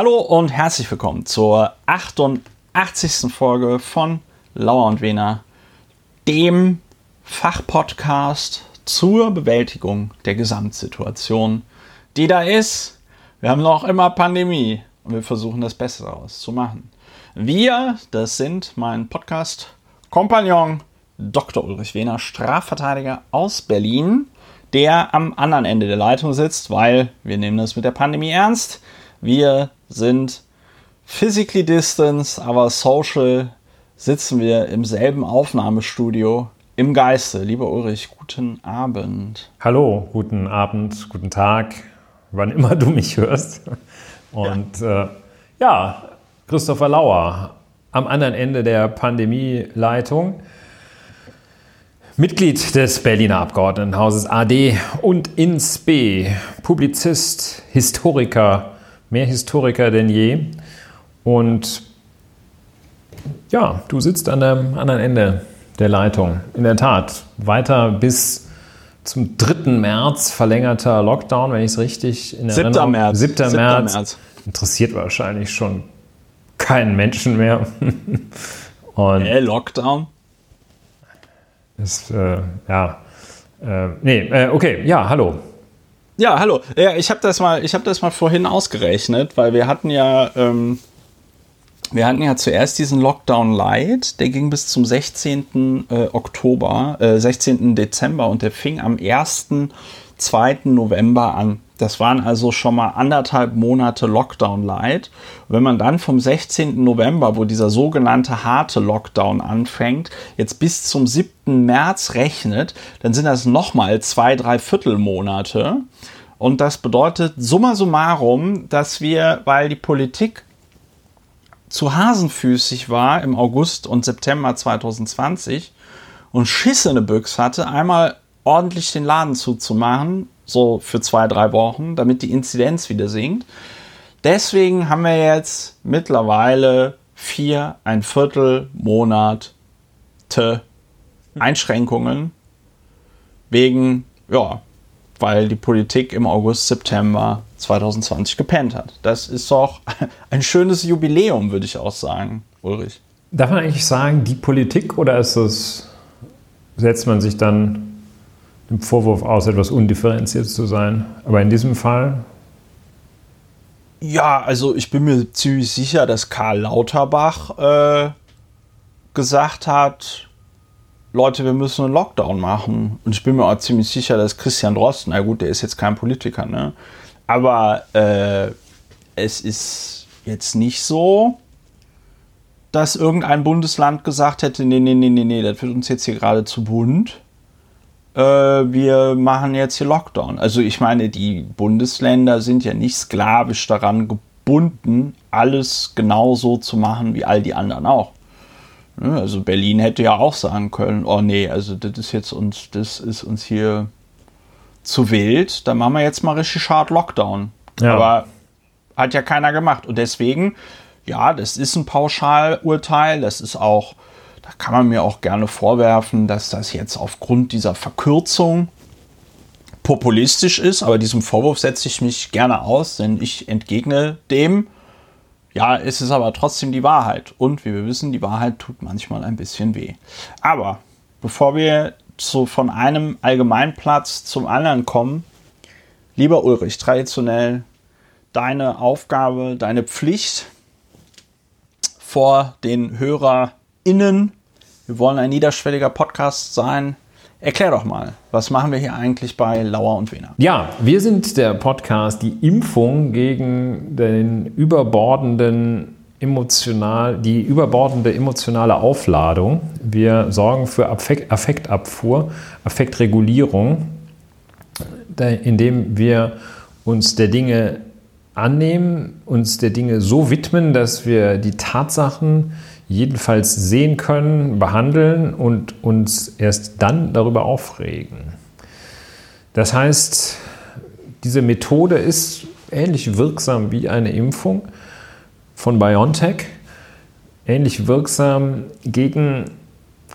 Hallo und herzlich willkommen zur 88. Folge von Lauer und Wena, dem Fachpodcast zur Bewältigung der Gesamtsituation, die da ist. Wir haben noch immer Pandemie und wir versuchen das Beste daraus zu machen. Wir, das sind mein Podcast-Kompagnon Dr. Ulrich Wehner, Strafverteidiger aus Berlin, der am anderen Ende der Leitung sitzt, weil wir nehmen das mit der Pandemie ernst. Wir sind physically distance, aber social sitzen wir im selben Aufnahmestudio im Geiste. Lieber Ulrich, guten Abend. Hallo, guten Abend, guten Tag, wann immer du mich hörst. Und ja, äh, ja Christopher Lauer am anderen Ende der Pandemieleitung. Mitglied des Berliner Abgeordnetenhauses AD und ins B, Publizist, Historiker, mehr Historiker denn je. Und ja, du sitzt an dem anderen Ende der Leitung. In der Tat, weiter bis zum 3. März verlängerter Lockdown, wenn ich es richtig in Erinnerung habe. März. 7. März. März. Interessiert wahrscheinlich schon keinen Menschen mehr. Und äh, Lockdown? Ist, äh, ja. Äh, nee, äh, okay, ja, hallo. Ja, hallo. Ja, ich habe das mal, das mal vorhin ausgerechnet, weil wir hatten ja, ähm, wir hatten ja zuerst diesen Lockdown Light, der ging bis zum 16. Äh, Oktober, äh, 16. Dezember und der fing am 1. 2. November an. Das waren also schon mal anderthalb Monate Lockdown Light. wenn man dann vom 16. November, wo dieser sogenannte harte Lockdown anfängt, jetzt bis zum 7. März rechnet, dann sind das nochmal zwei, drei Viertelmonate. Und das bedeutet summa summarum, dass wir, weil die Politik zu hasenfüßig war im August und September 2020 und Schiss in der Büchse hatte, einmal ordentlich den Laden zuzumachen, so für zwei, drei Wochen, damit die Inzidenz wieder sinkt. Deswegen haben wir jetzt mittlerweile vier, ein Viertel Monate Einschränkungen wegen, ja, weil die Politik im August, September 2020 gepennt hat. Das ist doch ein schönes Jubiläum, würde ich auch sagen, Ulrich. Darf man eigentlich sagen, die Politik oder ist es, setzt man sich dann dem Vorwurf aus, etwas undifferenziert zu sein. Aber in diesem Fall? Ja, also ich bin mir ziemlich sicher, dass Karl Lauterbach äh, gesagt hat, Leute, wir müssen einen Lockdown machen. Und ich bin mir auch ziemlich sicher, dass Christian Drosten, na gut, der ist jetzt kein Politiker, ne? Aber äh, es ist jetzt nicht so, dass irgendein Bundesland gesagt hätte, nee, nee, nee, nee, nee, das wird uns jetzt hier gerade zu bunt äh, wir machen jetzt hier Lockdown. Also ich meine, die Bundesländer sind ja nicht sklavisch daran gebunden, alles genauso zu machen wie all die anderen auch. Ne, also Berlin hätte ja auch sagen können, oh nee, also das ist jetzt uns, das ist uns hier zu wild, dann machen wir jetzt mal richtig hart Lockdown. Ja. Aber hat ja keiner gemacht. Und deswegen, ja, das ist ein Pauschalurteil, das ist auch da kann man mir auch gerne vorwerfen, dass das jetzt aufgrund dieser Verkürzung populistisch ist, aber diesem Vorwurf setze ich mich gerne aus, denn ich entgegne dem. Ja, es ist aber trotzdem die Wahrheit. Und wie wir wissen, die Wahrheit tut manchmal ein bisschen weh. Aber bevor wir zu, von einem Allgemeinplatz zum anderen kommen, lieber Ulrich, traditionell deine Aufgabe, deine Pflicht vor den HörerInnen wir wollen ein niederschwelliger Podcast sein. Erklär doch mal, was machen wir hier eigentlich bei Lauer und Wiener? Ja, wir sind der Podcast, die Impfung gegen den überbordenden emotional, die überbordende emotionale Aufladung. Wir sorgen für Affekt, Affektabfuhr, Affektregulierung, indem wir uns der Dinge annehmen, uns der Dinge so widmen, dass wir die Tatsachen jedenfalls sehen können, behandeln und uns erst dann darüber aufregen. Das heißt, diese Methode ist ähnlich wirksam wie eine Impfung von BioNTech, ähnlich wirksam gegen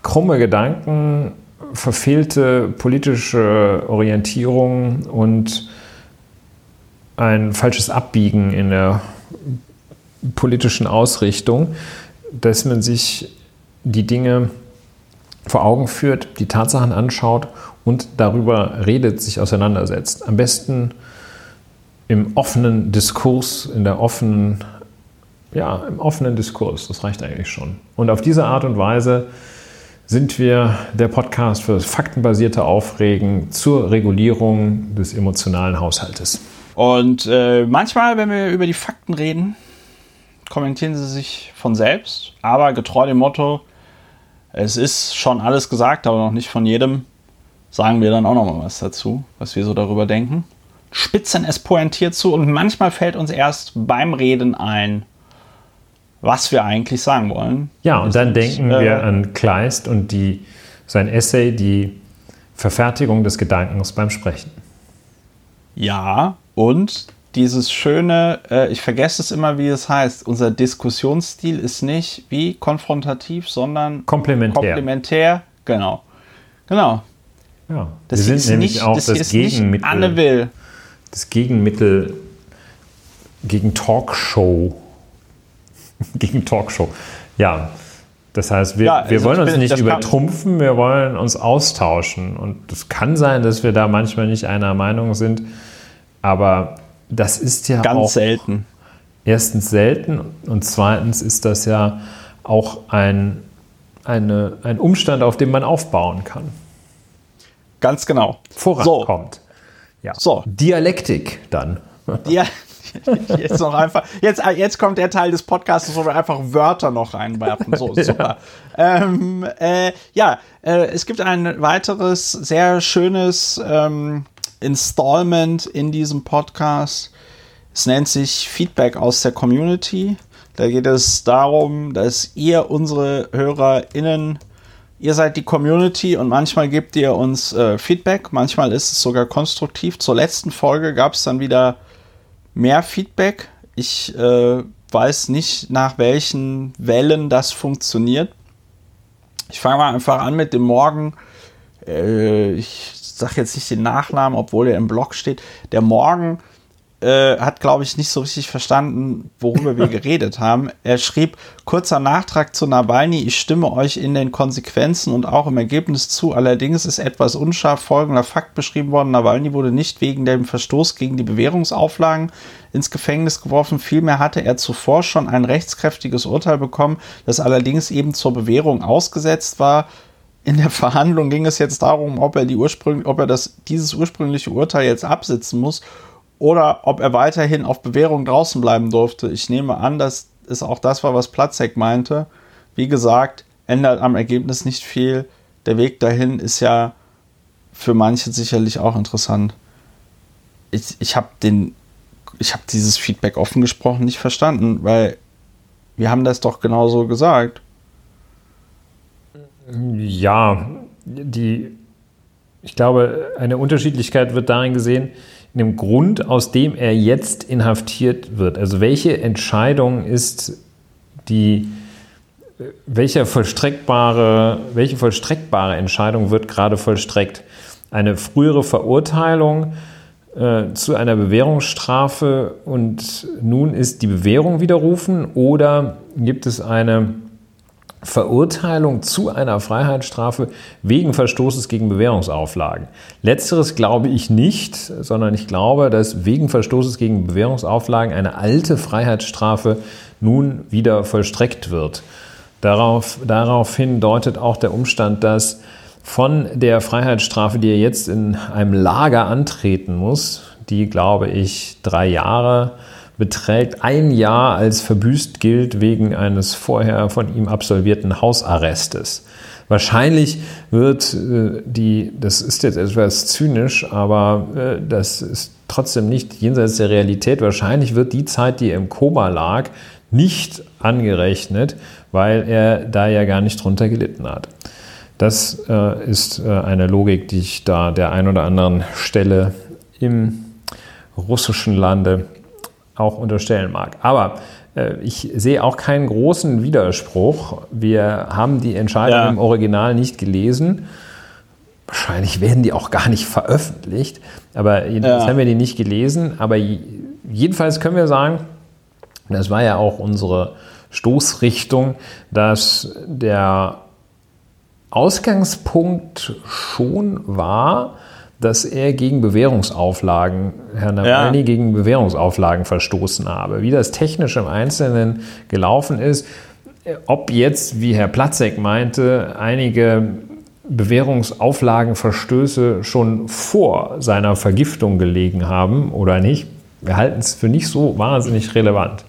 krumme Gedanken, verfehlte politische Orientierung und ein falsches Abbiegen in der politischen Ausrichtung, dass man sich die Dinge vor Augen führt, die Tatsachen anschaut und darüber redet, sich auseinandersetzt. Am besten im offenen Diskurs, in der offenen, ja, im offenen Diskurs. Das reicht eigentlich schon. Und auf diese Art und Weise sind wir der Podcast für das faktenbasierte Aufregen zur Regulierung des emotionalen Haushaltes. Und äh, manchmal, wenn wir über die Fakten reden, kommentieren sie sich von selbst, aber getreu dem Motto, es ist schon alles gesagt, aber noch nicht von jedem, sagen wir dann auch noch mal was dazu, was wir so darüber denken. Spitzen es pointiert zu und manchmal fällt uns erst beim Reden ein, was wir eigentlich sagen wollen. Ja, und dann denken äh, wir an Kleist und die, sein Essay, die Verfertigung des Gedankens beim Sprechen. Ja, und dieses schöne, äh, ich vergesse es immer, wie es heißt, unser Diskussionsstil ist nicht wie konfrontativ, sondern komplementär. Komplementär, genau. Genau. Ja, das wir sind nämlich nicht, auch das, das Gegenmittel. Anne will. Das Gegenmittel gegen Talkshow gegen Talkshow. Ja, das heißt, wir, ja, also wir wollen uns bin, nicht übertrumpfen, wir wollen uns austauschen. Und es kann sein, dass wir da manchmal nicht einer Meinung sind, aber das ist ja ganz selten. Erstens selten und zweitens ist das ja auch ein, eine, ein Umstand, auf dem man aufbauen kann. Ganz genau. Vorankommt. So. Ja. So. Dialektik dann. Ja, jetzt noch einfach, jetzt, äh, jetzt kommt der Teil des Podcasts, wo wir einfach Wörter noch reinwerfen. So, super. ja, ähm, äh, ja äh, es gibt ein weiteres sehr schönes ähm, Installment in diesem Podcast. Es nennt sich Feedback aus der Community. Da geht es darum, dass ihr unsere HörerInnen Ihr seid die Community und manchmal gebt ihr uns äh, Feedback, manchmal ist es sogar konstruktiv. Zur letzten Folge gab es dann wieder mehr Feedback. Ich äh, weiß nicht, nach welchen Wellen das funktioniert. Ich fange mal einfach an mit dem Morgen. Äh, ich sage jetzt nicht den Nachnamen, obwohl er im Blog steht. Der Morgen äh, hat, glaube ich, nicht so richtig verstanden, worüber wir geredet haben. Er schrieb, kurzer Nachtrag zu Nawalny, ich stimme euch in den Konsequenzen und auch im Ergebnis zu. Allerdings ist etwas unscharf folgender Fakt beschrieben worden. Nawalny wurde nicht wegen dem Verstoß gegen die Bewährungsauflagen ins Gefängnis geworfen. Vielmehr hatte er zuvor schon ein rechtskräftiges Urteil bekommen, das allerdings eben zur Bewährung ausgesetzt war. In der Verhandlung ging es jetzt darum, ob er, die Ursprüng ob er das, dieses ursprüngliche Urteil jetzt absitzen muss oder ob er weiterhin auf Bewährung draußen bleiben durfte. Ich nehme an, dass es auch das war, was Platzek meinte. Wie gesagt, ändert am Ergebnis nicht viel. Der Weg dahin ist ja für manche sicherlich auch interessant. Ich, ich habe den, dieses Feedback offen gesprochen nicht verstanden, weil wir haben das doch genauso gesagt. Ja, die, ich glaube, eine Unterschiedlichkeit wird darin gesehen, in dem Grund, aus dem er jetzt inhaftiert wird. Also welche Entscheidung ist die, welche vollstreckbare, welche vollstreckbare Entscheidung wird gerade vollstreckt? Eine frühere Verurteilung äh, zu einer Bewährungsstrafe und nun ist die Bewährung widerrufen oder gibt es eine Verurteilung zu einer Freiheitsstrafe wegen Verstoßes gegen Bewährungsauflagen. Letzteres glaube ich nicht, sondern ich glaube, dass wegen Verstoßes gegen Bewährungsauflagen eine alte Freiheitsstrafe nun wieder vollstreckt wird. Darauf, daraufhin deutet auch der Umstand, dass von der Freiheitsstrafe, die er jetzt in einem Lager antreten muss, die, glaube ich, drei Jahre beträgt, ein Jahr als verbüßt gilt wegen eines vorher von ihm absolvierten Hausarrestes. Wahrscheinlich wird äh, die, das ist jetzt etwas zynisch, aber äh, das ist trotzdem nicht jenseits der Realität, wahrscheinlich wird die Zeit, die er im Koma lag, nicht angerechnet, weil er da ja gar nicht drunter gelitten hat. Das äh, ist äh, eine Logik, die ich da der ein oder anderen Stelle im russischen Lande auch unterstellen mag. Aber äh, ich sehe auch keinen großen Widerspruch. Wir haben die Entscheidung ja. im Original nicht gelesen. Wahrscheinlich werden die auch gar nicht veröffentlicht. Aber jedenfalls ja. haben wir die nicht gelesen. Aber jedenfalls können wir sagen, Das war ja auch unsere Stoßrichtung, dass der Ausgangspunkt schon war, dass er gegen Bewährungsauflagen, Herr Nawalny ja. gegen Bewährungsauflagen verstoßen habe. Wie das technisch im Einzelnen gelaufen ist, ob jetzt, wie Herr Platzek meinte, einige Bewährungsauflagenverstöße schon vor seiner Vergiftung gelegen haben oder nicht, wir halten es für nicht so wahnsinnig relevant.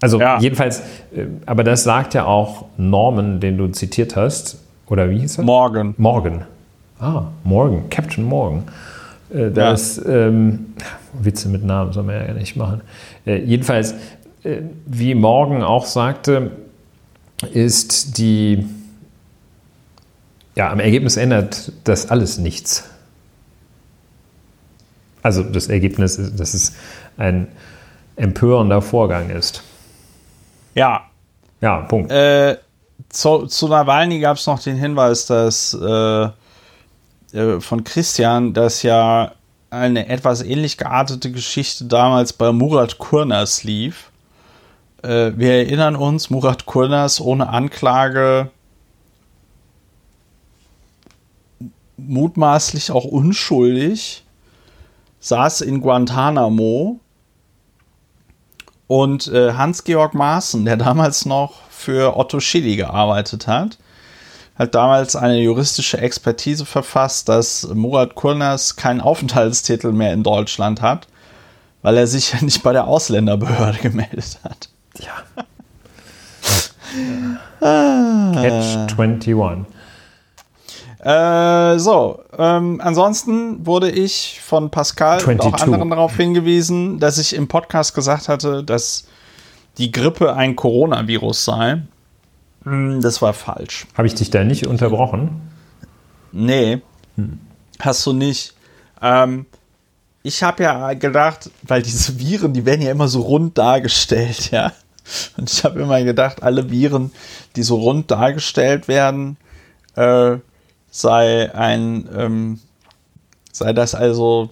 Also ja. jedenfalls, äh, aber das sagt ja auch Norman, den du zitiert hast, oder wie hieß er? Morgan. Morgan. Ah, Morgan, Captain Morgan. Äh, das, ja. ähm, Witze mit Namen soll man ja nicht machen. Äh, jedenfalls, äh, wie Morgan auch sagte, ist die, ja, am Ergebnis ändert das alles nichts. Also das Ergebnis ist, dass es ein empörender Vorgang ist. Ja. Ja, Punkt. Äh, zu, zu Nawalny gab es noch den Hinweis, dass äh, äh, von Christian, dass ja eine etwas ähnlich geartete Geschichte damals bei Murat Kurnas lief. Äh, wir erinnern uns, Murat Kurnas ohne Anklage mutmaßlich auch unschuldig, saß in Guantanamo und äh, Hans-Georg Maaßen, der damals noch für Otto Schilly gearbeitet hat, hat damals eine juristische Expertise verfasst, dass Murat Kurnas keinen Aufenthaltstitel mehr in Deutschland hat, weil er sich ja nicht bei der Ausländerbehörde gemeldet hat. Ja. Catch 21. Äh, so, ähm, ansonsten wurde ich von Pascal 22. und auch anderen darauf hingewiesen, dass ich im Podcast gesagt hatte, dass die Grippe ein Coronavirus sei. Hm, das war falsch. Habe ich dich da nicht unterbrochen? Nee, hm. hast du nicht. Ähm, ich habe ja gedacht, weil diese Viren, die werden ja immer so rund dargestellt, ja. Und ich habe immer gedacht, alle Viren, die so rund dargestellt werden, äh, sei ein, ähm, sei das also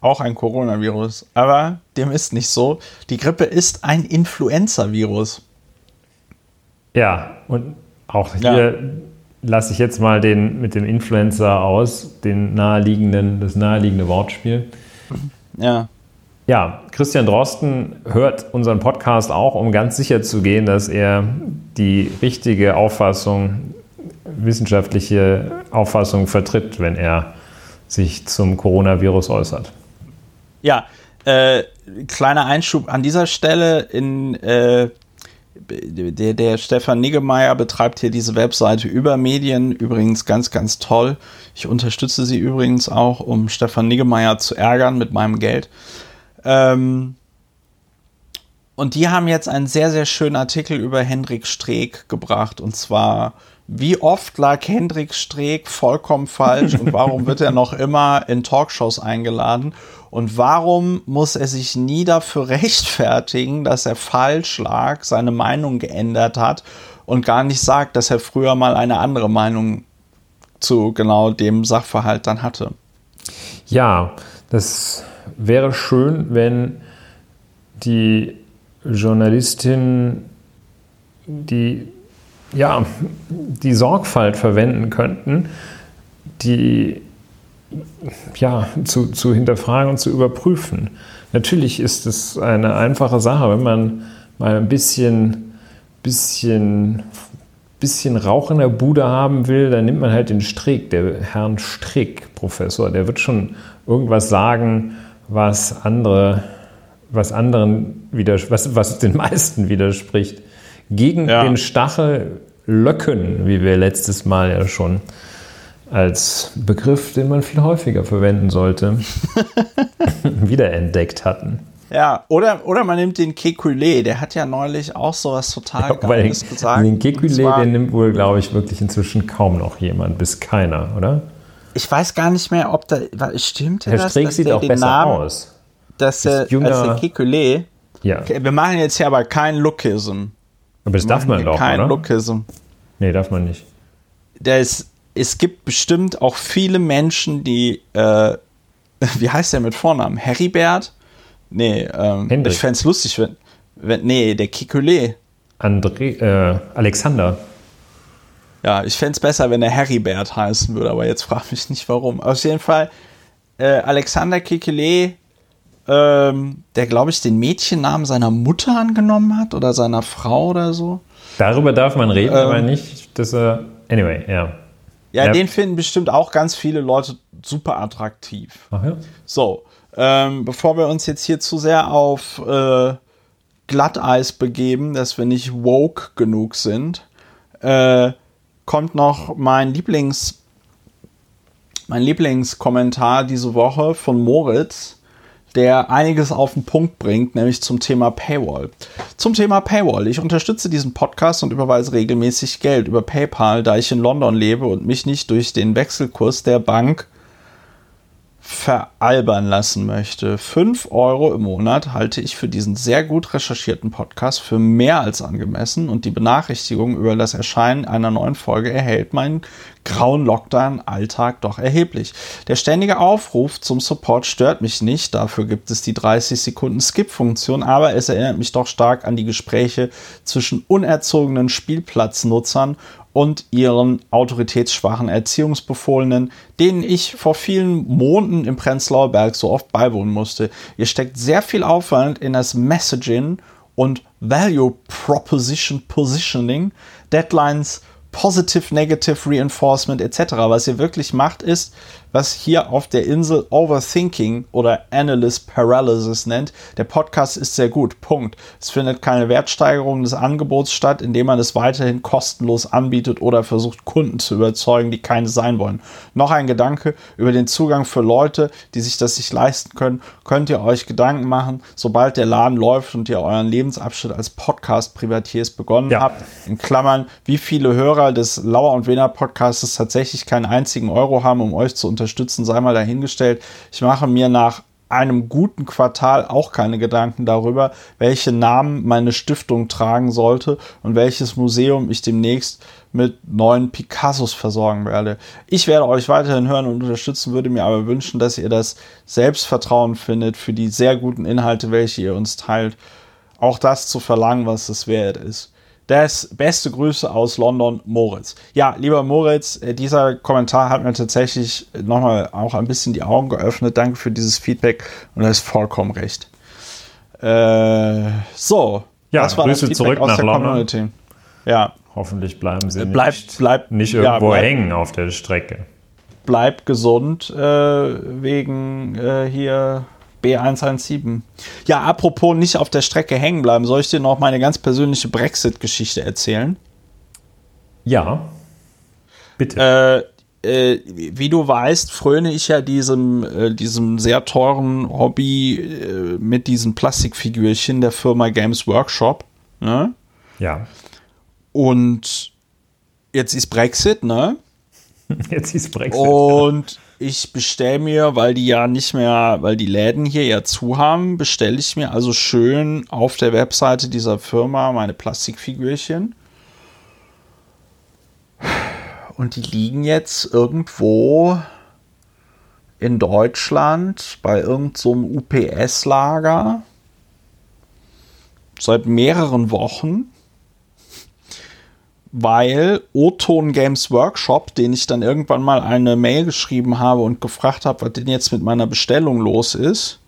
auch ein Coronavirus. Aber dem ist nicht so. Die Grippe ist ein Influenza-Virus. Ja, und auch hier ja. lasse ich jetzt mal den mit dem Influencer aus, den naheliegenden, das naheliegende Wortspiel. Ja. Ja, Christian Drosten hört unseren Podcast auch, um ganz sicher zu gehen, dass er die richtige Auffassung, wissenschaftliche Auffassung vertritt, wenn er sich zum Coronavirus äußert. Ja, äh, kleiner Einschub an dieser Stelle in äh, der, der Stefan Niggemeier betreibt hier diese Webseite über Medien, übrigens ganz, ganz toll. Ich unterstütze sie übrigens auch, um Stefan Niggemeier zu ärgern mit meinem Geld. Ähm und die haben jetzt einen sehr, sehr schönen Artikel über Hendrik Streeck gebracht. Und zwar, wie oft lag Hendrik Streeck vollkommen falsch und warum wird er noch immer in Talkshows eingeladen? Und warum muss er sich nie dafür rechtfertigen, dass er falsch lag, seine Meinung geändert hat und gar nicht sagt, dass er früher mal eine andere Meinung zu genau dem Sachverhalt dann hatte? Ja, das wäre schön, wenn die Journalistin die, ja, die Sorgfalt verwenden könnten, die ja, zu, zu hinterfragen und zu überprüfen. Natürlich ist es eine einfache Sache, wenn man mal ein bisschen, bisschen, bisschen Rauch in der Bude haben will, dann nimmt man halt den Strick, der Herrn Strick, Professor, der wird schon irgendwas sagen, was andere, was anderen was, was den meisten widerspricht. Gegen ja. den Stachel löcken, wie wir letztes Mal ja schon als Begriff, den man viel häufiger verwenden sollte, wiederentdeckt hatten. Ja, oder, oder man nimmt den Kekulé, der hat ja neulich auch sowas total ja, Geiles den, gesagt. Den Kekulé, den nimmt wohl, glaube ich, wirklich inzwischen kaum noch jemand, bis keiner, oder? Ich weiß gar nicht mehr, ob da, stimmt Herr das? Streeck sieht auch besser Namen, aus. Dass der, als der Kekulé, ja. Wir machen jetzt hier aber kein Lookism. Aber das darf man doch, kein oder? Lookism. Nee, darf man nicht. Der ist es gibt bestimmt auch viele Menschen, die, äh, wie heißt der mit Vornamen? Heribert? Nee, ähm, ich fände es lustig, wenn. Wenn, nee, der Kikule. André, äh, Alexander. Ja, ich fände es besser, wenn er Heribert heißen würde, aber jetzt frage mich nicht warum. Auf jeden Fall, äh, Alexander Kikule, ähm, der, glaube ich, den Mädchennamen seiner Mutter angenommen hat oder seiner Frau oder so. Darüber darf man reden, ähm, aber nicht, dass er. Anyway, ja. Ja, ja, den finden bestimmt auch ganz viele Leute super attraktiv. Ach ja. So, ähm, bevor wir uns jetzt hier zu sehr auf äh, Glatteis begeben, dass wir nicht woke genug sind, äh, kommt noch mein Lieblings mein Lieblingskommentar diese Woche von Moritz der einiges auf den Punkt bringt, nämlich zum Thema Paywall. Zum Thema Paywall. Ich unterstütze diesen Podcast und überweise regelmäßig Geld über PayPal, da ich in London lebe und mich nicht durch den Wechselkurs der Bank veralbern lassen möchte. 5 Euro im Monat halte ich für diesen sehr gut recherchierten Podcast für mehr als angemessen und die Benachrichtigung über das Erscheinen einer neuen Folge erhält meinen grauen Lockdown-Alltag doch erheblich. Der ständige Aufruf zum Support stört mich nicht, dafür gibt es die 30 Sekunden Skip-Funktion, aber es erinnert mich doch stark an die Gespräche zwischen unerzogenen Spielplatznutzern und ihren autoritätsschwachen Erziehungsbefohlenen, denen ich vor vielen Monaten im Prenzlauer Berg so oft beiwohnen musste. Ihr steckt sehr viel Aufwand in das Messaging und Value Proposition Positioning, Deadlines Positive, Negative Reinforcement etc. Was ihr wirklich macht, ist, was hier auf der Insel Overthinking oder Analyst Paralysis nennt. Der Podcast ist sehr gut. Punkt. Es findet keine Wertsteigerung des Angebots statt, indem man es weiterhin kostenlos anbietet oder versucht, Kunden zu überzeugen, die keine sein wollen. Noch ein Gedanke über den Zugang für Leute, die sich das nicht leisten können. Könnt ihr euch Gedanken machen, sobald der Laden läuft und ihr euren Lebensabschnitt als Podcast-Privatiers begonnen ja. habt, in Klammern, wie viele Hörer des Lauer und Wener Podcasts tatsächlich keinen einzigen Euro haben, um euch zu unterstützen, sei mal dahingestellt. Ich mache mir nach einem guten Quartal auch keine Gedanken darüber, welche Namen meine Stiftung tragen sollte und welches Museum ich demnächst mit neuen Picassos versorgen werde. Ich werde euch weiterhin hören und unterstützen, würde mir aber wünschen, dass ihr das Selbstvertrauen findet für die sehr guten Inhalte, welche ihr uns teilt, auch das zu verlangen, was es wert ist. Das beste Grüße aus London, Moritz. Ja, lieber Moritz, äh, dieser Kommentar hat mir tatsächlich nochmal auch ein bisschen die Augen geöffnet. Danke für dieses Feedback und du hast vollkommen recht. Äh, so, ja, das war Grüße das zurück nach London. Community. Ja. Hoffentlich bleiben sie bleib, nicht, bleib, nicht irgendwo ja, hängen auf der Strecke. Bleib gesund äh, wegen äh, hier B117. Ja, apropos nicht auf der Strecke hängen bleiben, soll ich dir noch meine ganz persönliche Brexit-Geschichte erzählen? Ja. Bitte. Äh, äh, wie du weißt, fröne ich ja diesem, äh, diesem sehr teuren Hobby äh, mit diesen Plastikfigürchen der Firma Games Workshop. Ne? Ja. Und jetzt ist Brexit, ne? Jetzt ist Brexit. Und ich bestelle mir, weil die ja nicht mehr, weil die Läden hier ja zu haben, bestelle ich mir also schön auf der Webseite dieser Firma meine Plastikfigürchen. Und die liegen jetzt irgendwo in Deutschland bei irgendeinem so UPS-Lager seit mehreren Wochen weil O-Ton Games Workshop, den ich dann irgendwann mal eine Mail geschrieben habe und gefragt habe, was denn jetzt mit meiner Bestellung los ist,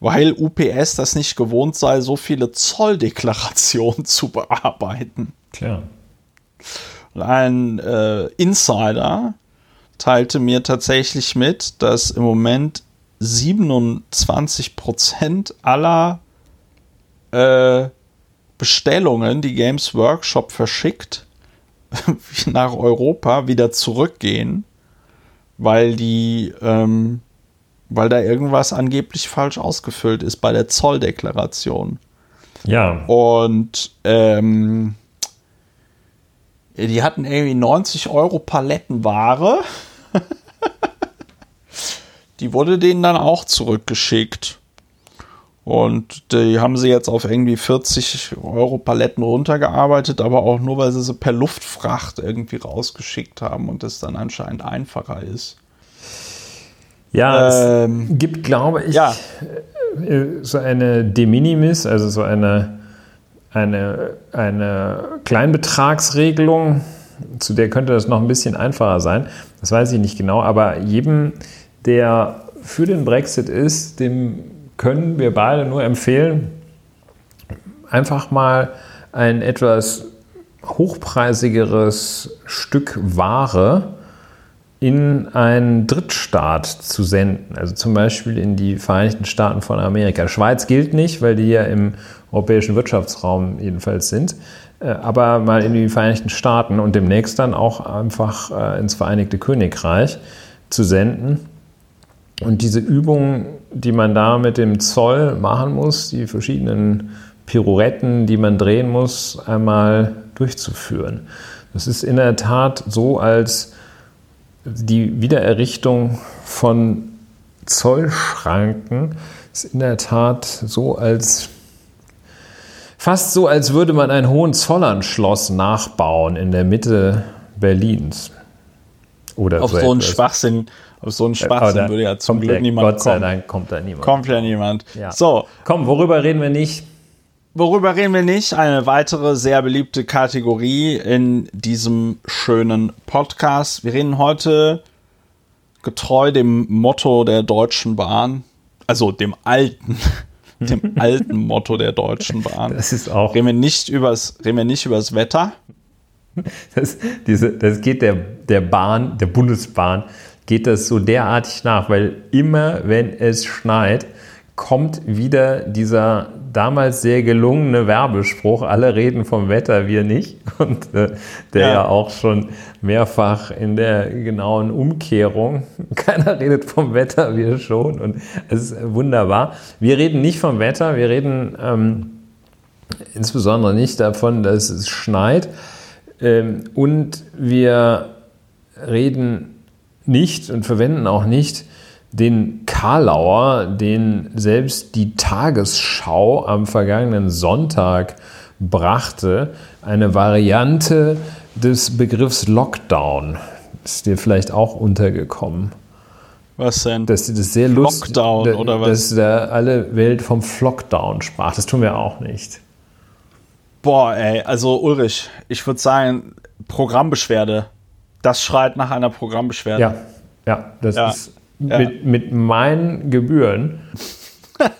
weil UPS das nicht gewohnt sei, so viele Zolldeklarationen zu bearbeiten. Tja. Und ein äh, Insider teilte mir tatsächlich mit, dass im Moment 27% aller äh, Bestellungen, die Games Workshop verschickt, nach Europa wieder zurückgehen, weil die, ähm, weil da irgendwas angeblich falsch ausgefüllt ist bei der Zolldeklaration. Ja. Und ähm, die hatten irgendwie 90 Euro Palettenware. die wurde denen dann auch zurückgeschickt. Und die haben sie jetzt auf irgendwie 40 Euro Paletten runtergearbeitet, aber auch nur, weil sie sie per Luftfracht irgendwie rausgeschickt haben und das dann anscheinend einfacher ist. Ja, ähm, es gibt, glaube ich, ja. Äh, so eine De Minimis, also so eine eine, eine Kleinbetragsregelung, zu der könnte das noch ein bisschen einfacher sein. Das weiß ich nicht genau, aber jedem, der für den Brexit ist, dem können wir beide nur empfehlen, einfach mal ein etwas hochpreisigeres Stück Ware in einen Drittstaat zu senden, also zum Beispiel in die Vereinigten Staaten von Amerika. Schweiz gilt nicht, weil die ja im europäischen Wirtschaftsraum jedenfalls sind, äh, aber mal in die Vereinigten Staaten und demnächst dann auch einfach äh, ins Vereinigte Königreich zu senden. Und diese Übungen, die man da mit dem Zoll machen muss, die verschiedenen Pirouetten, die man drehen muss, einmal durchzuführen. Das ist in der Tat so, als die Wiedererrichtung von Zollschranken ist in der Tat so, als fast so, als würde man ein Hohenzollernschloss nachbauen in der Mitte Berlins. Oder auf so, so einen Schwachsinn, auf so einen Schwachsinn würde ja zum Glück niemand Gott sei Dank kommt da niemand. Kommt ja niemand. Ja. So. Komm, worüber reden wir nicht? Worüber reden wir nicht? Eine weitere sehr beliebte Kategorie in diesem schönen Podcast. Wir reden heute getreu dem Motto der Deutschen Bahn, also dem alten, dem alten Motto der Deutschen Bahn. Das ist auch. Reden wir nicht übers, reden wir nicht übers Wetter. Das, diese, das geht der, der Bahn, der Bundesbahn, geht das so derartig nach, weil immer, wenn es schneit, kommt wieder dieser damals sehr gelungene Werbespruch, alle reden vom Wetter, wir nicht. Und äh, der ja. ja. auch schon mehrfach in der genauen Umkehrung, keiner redet vom Wetter, wir schon. Und es ist wunderbar. Wir reden nicht vom Wetter, wir reden ähm, insbesondere nicht davon, dass es schneit. Ähm, und wir reden nicht und verwenden auch nicht den Karlauer, den selbst die Tagesschau am vergangenen Sonntag brachte, eine Variante des Begriffs Lockdown. Ist dir vielleicht auch untergekommen? Was denn? Dass das sehr lustig, Lockdown oder was? Dass da alle Welt vom Flockdown sprach. Das tun wir auch nicht. Boah, ey, also Ulrich, ich würde sagen, Programmbeschwerde. Das schreit nach einer Programmbeschwerde. Ja, ja, das ja. ist mit, mit meinen Gebühren.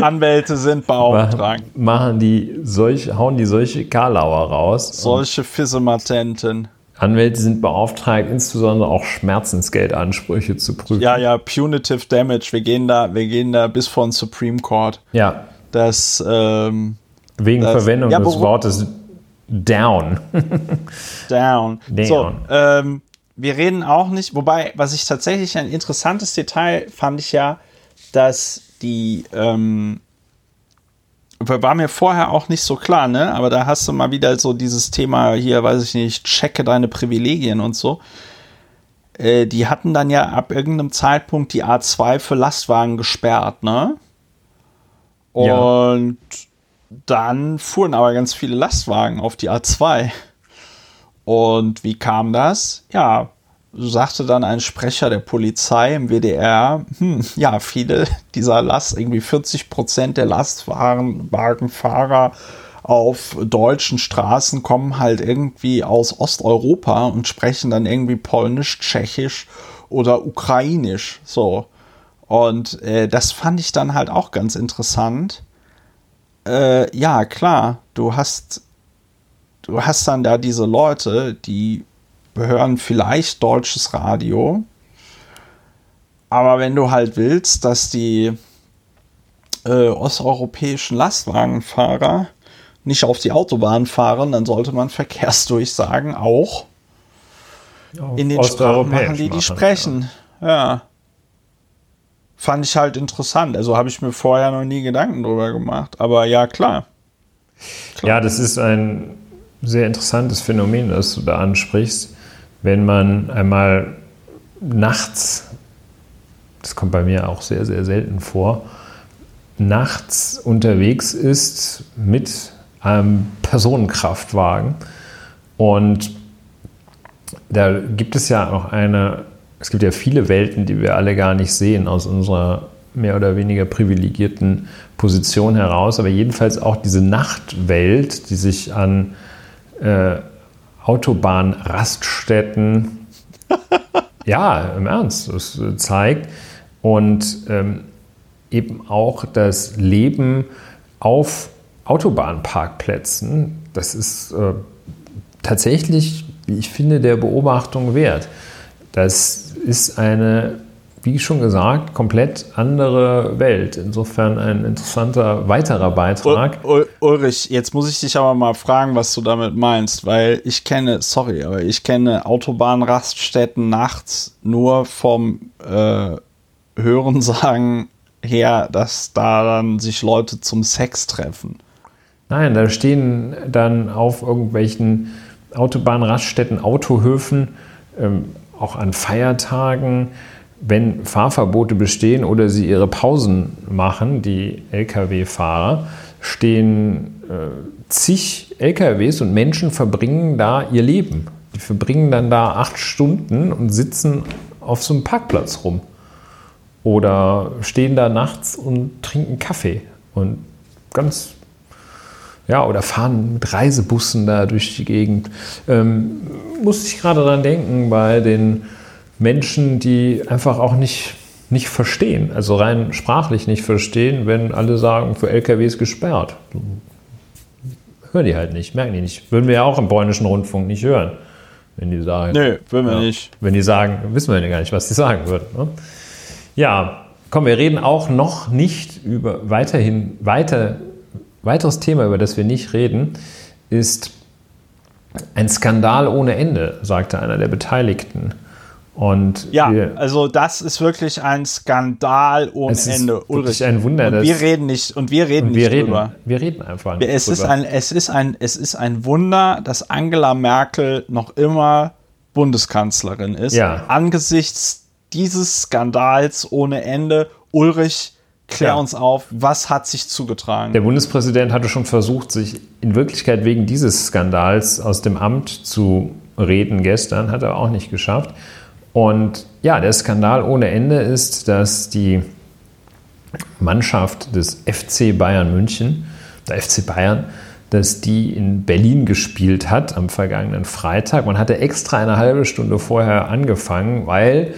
Anwälte sind beauftragt. Machen die solche, hauen die solche Karlauer raus. Solche Fissematenten. Anwälte sind beauftragt, insbesondere auch Schmerzensgeldansprüche zu prüfen. Ja, ja, Punitive Damage. Wir gehen da, wir gehen da bis vor den Supreme Court. Ja. Das, ähm, Wegen das, Verwendung ja, des Wortes down. down. down. So, ähm, wir reden auch nicht, wobei, was ich tatsächlich ein interessantes Detail fand ich ja, dass die, ähm, war mir vorher auch nicht so klar, ne? Aber da hast du mal wieder so dieses Thema hier, weiß ich nicht, checke deine Privilegien und so. Äh, die hatten dann ja ab irgendeinem Zeitpunkt die A2 für Lastwagen gesperrt, ne? Und ja. Dann fuhren aber ganz viele Lastwagen auf die A2. Und wie kam das? Ja, sagte dann ein Sprecher der Polizei im WDR, hm, ja, viele dieser Last, irgendwie 40 Prozent der Lastwagenfahrer auf deutschen Straßen kommen halt irgendwie aus Osteuropa und sprechen dann irgendwie Polnisch, Tschechisch oder Ukrainisch. So. Und äh, das fand ich dann halt auch ganz interessant. Äh, ja, klar, du hast du hast dann da diese Leute, die hören vielleicht deutsches Radio. Aber wenn du halt willst, dass die äh, osteuropäischen Lastwagenfahrer nicht auf die Autobahn fahren, dann sollte man Verkehrsdurchsagen auch in den Sprachen machen, die die sprechen. Ja. ja. Fand ich halt interessant. Also habe ich mir vorher noch nie Gedanken drüber gemacht. Aber ja, klar. klar. Ja, das ist ein sehr interessantes Phänomen, das du da ansprichst. Wenn man einmal nachts, das kommt bei mir auch sehr, sehr selten vor, nachts unterwegs ist mit einem Personenkraftwagen und da gibt es ja auch eine, es gibt ja viele Welten, die wir alle gar nicht sehen aus unserer mehr oder weniger privilegierten Position heraus, aber jedenfalls auch diese Nachtwelt, die sich an äh, Autobahnraststätten, ja, im Ernst, das zeigt und ähm, eben auch das Leben auf Autobahnparkplätzen, das ist äh, tatsächlich, wie ich finde, der Beobachtung wert. Das ist eine wie schon gesagt, komplett andere Welt. Insofern ein interessanter weiterer Beitrag. Ul Ulrich, jetzt muss ich dich aber mal fragen, was du damit meinst, weil ich kenne, sorry, aber ich kenne Autobahnraststätten nachts nur vom äh, Hörensagen her, dass da dann sich Leute zum Sex treffen. Nein, da stehen dann auf irgendwelchen Autobahnraststätten, Autohöfen, ähm, auch an Feiertagen wenn Fahrverbote bestehen oder sie ihre Pausen machen, die Lkw-Fahrer, stehen äh, zig LKWs und Menschen verbringen da ihr Leben. Die verbringen dann da acht Stunden und sitzen auf so einem Parkplatz rum. Oder stehen da nachts und trinken Kaffee. Und ganz, ja, oder fahren mit Reisebussen da durch die Gegend. Ähm, musste ich gerade dran denken bei den Menschen, die einfach auch nicht, nicht verstehen, also rein sprachlich nicht verstehen, wenn alle sagen, für LKWs gesperrt. Hören die halt nicht, merken die nicht. Würden wir ja auch im polnischen Rundfunk nicht hören, wenn die sagen. Nö, würden wir ja, nicht. Wenn die sagen, wissen wir ja gar nicht, was die sagen würden. Ne? Ja, komm, wir reden auch noch nicht über weiterhin, weiter, weiteres Thema, über das wir nicht reden, ist ein Skandal ohne Ende, sagte einer der Beteiligten. Und ja, also das ist wirklich ein Skandal ohne es ist Ende. Ulrich, ein Wunder. Und wir reden nicht und wir reden und wir nicht reden, drüber. Wir reden einfach nicht es drüber. Ist ein, es, ist ein, es ist ein Wunder, dass Angela Merkel noch immer Bundeskanzlerin ist. Ja. Angesichts dieses Skandals ohne Ende. Ulrich, klär Ja. uns auf, was hat sich zugetragen? Der Bundespräsident hatte schon versucht, sich in Wirklichkeit wegen dieses Skandals aus dem Amt zu reden gestern, hat er auch nicht geschafft. Und ja, der Skandal ohne Ende ist, dass die Mannschaft des FC Bayern München, der FC Bayern, dass die in Berlin gespielt hat am vergangenen Freitag. Man hatte extra eine halbe Stunde vorher angefangen, weil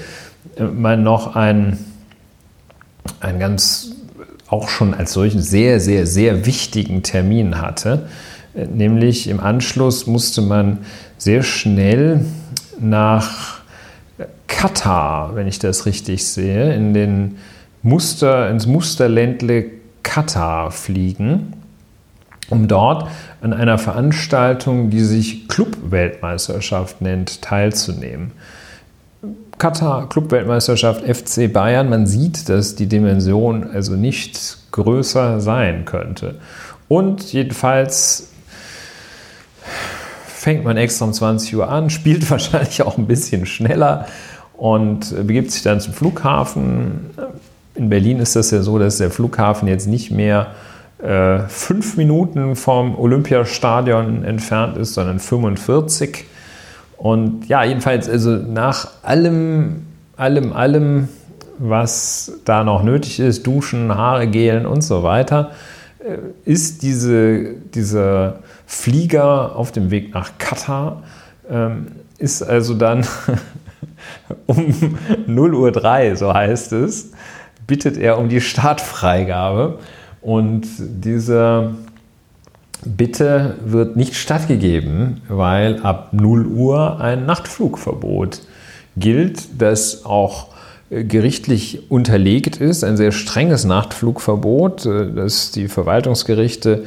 man noch ein, ein ganz auch schon als solchen sehr, sehr, sehr wichtigen Termin hatte. Äh, Nämlich im Anschluss musste man sehr schnell nach Katar, wenn ich das richtig sehe, in den Muster, ins Musterländle Katar fliegen, um dort an einer Veranstaltung, die sich Club-Weltmeisterschaft nennt, teilzunehmen. Katar, Club-Weltmeisterschaft FC Bayern, man sieht, dass die Dimension also nicht größer sein könnte. Und jedenfalls fängt man extra um 20 Uhr an, spielt wahrscheinlich auch ein bisschen schneller und begibt sich dann zum Flughafen. In Berlin ist das ja so, dass der Flughafen jetzt nicht mehr äh, fünf Minuten vom Olympiastadion entfernt ist, sondern 45. Und ja, jedenfalls, also nach allem, allem, allem, was da noch nötig ist, Duschen, Haare gelen und so weiter, äh, ist diese, dieser Flieger auf dem Weg nach Katar, ähm, ist also dann um 0 Uhr 3, so heißt es, bittet er um die Startfreigabe. Und diese Bitte wird nicht stattgegeben, weil ab 0 Uhr ein Nachtflugverbot gilt, das auch äh, gerichtlich unterlegt ist, ein sehr strenges Nachtflugverbot, äh, das die Verwaltungsgerichte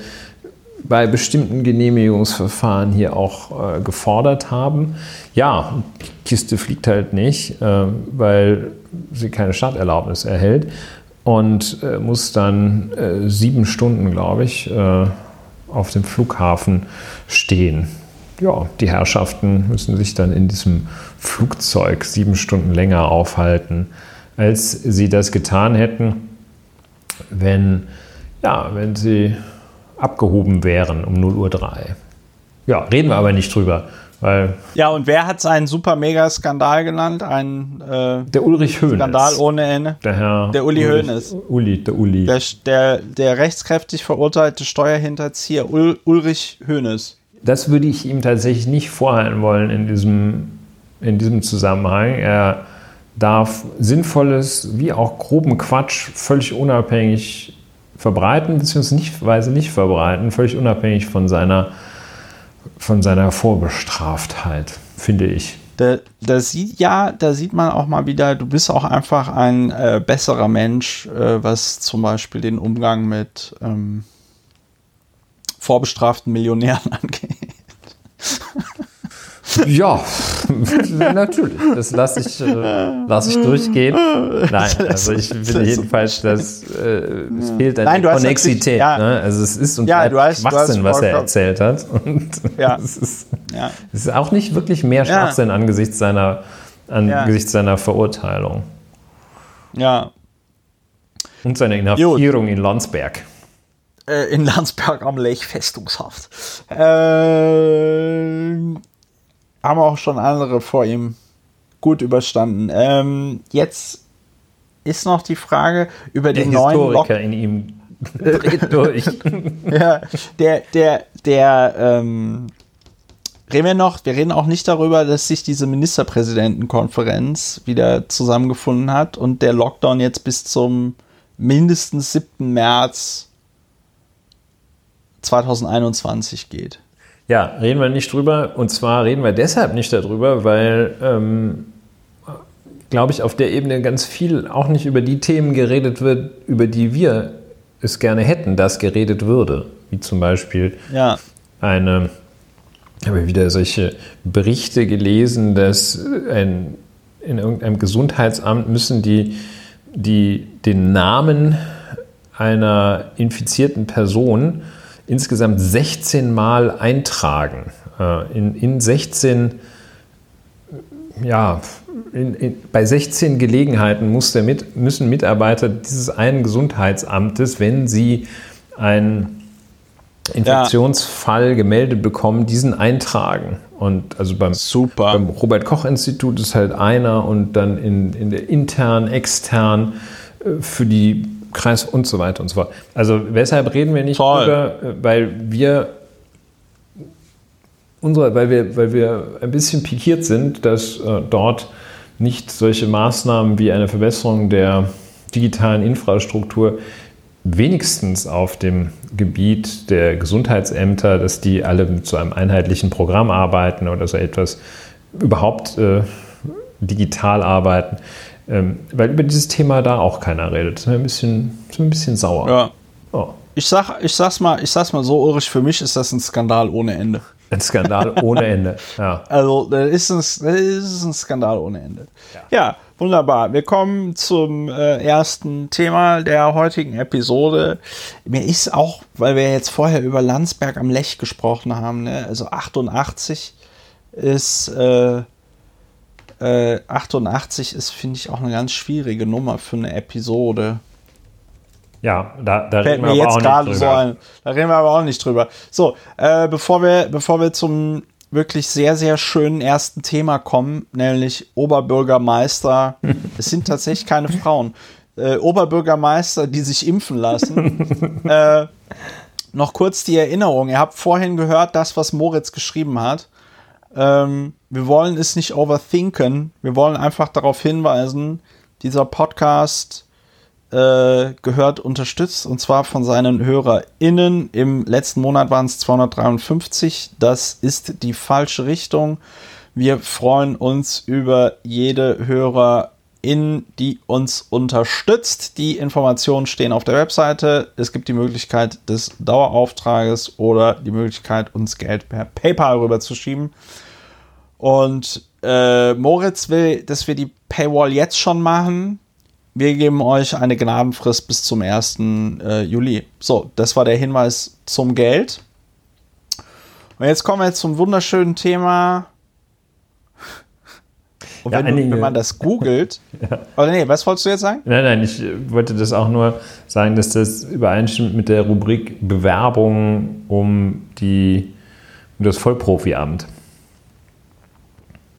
bei bestimmten Genehmigungsverfahren hier auch äh, gefordert haben. Ja, die Kiste fliegt halt nicht, weil sie keine Starterlaubnis erhält und muss dann sieben Stunden, glaube ich, auf dem Flughafen stehen. Ja, die Herrschaften müssen sich dann in diesem Flugzeug sieben Stunden länger aufhalten, als sie das getan hätten, wenn, ja, wenn sie abgehoben wären um 0 Uhr 3. Ja, reden wir aber nicht drüber, Weil Ja, und wer hat es einen super mega Skandal genannt? Ein äh, der Ulrich Hoeneß. Skandal ohne Ende. Der Herr Der Uli Hoeneß. Uli, der Uli. Der, der, der rechtskräftig verurteilte Steuerhinterzieher Ul, Ulrich Hoeneß. Das würde ich ihm tatsächlich nicht vorhalten wollen in diesem, in diesem Zusammenhang. Er darf Sinnvolles wie auch groben Quatsch völlig unabhängig verbreiten, beziehungsweise nicht, nicht verbreiten, völlig unabhängig von seiner, von seiner Vorbestraftheit, finde ich. Da, da sieht ja, da sieht man auch mal wieder, du bist auch einfach ein äh, besserer Mensch, äh, was zum Beispiel den Umgang mit ähm, vorbestraften Millionären angeht. Ja, natürlich. Das lasse ich, äh, lass ich durchgehen. Nein, also ich finde jedenfalls, dass äh, es fehlt an Nein, du Konnexität. ja. Ne? Also es ist und Ja, bleibt du hast- du Schwachsinn, hast was er erzählt hat. Und Ja. es, ist, Ja. es ist auch nicht wirklich mehr Ja. Schwachsinn angesichts seiner, angesichts seiner Verurteilung ja. und seiner Inhaftierung in Landsberg. äh, in Landsberg am Lech Festungshaft. Äh, haben auch schon andere vor ihm gut überstanden. Ähm, jetzt ist noch die Frage über Der den neuen Lock Historiker in ihm dreht durch. ja, der, der, der, ähm, reden wir noch, wir reden auch nicht darüber, dass sich diese Ministerpräsidentenkonferenz wieder zusammengefunden hat und der Lockdown jetzt bis zum mindestens 7. März 2021 geht. Ja, reden wir nicht drüber. Und zwar reden wir deshalb nicht darüber, weil, ähm, glaube ich, auf der Ebene ganz viel auch nicht über die Themen geredet wird, über die wir es gerne hätten, dass geredet würde. Wie zum Beispiel Ja, eine, ich habe wieder solche Berichte gelesen, dass ein, in irgendeinem Gesundheitsamt müssen die, die den Namen einer infizierten Person insgesamt 16 Mal eintragen. Äh, In, in 16, ja, in, in, bei 16 Gelegenheiten muss der mit, müssen Mitarbeiter dieses einen Gesundheitsamtes, wenn sie einen Infektionsfall gemeldet bekommen, diesen eintragen. Und also beim, beim Robert-Koch-Institut ist halt einer und dann in, in der intern, extern äh, für die Kreis und so weiter und so fort. Also weshalb reden wir nicht Toll. drüber? Weil wir unsere, weil wir, weil wir ein bisschen pikiert sind, dass äh, dort nicht solche Maßnahmen wie eine Verbesserung der digitalen Infrastruktur wenigstens auf dem Gebiet der Gesundheitsämter, dass die alle so einem einheitlichen Programm arbeiten oder so etwas überhaupt äh, digital arbeiten, ähm, weil über dieses Thema da auch keiner redet. Das ist mir ein bisschen, ist ein bisschen sauer. Ja. Oh, Ich, sag, ich, sag's mal, ich sag's mal so, Ulrich, für mich ist das ein Skandal ohne Ende. ein Skandal ohne Ende. Ja. Also, das ist ein, das ist ein Skandal ohne Ende. Ja, wunderbar. Wir kommen zum äh, ersten Thema der heutigen Episode. Mir ist auch, weil wir jetzt vorher über Landsberg am Lech gesprochen haben, ne? also 88 ist, äh, äh, 88 ist, finde ich, auch eine ganz schwierige Nummer für eine Episode. Ja, da, da reden wir aber jetzt auch gerade nicht so drüber. ein. Da reden wir aber auch nicht drüber. So, äh, bevor, wir, bevor wir zum wirklich sehr, sehr schönen ersten Thema kommen, nämlich Oberbürgermeister. es sind tatsächlich keine Frauen. Äh, Oberbürgermeister, die sich impfen lassen. äh, noch kurz die Erinnerung. Ihr habt vorhin gehört, das, was Moritz geschrieben hat. Ähm, wir wollen es nicht overthinken. Wir wollen einfach darauf hinweisen, dieser Podcast äh, gehört unterstützt und zwar von seinen HörerInnen. Im letzten Monat waren es 253. Das ist die falsche Richtung. Wir freuen uns über jede HörerIn, die uns unterstützt. Die Informationen stehen auf der Webseite. Es gibt die Möglichkeit des Dauerauftrages oder die Möglichkeit, uns Geld per PayPal rüberzuschieben. Und äh, Moritz will, dass wir die Paywall jetzt schon machen. Wir geben euch eine Gnadenfrist bis zum 1. Äh, Juli. So, das war der Hinweis zum Geld. Und jetzt kommen wir zum wunderschönen Thema. Und Ja, wenn, wenn man das googelt. Oder nee, was wolltest du jetzt sagen? Nein, nein, ich äh, wollte das auch nur sagen, dass das übereinstimmt mit der Rubrik Bewerbung um, die, um das Vollprofiamt.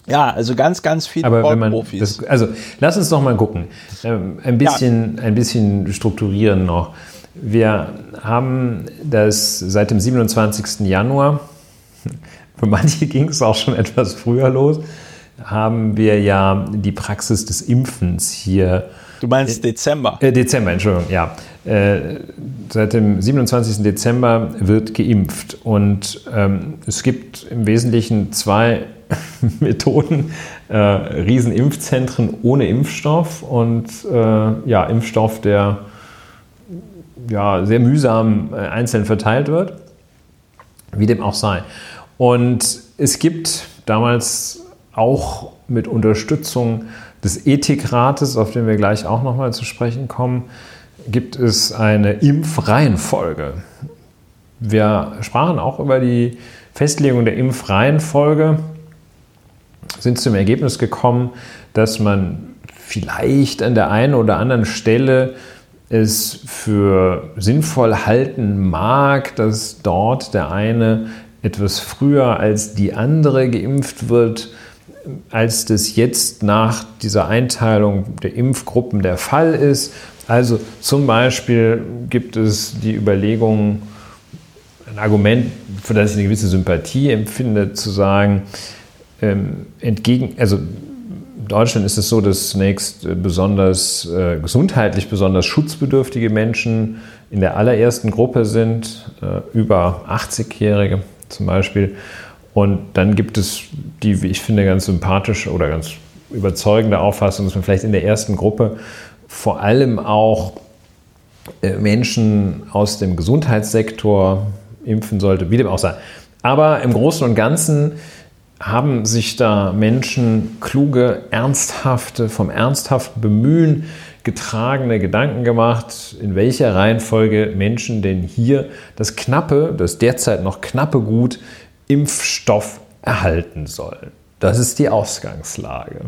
Ja, also ganz, ganz viele Aber wenn man das, also lass uns noch mal gucken. Ähm, ein, bisschen, ja. ein bisschen strukturieren noch. Wir haben das seit dem 27. Januar, für manche ging es auch schon etwas früher los, haben wir ja die Praxis des Impfens hier. Du meinst Dezember? Äh, Dezember, Entschuldigung, ja. Äh, seit dem 27. Dezember wird geimpft und ähm, es gibt im Wesentlichen zwei Methoden, äh, Riesenimpfzentren ohne Impfstoff und äh, ja, Impfstoff, der ja, sehr mühsam äh, einzeln verteilt wird, wie dem auch sei. Und es gibt damals auch mit Unterstützung des Ethikrates, auf den wir gleich auch nochmal zu sprechen kommen, gibt es eine Impfreihenfolge. Wir sprachen auch über die Festlegung der Impfreihenfolge, sind zum Ergebnis gekommen, dass man vielleicht an der einen oder anderen Stelle es für sinnvoll halten mag, dass dort der eine etwas früher als die andere geimpft wird, als das jetzt nach dieser Einteilung der Impfgruppen der Fall ist. Also zum Beispiel gibt es die Überlegung, ein Argument, für das ich eine gewisse Sympathie empfinde, zu sagen, ähm, entgegen, also in Deutschland ist es so, dass zunächst äh, besonders äh, gesundheitlich besonders schutzbedürftige Menschen in der allerersten Gruppe sind, äh, über 80-Jährige zum Beispiel. Und dann gibt es die, wie ich finde, ganz sympathische oder ganz überzeugende Auffassung, dass man vielleicht in der ersten Gruppe vor allem auch äh, Menschen aus dem Gesundheitssektor impfen sollte, wie dem auch sei. Aber im Großen und Ganzen haben sich da Menschen kluge, ernsthafte, vom ernsthaften Bemühen getragene Gedanken gemacht, in welcher Reihenfolge Menschen denn hier das knappe, das derzeit noch knappe Gut Impfstoff erhalten sollen. Das ist die Ausgangslage.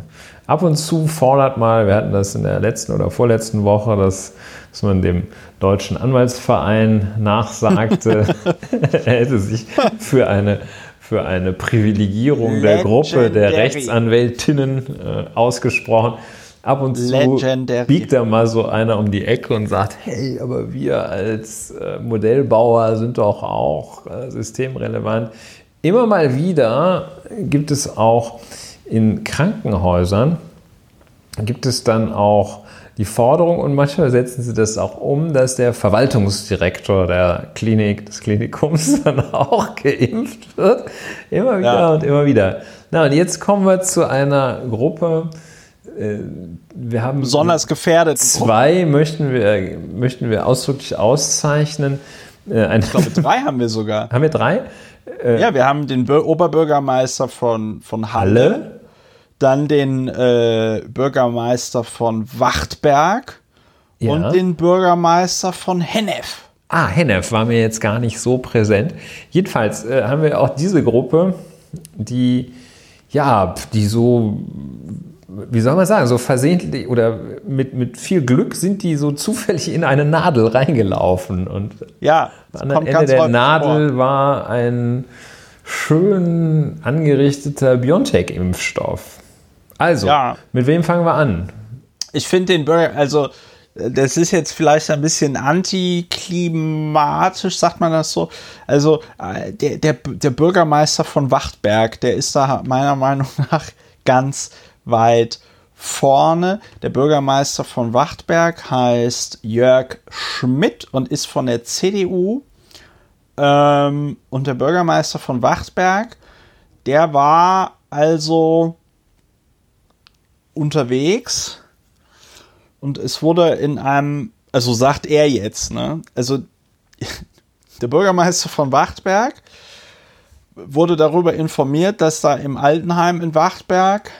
Ab und zu fordert mal, wir hatten das in der letzten oder vorletzten Woche, dass, dass man dem Deutschen Anwaltsverein nachsagte, er hätte sich für eine für eine Privilegierung der Gruppe der Rechtsanwältinnen äh, ausgesprochen. Ab und zu Legendary. biegt da mal so einer um die Ecke und sagt, hey, aber wir als äh, Modellbauer sind doch auch äh, systemrelevant. Immer mal wieder gibt es auch in Krankenhäusern, gibt es dann auch die Forderung und manchmal setzen sie das auch um, dass der Verwaltungsdirektor der Klinik, des Klinikums dann auch geimpft wird. Immer wieder ja. und immer wieder. Na, und jetzt kommen wir zu einer Gruppe. Äh, wir haben besonders gefährdet. Zwei möchten wir, möchten wir ausdrücklich auszeichnen. Äh, ich glaube, drei haben wir sogar. Haben wir drei? Äh, ja, wir haben den Oberbürgermeister von, von Halle. Halle dann den äh, Bürgermeister von Wachtberg ja. und den Bürgermeister von Hennef. Ah, Hennef war mir jetzt gar nicht so präsent. Jedenfalls äh, haben wir auch diese Gruppe, die ja, die so, wie soll man sagen, so versehentlich oder mit, mit viel Glück sind die so zufällig in eine Nadel reingelaufen. Und ja, am anderen Ende der Nadel vor. war ein schön angerichteter Biontech-Impfstoff. Also, ja. mit wem fangen wir an? Ich finde den Burger, also das ist jetzt vielleicht ein bisschen antiklimatisch, sagt man das so. Also äh, der, der, der Bürgermeister von Wachtberg, der ist da meiner Meinung nach ganz weit vorne. Der Bürgermeister von Wachtberg heißt Jörg Schmidt und ist von der CDU. Ähm, und der Bürgermeister von Wachtberg, der war also unterwegs und es wurde in einem, also sagt er jetzt, ne? Also der Bürgermeister von Wachtberg wurde darüber informiert, dass da im Altenheim in Wachtberg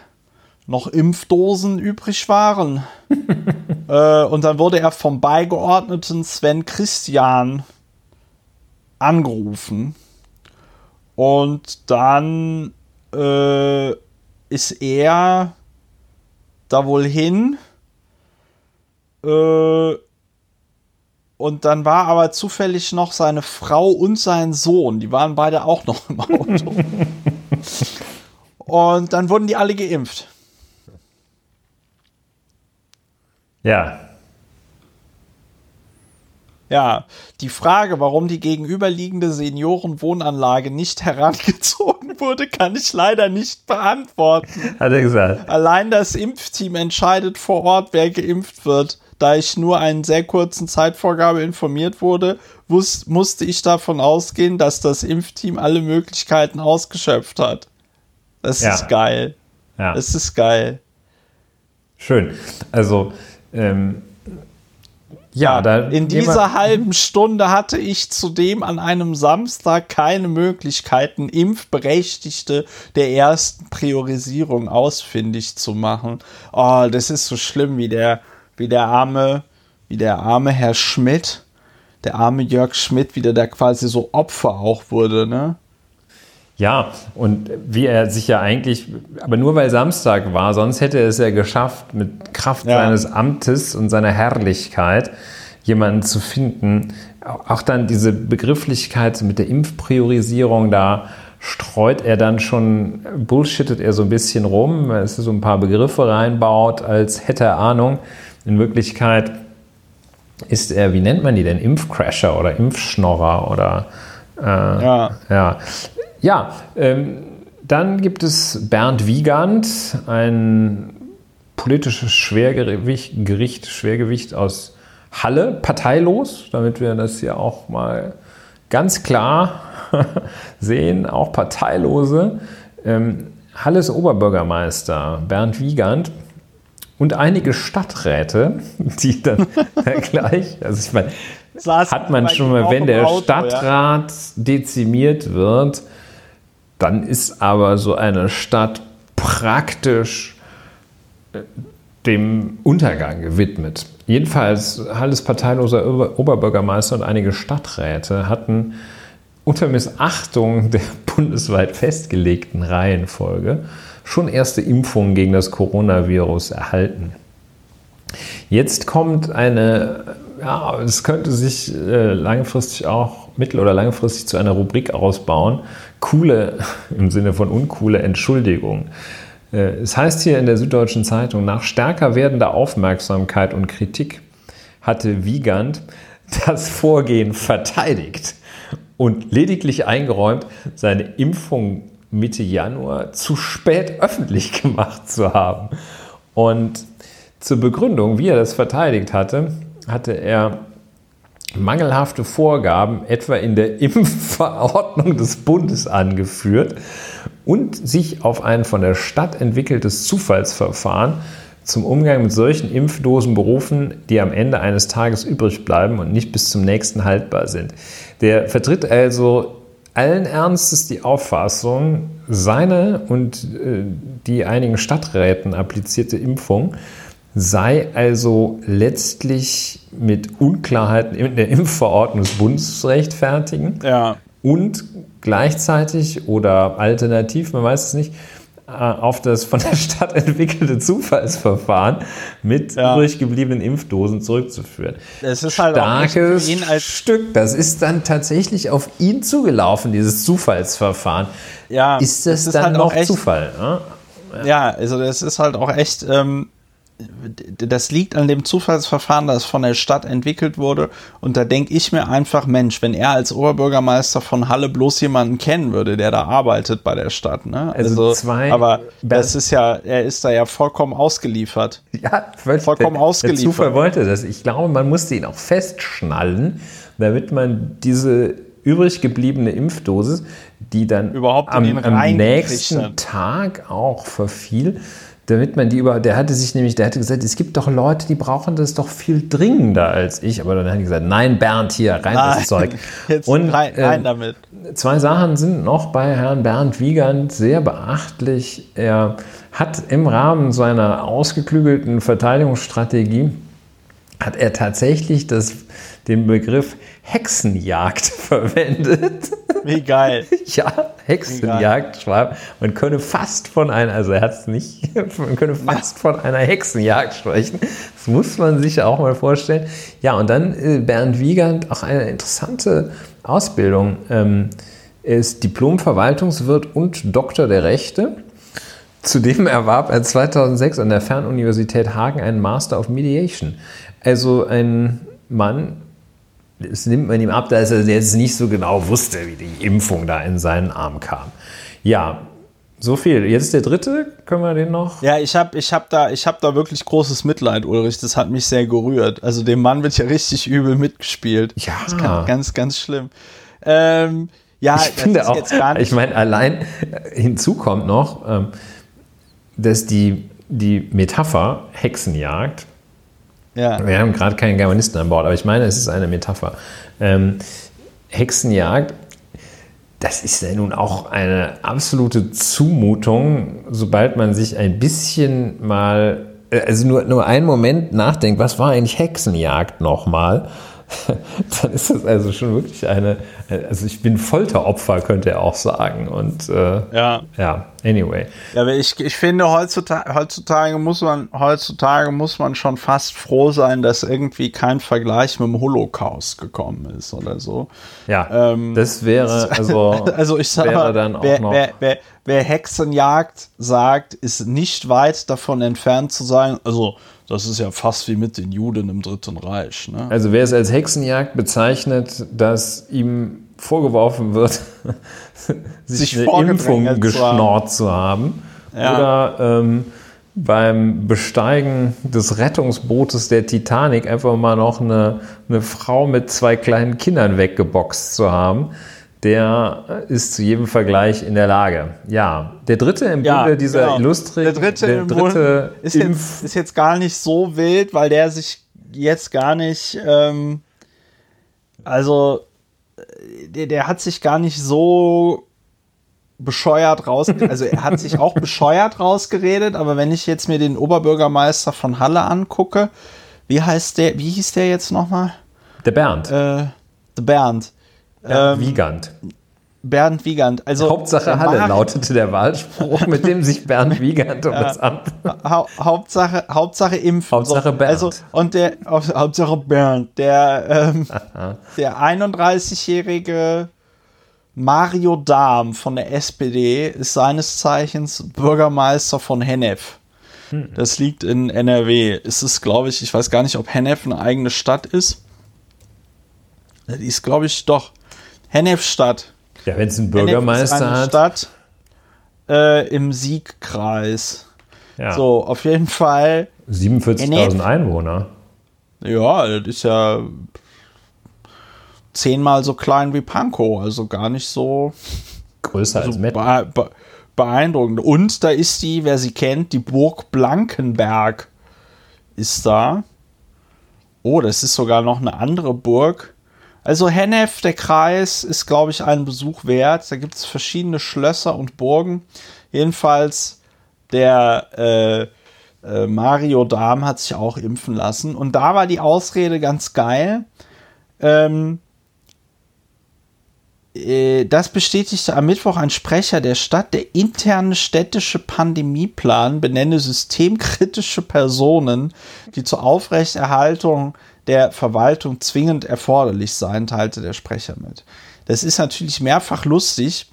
noch Impfdosen übrig waren. äh, und dann wurde er vom Beigeordneten Sven Christian angerufen. Und dann äh, ist er da wohl hin. Äh, und dann war aber zufällig noch seine Frau und sein Sohn. Die waren beide auch noch im Auto. Und dann wurden die alle geimpft. Ja. Ja, die Frage, warum die gegenüberliegende Seniorenwohnanlage nicht herangezogen wurde, kann ich leider nicht beantworten. Hat er gesagt. Allein das Impfteam entscheidet vor Ort, wer geimpft wird. Da ich nur einen sehr kurzen Zeitvorgabe informiert wurde, wus musste ich davon ausgehen, dass das Impfteam alle Möglichkeiten ausgeschöpft hat. Das Ja. ist geil. Ja. Das ist geil. Schön. Also, ähm, ja, da In dieser halben Stunde hatte ich zudem an einem Samstag keine Möglichkeiten, Impfberechtigte der ersten Priorisierung ausfindig zu machen. Oh, das ist so schlimm, wie der, wie der arme, wie der arme Herr Schmidt, der arme Jörg Schmidt, wie der da quasi so Opfer auch wurde, ne? Ja, und wie er sich ja eigentlich, aber nur weil Samstag war, sonst hätte er es ja geschafft, mit Kraft Ja. seines Amtes und seiner Herrlichkeit jemanden zu finden. Auch dann diese Begrifflichkeit mit der Impfpriorisierung, da streut er dann schon, bullshittet er so ein bisschen rum, weil es so ein paar Begriffe reinbaut, als hätte er Ahnung. In Wirklichkeit ist er, wie nennt man die denn, Impfcrasher oder Impfschnorrer oder Ja. ja, ja ähm, dann gibt es Bernd Wiegand, ein politisches Schwergewicht, Gericht, Schwergewicht aus Halle, parteilos, damit wir das hier auch mal ganz klar sehen, auch Parteilose. Ähm, Halles Oberbürgermeister Bernd Wiegand und einige Stadträte, die dann gleich, also ich meine, hat man schon mal, wenn der Auto, ja. Stadtrat dezimiert wird, dann ist aber so eine Stadt praktisch äh, dem Untergang gewidmet. Jedenfalls Halles parteiloser Ober- Oberbürgermeister und einige Stadträte hatten unter Missachtung der bundesweit festgelegten Reihenfolge schon erste Impfungen gegen das Coronavirus erhalten. Jetzt kommt eine, ja, es könnte sich äh, langfristig auch, mittel- oder langfristig zu einer Rubrik ausbauen. Coole, im Sinne von uncoole Entschuldigung. Äh, es heißt hier in der Süddeutschen Zeitung, nach stärker werdender Aufmerksamkeit und Kritik hatte Wiegand das Vorgehen verteidigt und lediglich eingeräumt, seine Impfung Mitte Januar zu spät öffentlich gemacht zu haben. Und zur Begründung, wie er das verteidigt hatte, hatte er mangelhafte Vorgaben etwa in der Impfverordnung des Bundes angeführt und sich auf ein von der Stadt entwickeltes Zufallsverfahren zum Umgang mit solchen Impfdosen berufen, die am Ende eines Tages übrig bleiben und nicht bis zum nächsten haltbar sind. Der vertritt also allen Ernstes die Auffassung, seine und äh, die einigen Stadträten applizierte Impfung sei also letztlich mit Unklarheiten in der Impfverordnung des Bundes zu rechtfertigen Ja. und gleichzeitig oder alternativ, man weiß es nicht, äh, auf das von der Stadt entwickelte Zufallsverfahren mit Ja. übrig gebliebenen Impfdosen zurückzuführen. Es ist halt Starkes Stück. Das ist dann tatsächlich auf ihn zugelaufen, dieses Zufallsverfahren. ja, Ist das es dann halt auch noch echt, Zufall? Ne? Ja, also das ist halt auch echt, ähm, das liegt an dem Zufallsverfahren, das von der Stadt entwickelt wurde. Und da denke ich mir einfach, Mensch, wenn er als Oberbürgermeister von Halle bloß jemanden kennen würde, der da arbeitet bei der Stadt, ne? Also zwei- aber das ist ja, er ist da ja vollkommen ausgeliefert. Ja, völlig. Vollkommen der, ausgeliefert. Der Zufall wollte das. Ich glaube, man musste ihn auch festschnallen, damit man diese übrig gebliebene Impfdosis, die dann Überhaupt am, am nächsten. Tag auch verfiel, damit man die über, der hatte sich nämlich, der hatte gesagt, es gibt doch Leute, die brauchen das doch viel dringender als ich, aber dann hat er gesagt, nein, Bernd, hier, rein das Zeug. Jetzt Und, rein, rein damit. Zwei Sachen sind noch bei Herrn Bernd Wiegand sehr beachtlich. Er hat im Rahmen seiner ausgeklügelten Verteidigungsstrategie hat er tatsächlich das, den Begriff Hexenjagd verwendet. Wie geil. ja, Hexenjagd schreiben. Man könne fast von einer, also er hat es nicht, man könne fast von einer Hexenjagd sprechen. Das muss man sich auch mal vorstellen. Ja, und dann äh, Bernd Wiegand, auch eine interessante Ausbildung. Ähm, er ist Diplom-Verwaltungswirt und Doktor der Rechte Zudem erwarb er 2006 an der Fernuniversität Hagen einen Master of Mediation. Also ein Mann, das nimmt man ihm ab, dass er jetzt nicht so genau wusste, wie die Impfung da in seinen Arm kam. Ja, so viel. Jetzt der dritte, können wir den noch? Ja, ich habe ich hab da, hab da wirklich großes Mitleid, Ulrich. Das hat mich sehr gerührt. Also dem Mann wird ja richtig übel mitgespielt. Ja. ganz, ganz schlimm. Ähm, ja, ich finde auch, ich meine, allein hinzu kommt noch, ähm, dass die, die Metapher Hexenjagd, ja. wir haben gerade keinen Germanisten an Bord, aber ich meine, es ist eine Metapher. Ähm, Hexenjagd das ist ja nun auch eine absolute Zumutung, sobald man sich ein bisschen mal, äh, also nur, nur einen Moment nachdenkt, was war eigentlich Hexenjagd nochmal? dann ist das also schon wirklich eine, also ich bin Folteropfer, könnte er auch sagen. Und äh, ja. ja, anyway. Ja, aber ich, ich finde, heutzutage, heutzutage, muss man, heutzutage muss man schon fast froh sein, dass irgendwie kein Vergleich mit dem Holocaust gekommen ist oder so. Ja, ähm, das wäre, also, also ich sage mal, dann auch wer, noch wer, wer, wer Hexenjagd sagt, ist nicht weit davon entfernt zu sein, also das ist ja fast wie mit den Juden im Dritten Reich. Ne? Also wer es als Hexenjagd bezeichnet, dass ihm vorgeworfen wird, sich, sich eine Impfung geschnort zu haben, ja. oder ähm, beim Besteigen des Rettungsbootes der Titanic einfach mal noch eine, eine Frau mit zwei kleinen Kindern weggeboxt zu haben, der ist zu jedem Vergleich in der Lage. Ja, der dritte im ja, Bunde dieser genau. Illustri, der dritte, der dritte ist, jetzt, ist, jetzt, gar nicht so wild, weil der sich jetzt gar nicht, ähm, also der, der hat sich gar nicht so bescheuert raus, also er hat sich auch bescheuert rausgeredet, aber wenn ich jetzt mir den Oberbürgermeister von Halle angucke, wie heißt der, wie hieß der jetzt nochmal? Der Bernd. Äh, der Bernd. Bernd ähm, Wiegand. Bernd Wiegand. Also, Hauptsache Halle Mar lautete der Wahlspruch, mit dem sich Bernd Wiegand um das Amt. Ha Hauptsache, Hauptsache Impfen. Hauptsache Bernd. Also, und der, Hauptsache Bernd. Der, ähm, der 31-jährige Mario Dahm von der SPD ist seines Zeichens Bürgermeister von Hennef. Hm. Das liegt in NRW. Es ist, glaube ich, ich weiß gar nicht, ob Hennef eine eigene Stadt ist. Die ist, glaube ich, doch. Hennefstadt. Ja, wenn es einen Bürgermeister hat. Stadt äh, im Siegkreis. Ja. So, auf jeden Fall. 47.000 Einwohner. Ja, das ist ja zehnmal so klein wie Pankow, also gar nicht so größer also als Metten. Be beeindruckend. Und da ist die, wer sie kennt, die Burg Blankenberg ist da. Oh, das ist sogar noch eine andere Burg. Also Hennef, der Kreis, ist, glaube ich, einen Besuch wert. Da gibt es verschiedene Schlösser und Burgen. Jedenfalls der äh, äh, Mario Dahm hat sich auch impfen lassen. Und da war die Ausrede ganz geil. Ähm, äh, das bestätigte am Mittwoch ein Sprecher der Stadt. Der interne städtische Pandemieplan benenne systemkritische Personen, die zur Aufrechterhaltung der Verwaltung zwingend erforderlich sein, teilte der Sprecher mit. Das ist natürlich mehrfach lustig,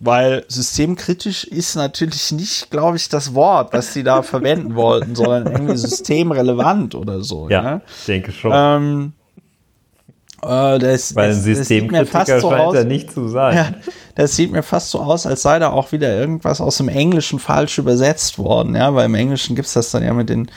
weil systemkritisch ist natürlich nicht, glaube ich, das Wort, was sie da verwenden wollten, sondern irgendwie systemrelevant oder so. Ja, ne? ich denke schon. Ähm, äh, das, Weil ein Systemkritiker so scheint aus, er nicht zu sein. Ja, das sieht mir fast so aus, als sei da auch wieder irgendwas aus dem Englischen falsch übersetzt worden. Ja, weil im Englischen gibt es das dann ja mit den,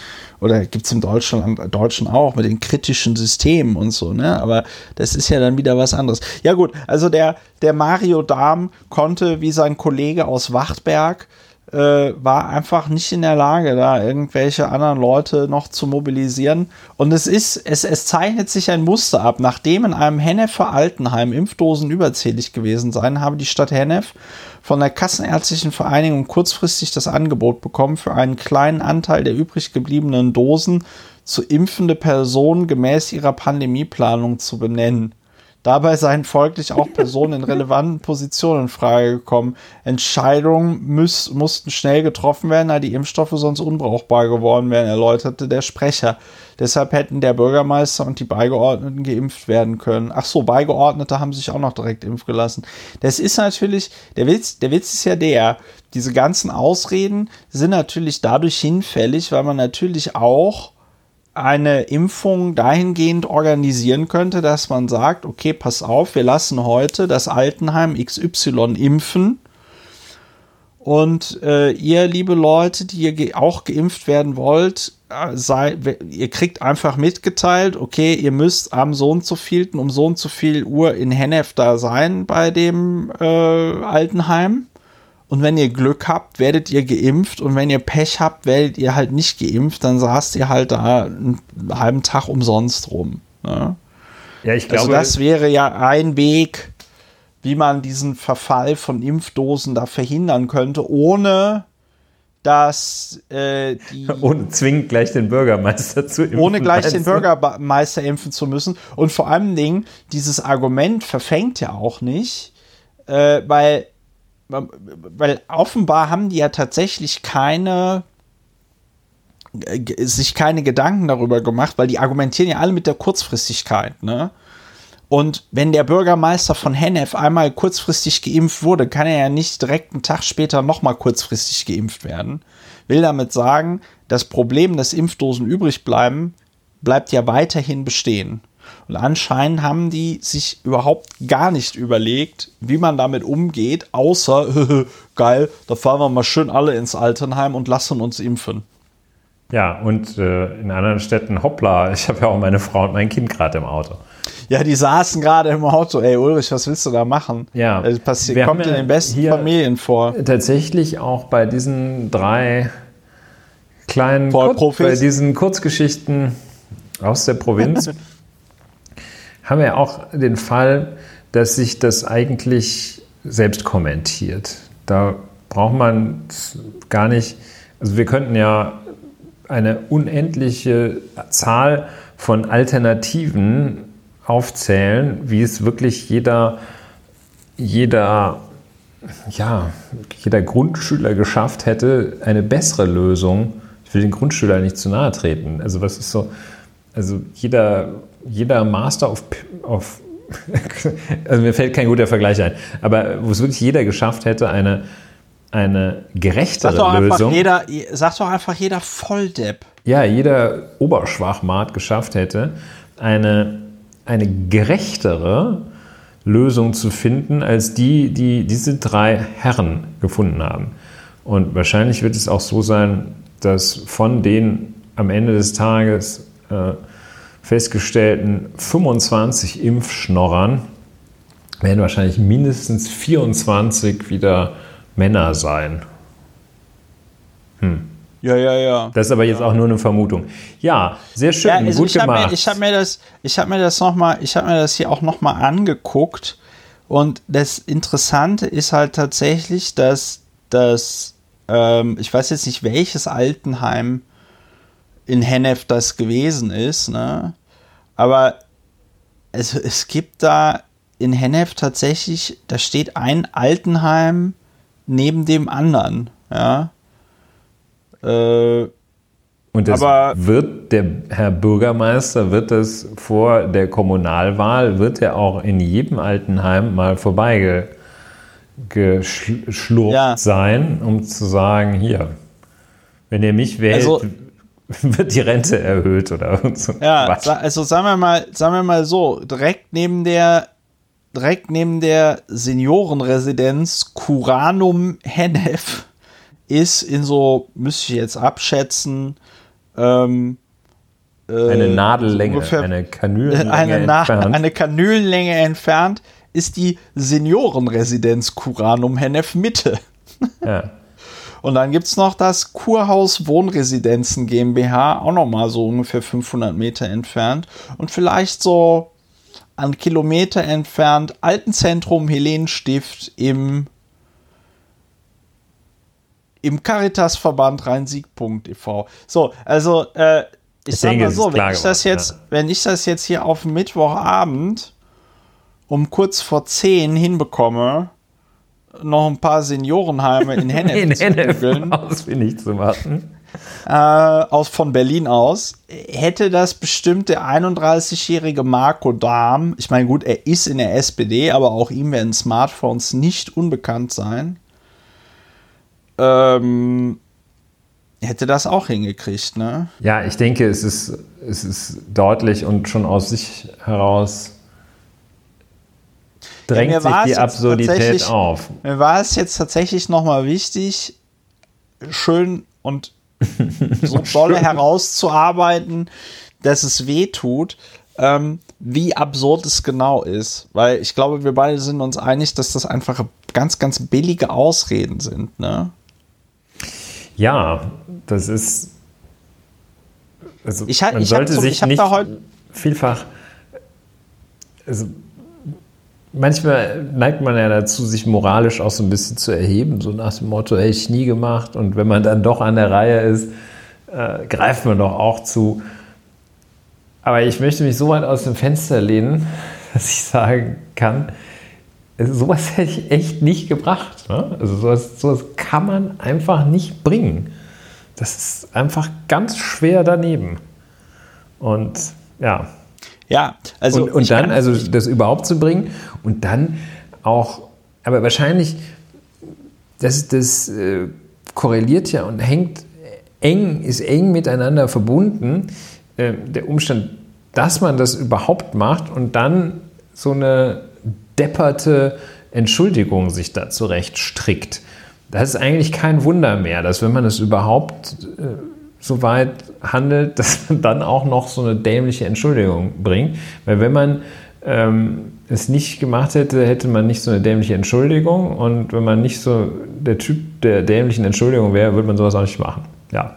oder gibt es im Deutschen, Deutschen auch, mit den kritischen Systemen und so. Ne? Aber das ist ja dann wieder was anderes. Ja gut, also der, der Mario Dahm konnte wie sein Kollege aus Wachtberg äh, war einfach nicht in der Lage, da irgendwelche anderen Leute noch zu mobilisieren. Und es ist, es, es zeichnet sich ein Muster ab. Nachdem in einem Hennefer Altenheim Impfdosen überzählig gewesen seien, habe die Stadt Hennef von der Kassenärztlichen Vereinigung kurzfristig das Angebot bekommen, für einen kleinen Anteil der übrig gebliebenen Dosen zu impfende Personen gemäß ihrer Pandemieplanung zu benennen. Dabei seien folglich auch Personen in relevanten Positionen in Frage gekommen. Entscheidungen müß, mussten schnell getroffen werden, da die Impfstoffe sonst unbrauchbar geworden wären, erläuterte der Sprecher. Deshalb hätten der Bürgermeister und die Beigeordneten geimpft werden können. Ach so, Beigeordnete haben sich auch noch direkt impfen gelassen. Das ist natürlich, der Witz, der Witz ist ja der, diese ganzen Ausreden sind natürlich dadurch hinfällig, weil man natürlich auch eine Impfung dahingehend organisieren könnte, dass man sagt, okay, pass auf, wir lassen heute das Altenheim XY impfen. Und äh, ihr, liebe Leute, die ihr ge auch geimpft werden wollt, äh, sei, ihr kriegt einfach mitgeteilt, okay, ihr müsst am so und so vielten um so und so viel Uhr in Hennef da sein bei dem äh, Altenheim. Und wenn ihr Glück habt, werdet ihr geimpft. Und wenn ihr Pech habt, werdet ihr halt nicht geimpft. Dann saßt ihr halt da einen halben Tag umsonst rum. Ne? Ja, ich Also glaube, das wäre ja ein Weg, wie man diesen Verfall von Impfdosen da verhindern könnte, ohne dass äh, die ohne zwingend gleich den Bürgermeister zu impfen. ohne gleich den? Bürgermeister impfen zu müssen. Und vor allem Dingen, dieses Argument verfängt ja auch nicht, äh, weil, weil offenbar haben die ja tatsächlich keine äh, sich keine Gedanken darüber gemacht, weil die argumentieren ja alle mit der Kurzfristigkeit, ne? Und wenn der Bürgermeister von Hennef einmal kurzfristig geimpft wurde, kann er ja nicht direkt einen Tag später nochmal kurzfristig geimpft werden. Will damit sagen, das Problem, dass Impfdosen übrig bleiben, bleibt ja weiterhin bestehen. Und anscheinend haben die sich überhaupt gar nicht überlegt, wie man damit umgeht, außer, geil, da fahren wir mal schön alle ins Altenheim und lassen uns impfen. Ja, und äh, in anderen Städten, hoppla, ich habe ja auch meine Frau und mein Kind gerade im Auto. Ja, die saßen gerade im Auto. Ey, Ulrich, was willst du da machen? Ja. Das passiert, Wir kommt in den besten Familien vor. Tatsächlich auch bei diesen drei kleinen Vollprofis. bei diesen Kurzgeschichten aus der Provinz haben wir auch den Fall, dass sich das eigentlich selbst kommentiert. Da braucht man gar nicht, also wir könnten ja eine unendliche Zahl von Alternativen aufzählen, wie es wirklich jeder, jeder, ja, jeder Grundschüler geschafft hätte, eine bessere Lösung. Ich will den Grundschüler nicht zu nahe treten. Also was ist so, also jeder, jeder Master of, of also mir fällt kein guter Vergleich ein, aber wo es wirklich jeder geschafft hätte, eine, eine Sag gerechtere doch, einfach Lösung. jeder, sag doch einfach jeder Volldepp. ja, jeder Oberschwachmat geschafft hätte, eine, eine gerechtere Lösung zu finden, als die, die diese drei Herren gefunden haben. Und wahrscheinlich wird es auch so sein, dass von den am Ende des Tages äh, festgestellten 25 Impfschnorrern werden wahrscheinlich mindestens 24 wieder Männer sein. Ja, ja, ja. Das ist aber jetzt auch nur eine Vermutung. Ja, sehr schön, Ja, also gut ich habe gemacht. mir, ich hab mir das, ich habe mir das noch mal, ich habe mir das hier auch noch mal angeguckt und das Interessante ist halt tatsächlich, dass das, ähm, ich weiß jetzt nicht welches Altenheim in Hennef das gewesen ist, ne? Aber es, es gibt da in Hennef tatsächlich, da steht ein Altenheim neben dem anderen, ja. Äh, Und das aber- wird der Herr Bürgermeister wird das vor der Kommunalwahl wird er auch in jedem Altenheim mal vorbeigeschlurft Ja. sein, um zu sagen, hier, wenn ihr mich wählt, Also- wird die Rente erhöht oder so. Ja, Quatsch. also sagen wir mal, sagen wir mal so, direkt neben der direkt neben der Seniorenresidenz Curanum Hennef ist in so, müsste ich jetzt abschätzen, ähm, äh, eine Nadellänge, ungefähr- eine Kanülenlänge eine, Na entfernt. eine Kanülenlänge entfernt ist die Seniorenresidenz Curanum Hennef Mitte. ja. Und dann gibt es noch das Kurhaus Wohnresidenzen GmbH, auch noch mal so ungefähr 500 Meter entfernt. Und vielleicht so an Kilometer entfernt Altenzentrum Helenenstift im, im Caritasverband Rhein-Sieg.tv. So, also äh, ich, Ich sag denke, mal so, wenn ich das jetzt, ja. wenn ich das jetzt hier auf Mittwochabend um kurz vor 10 hinbekomme, noch ein paar Seniorenheime in Hennef In zu Hennef googeln, ausfindig zu machen. äh, aus, von Berlin aus, hätte das bestimmt der 31-jährige Marco Dahm, ich meine, gut, er ist in der SPD, aber auch ihm werden Smartphones nicht unbekannt sein, ähm, hätte das auch hingekriegt, ne? Ja, ich denke, es ist, es ist deutlich und schon aus sich heraus drängt mir sich die Absurdität auf. Mir war es jetzt tatsächlich nochmal wichtig, schön und so dolle herauszuarbeiten, dass es weh tut, ähm, wie absurd es genau ist. Weil ich glaube, wir beide sind uns einig, dass das einfach ganz, ganz billige Ausreden sind. Ne? Ja, das ist. Also Ich hab- man ich sollte zum- sich nicht vielfach. Also manchmal neigt man ja dazu, sich moralisch auch so ein bisschen zu erheben, so nach dem Motto, ey, ich nie gemacht. Und wenn man dann doch an der Reihe ist, äh, greift man doch auch zu. Aber ich möchte mich so weit aus dem Fenster lehnen, dass ich sagen kann, sowas hätte ich echt nicht gebracht. Ne? Also sowas, sowas kann man einfach nicht bringen. Das ist einfach ganz schwer daneben. Und ja, Ja, also und, und dann, also das überhaupt zu bringen und dann auch, aber wahrscheinlich, das, das äh, korreliert ja und hängt eng, ist eng miteinander verbunden, äh, der Umstand, dass man das überhaupt macht und dann so eine depperte Entschuldigung sich da zurecht strickt. Das ist eigentlich kein Wunder mehr, dass wenn man es überhaupt äh, so weit handelt, dass man dann auch noch so eine dämliche Entschuldigung bringt. Weil wenn man ähm, es nicht gemacht hätte, hätte man nicht so eine dämliche Entschuldigung. Und wenn man nicht so der Typ der dämlichen Entschuldigung wäre, würde man sowas auch nicht machen. Ja,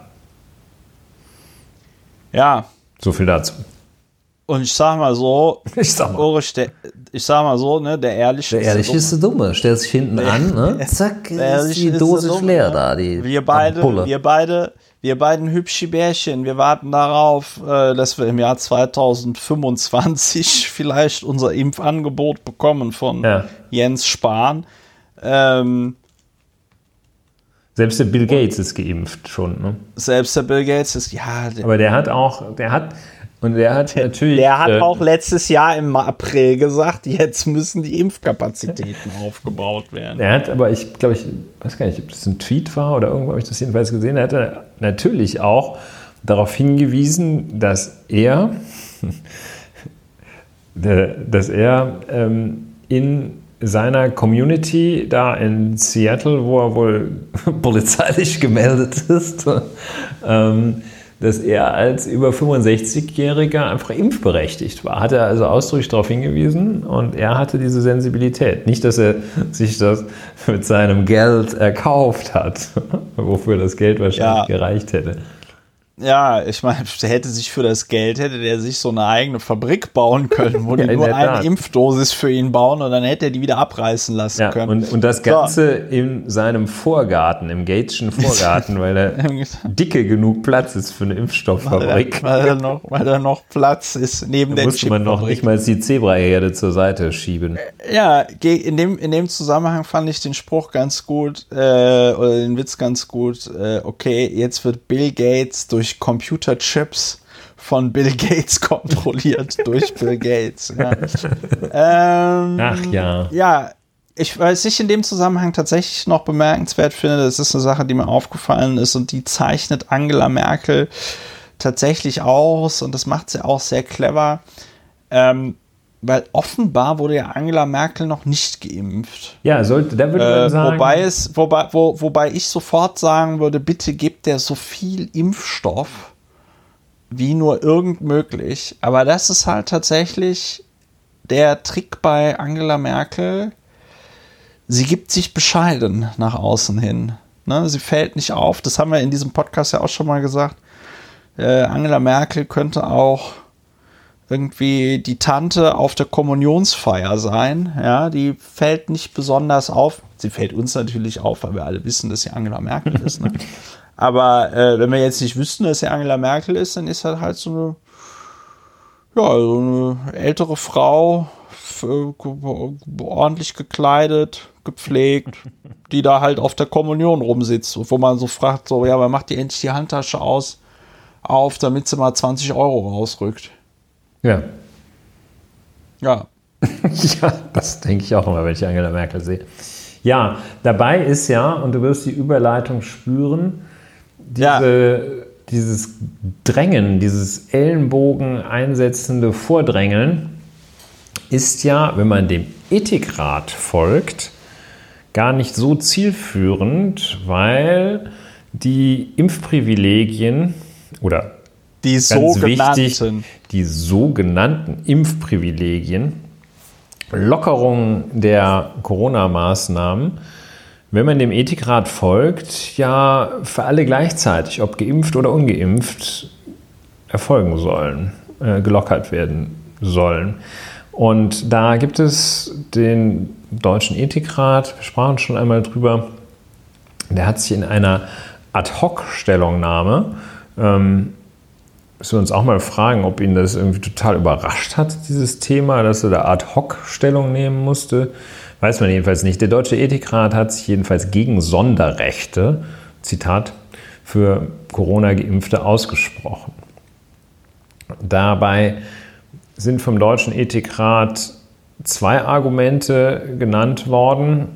ja, so viel dazu. und ich sag mal so, Ich sag mal. Ulrich, der, ich sag mal so, ne, der Ehrliche Der Ehrliche ist der Dumme. Stellt sich hinten an, ne? zack, Der ist die ist Dose Dumme, leer ne? da. Die wir beide, Ampulle. wir beide, wir beiden hübsche Bärchen, wir warten darauf, äh, dass wir im Jahr 2025 vielleicht unser Impfangebot bekommen von Ja. Jens Spahn. Ähm, Selbst der Bill Gates ist geimpft schon. Ne? selbst der Bill Gates ist, ja, Aber der hat auch, der hat, und der hat natürlich. der hat äh, auch letztes Jahr im April gesagt, jetzt müssen die Impfkapazitäten aufgebaut werden. Er hat aber, ich glaube, ich weiß gar nicht, ob das ein Tweet war oder irgendwo habe ich das jedenfalls gesehen. Er hat natürlich auch darauf hingewiesen, dass er, dass er ähm, in seiner Community da in Seattle, wo er wohl polizeilich gemeldet ist, ähm, dass er als über 65-Jähriger einfach impfberechtigt war. Hat er also ausdrücklich darauf hingewiesen und er hatte diese Sensibilität. Nicht, dass er sich das mit seinem Geld erkauft hat, wofür das Geld wahrscheinlich Ja. gereicht hätte. Ja, ich meine, der hätte sich für das Geld, hätte der sich so eine eigene Fabrik bauen können, wo Ja, die in nur eine Tat. Impfdosis für ihn bauen und dann hätte er die wieder abreißen lassen Ja, können. und, und das Ganze in seinem Vorgarten, im Gateschen Vorgarten, weil da dicke genug Platz ist für eine Impfstofffabrik. weil, da noch, weil da noch Platz ist neben Da der musste man noch nicht mal die Zebraherde zur Seite schieben. Ja, in dem, in dem Zusammenhang fand ich den Spruch ganz gut, äh, oder den Witz ganz gut. Äh, okay, jetzt wird Bill Gates durch Computerchips von Bill Gates kontrolliert, durch Bill Gates. Ja. Ähm, Ach ja. Ja, ich, was ich in dem Zusammenhang tatsächlich noch bemerkenswert finde, das ist eine Sache, die mir aufgefallen ist und die zeichnet Angela Merkel tatsächlich aus und das macht sie auch sehr clever, ähm, weil offenbar wurde ja Angela Merkel noch nicht geimpft. Ja, sollte, da würde man Äh, sagen. wobei, es, wobei, wo, wobei ich sofort sagen würde, bitte gebt der so viel Impfstoff wie nur irgend möglich. Aber das ist halt tatsächlich der Trick bei Angela Merkel. Sie gibt sich bescheiden nach außen hin. Ne? Sie fällt nicht auf. Das haben wir in diesem Podcast ja auch schon mal gesagt. Äh, Angela Merkel könnte auch irgendwie die Tante auf der Kommunionsfeier sein. Ja, die fällt nicht besonders auf. Sie fällt uns natürlich auf, weil wir alle wissen, dass sie Angela Merkel ist. Ne? Aber äh, wenn wir jetzt nicht wüssten, dass sie Angela Merkel ist, dann ist das halt so eine, ja, so eine ältere Frau, äh, ordentlich gekleidet, gepflegt, die da halt auf der Kommunion rumsitzt und wo man so fragt, so, ja, wer macht die endlich die Handtasche aus, auf, damit sie mal 20 Euro rausrückt. Ja. Ja, Ja, das denke ich auch immer, wenn ich Angela Merkel sehe. Ja, dabei ist ja, und du wirst die Überleitung spüren, Ja. diese, dieses Drängen, dieses Ellenbogen einsetzende Vordrängeln ist ja, wenn man dem Ethikrat folgt, gar nicht so zielführend, weil die Impfprivilegien oder die ganz sogenannten. wichtig, die sogenannten Impfprivilegien, Lockerung der Corona-Maßnahmen, wenn man dem Ethikrat folgt, ja für alle gleichzeitig, ob geimpft oder ungeimpft, erfolgen sollen, äh, gelockert werden sollen. Und da gibt es den Deutschen Ethikrat, wir sprachen schon einmal drüber, der hat sich in einer Ad-Hoc-Stellungnahme ähm, müssen wir uns auch mal fragen, ob ihn das irgendwie total überrascht hat, dieses Thema, dass er da ad hoc Stellung nehmen musste. Weiß man jedenfalls nicht. Der Deutsche Ethikrat hat sich jedenfalls gegen Sonderrechte, Zitat, für Corona-Geimpfte ausgesprochen. Dabei sind vom Deutschen Ethikrat zwei Argumente genannt worden,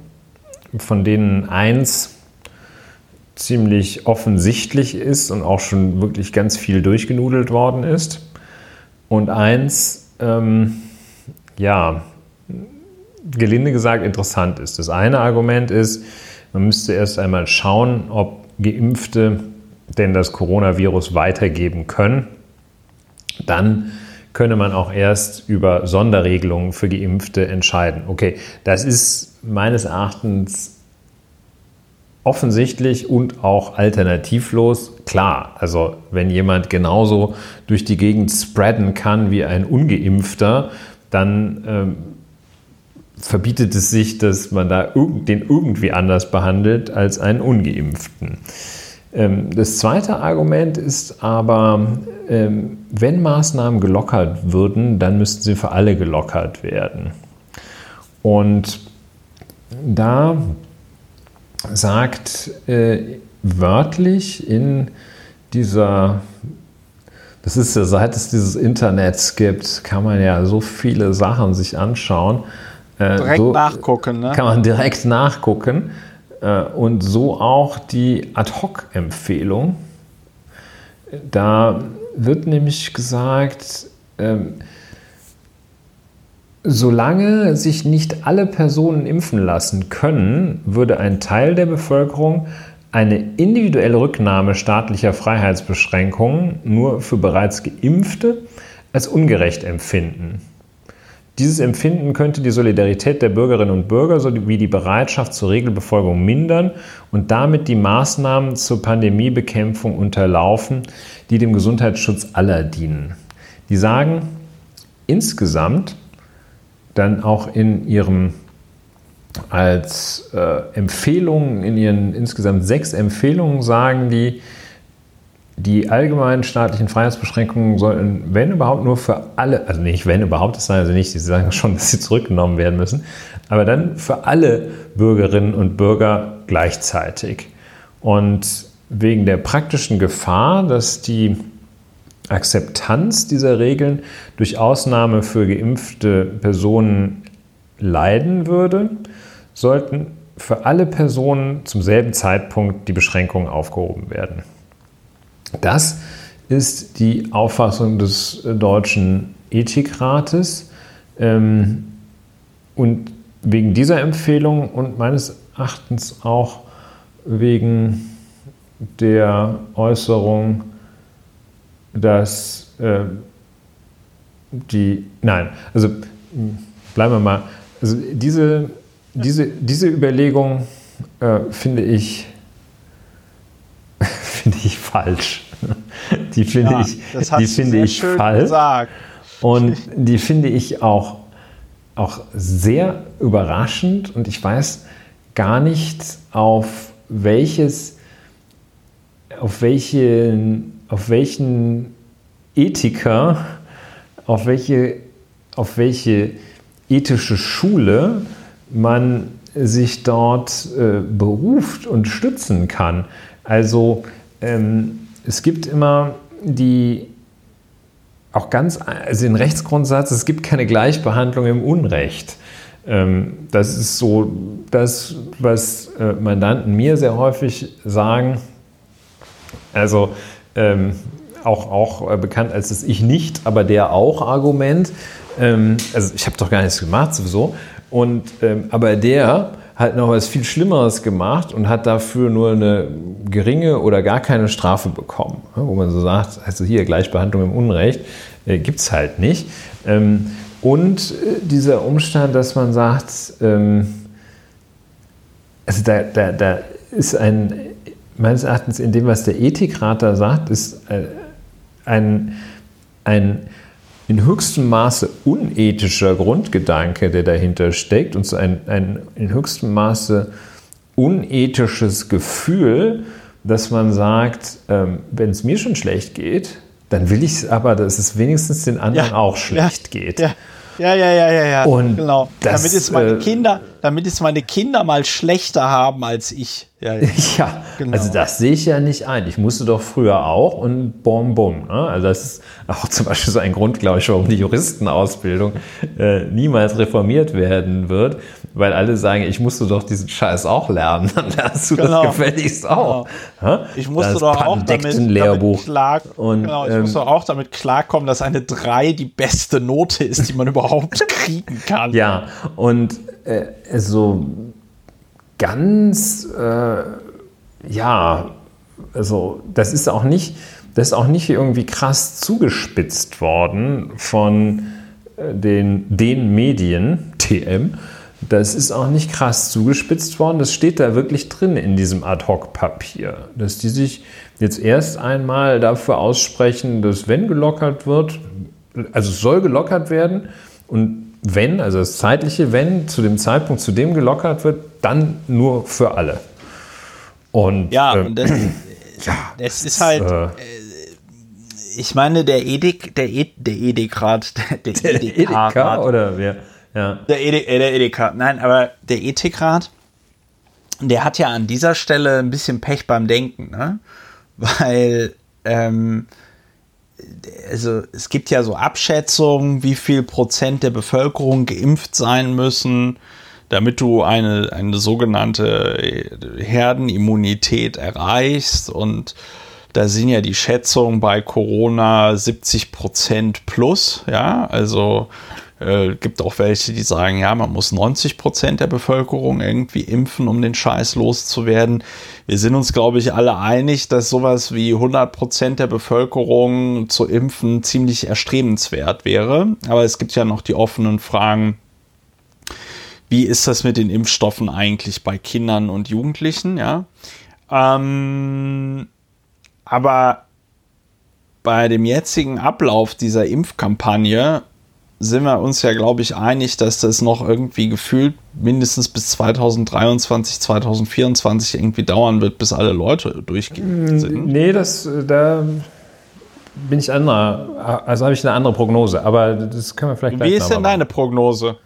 von denen eins ziemlich offensichtlich ist und auch schon wirklich ganz viel durchgenudelt worden ist. Und eins, ähm, ja, gelinde gesagt interessant ist. Das eine Argument ist, man müsste erst einmal schauen, ob Geimpfte denn das Coronavirus weitergeben können. Dann könne man auch erst über Sonderregelungen für Geimpfte entscheiden. Okay, das ist meines Erachtens offensichtlich und auch alternativlos. Klar, also wenn jemand genauso durch die Gegend spreaden kann wie ein ungeimpfter, dann ähm, verbietet es sich, dass man da den irgendwie anders behandelt als einen ungeimpften. Ähm, das zweite Argument ist aber, ähm, wenn Maßnahmen gelockert würden, dann müssten sie für alle gelockert werden. Und da sagt äh, wörtlich in dieser, das ist ja seit es dieses Internets gibt, kann man ja so viele Sachen sich anschauen. Äh, direkt so nachgucken, ne? Kann man direkt nachgucken. Äh, und so auch die Ad-Hoc-Empfehlung. Da wird nämlich gesagt, ähm, Solange sich nicht alle Personen impfen lassen können, würde ein Teil der Bevölkerung eine individuelle Rücknahme staatlicher Freiheitsbeschränkungen nur für bereits Geimpfte als ungerecht empfinden. Dieses Empfinden könnte die Solidarität der Bürgerinnen und Bürger sowie die Bereitschaft zur Regelbefolgung mindern und damit die Maßnahmen zur Pandemiebekämpfung unterlaufen, die dem Gesundheitsschutz aller dienen. Die sagen, insgesamt dann auch in ihrem als äh, Empfehlungen, in ihren insgesamt sechs Empfehlungen sagen die, die allgemeinen staatlichen Freiheitsbeschränkungen sollten, wenn überhaupt, nur für alle, also nicht wenn überhaupt, das sagen sie nicht, sie sagen schon, dass sie zurückgenommen werden müssen, aber dann für alle Bürgerinnen und Bürger gleichzeitig. Und wegen der praktischen Gefahr, dass die Akzeptanz dieser Regeln durch Ausnahme für geimpfte Personen leiden würde, sollten für alle Personen zum selben Zeitpunkt die Beschränkungen aufgehoben werden. Das ist die Auffassung des Deutschen Ethikrates. Ähm, Und wegen dieser Empfehlung und meines Erachtens auch wegen der Äußerung, dass äh, die, nein, also bleiben wir mal, also diese, diese, diese Überlegung äh, finde ich, finde ich falsch. Die finde Ja, ich, die finde ich falsch. gesagt. Und die finde ich auch, auch sehr überraschend und ich weiß gar nicht, auf welches, auf welchen, auf welchen Ethiker, auf welche, auf welche ethische Schule man sich dort äh, beruft und stützen kann. Also ähm, es gibt immer die, auch ganz, also den Rechtsgrundsatz, es gibt keine Gleichbehandlung im Unrecht. Ähm, das ist so das, was äh, Mandanten mir sehr häufig sagen. Also ähm, auch, auch äh, bekannt als das Ich nicht, aber der auch Argument. Ähm, also ich habe doch gar nichts gemacht sowieso. Und, ähm, aber der hat noch was viel Schlimmeres gemacht und hat dafür nur eine geringe oder gar keine Strafe bekommen. Wo man so sagt, also hier Gleichbehandlung im Unrecht, äh, gibt es halt nicht. Ähm, und äh, dieser Umstand, dass man sagt, ähm, also da, da, da ist ein, meines Erachtens in dem, was der Ethikrat da sagt, ist äh, ein, ein in höchstem Maße unethischer Grundgedanke, der dahinter steckt, und so ein, ein in höchstem Maße unethisches Gefühl, dass man sagt, ähm, wenn es mir schon schlecht geht, dann will ich es aber, dass es wenigstens den anderen ja, auch schlecht ja, geht. Ja. Ja, ja, ja, ja. Und genau. Das, damit, es meine äh, Kinder, damit es meine Kinder mal schlechter haben als ich. Ja, ja. Ja, Genau. also das sehe ich ja nicht ein. Ich musste doch früher auch und bom, bom. Ne? Also das ist auch zum Beispiel so ein Grund, glaube ich, warum die Juristenausbildung äh, niemals reformiert werden wird, weil alle sagen, ich musste doch diesen Scheiß auch lernen. Dann lernst du Genau. das gefälligst auch. Hä? Ich musste das doch auch damit, damit klar, Und, genau, ich ähm, musste auch damit klarkommen, dass eine 3 die beste Note ist, die man überhaupt kriegen kann. Ja, und äh, so ganz, äh, ja, also das ist auch nicht, das ist auch nicht irgendwie krass zugespitzt worden von äh, den, den Medien, TM. Das ist auch nicht krass zugespitzt worden. Das steht da wirklich drin in diesem Ad-Hoc-Papier, dass die sich jetzt erst einmal dafür aussprechen, dass wenn gelockert wird, also es soll gelockert werden und wenn, also das zeitliche Wenn, zu dem Zeitpunkt, zu dem gelockert wird, dann nur für alle. Und Ja, ähm, und das, das ist halt, äh, ich meine, der Edik, der, Ed, der Edikrat, der, der Edeka Edeka-Rat, oder wer? Ja. der, Ede, äh, der Edeka, nein, aber der Ethikrat, der hat ja an dieser Stelle ein bisschen Pech beim Denken, ne? Weil, ähm, also es gibt ja so Abschätzungen, wie viel Prozent der Bevölkerung geimpft sein müssen, damit du eine, eine sogenannte Herdenimmunität erreichst. Und da sind ja die Schätzungen bei Corona 70 Prozent plus, ja, also äh, gibt auch welche, die sagen, ja, man muss 90 Prozent der Bevölkerung irgendwie impfen, um den Scheiß loszuwerden. Wir sind uns, glaube ich, alle einig, dass sowas wie 100 Prozent der Bevölkerung zu impfen ziemlich erstrebenswert wäre. Aber es gibt ja noch die offenen Fragen, wie ist das mit den Impfstoffen eigentlich bei Kindern und Jugendlichen, ja? Ähm, aber bei dem jetzigen Ablauf dieser Impfkampagne sind wir uns ja, glaube ich, einig, dass das noch irgendwie gefühlt mindestens bis 2023, 2024 irgendwie dauern wird, bis alle Leute durchgeimpft sind. Nee, das, äh, da bin ich anderer, also habe ich eine andere Prognose, aber das können wir vielleicht gleich Wie ist denn deine Prognose?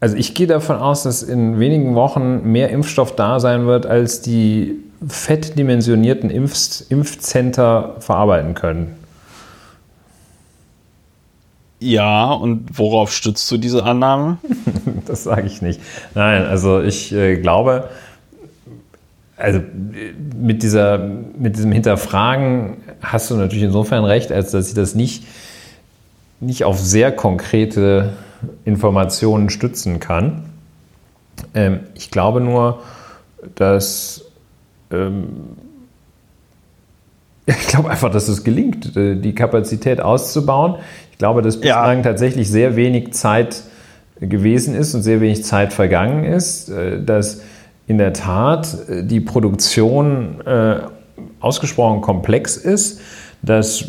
Also ich gehe davon aus, dass in wenigen Wochen mehr Impfstoff da sein wird, als die fettdimensionierten Impf Impfcenter verarbeiten können. Ja, und worauf stützt du diese Annahme? Das sage ich nicht. Nein, also ich äh, glaube, also äh, mit, dieser, mit diesem Hinterfragen hast du natürlich insofern recht, als dass ich das nicht, nicht auf sehr konkrete Informationen stützen kann. Ähm, ich glaube nur, dass ähm, ich glaube einfach, dass es gelingt, äh, die Kapazität auszubauen. Ich glaube, dass Ja. bislang tatsächlich sehr wenig Zeit gewesen ist und sehr wenig Zeit vergangen ist, äh, dass in der Tat äh, die Produktion ausgesprochen komplex ist, dass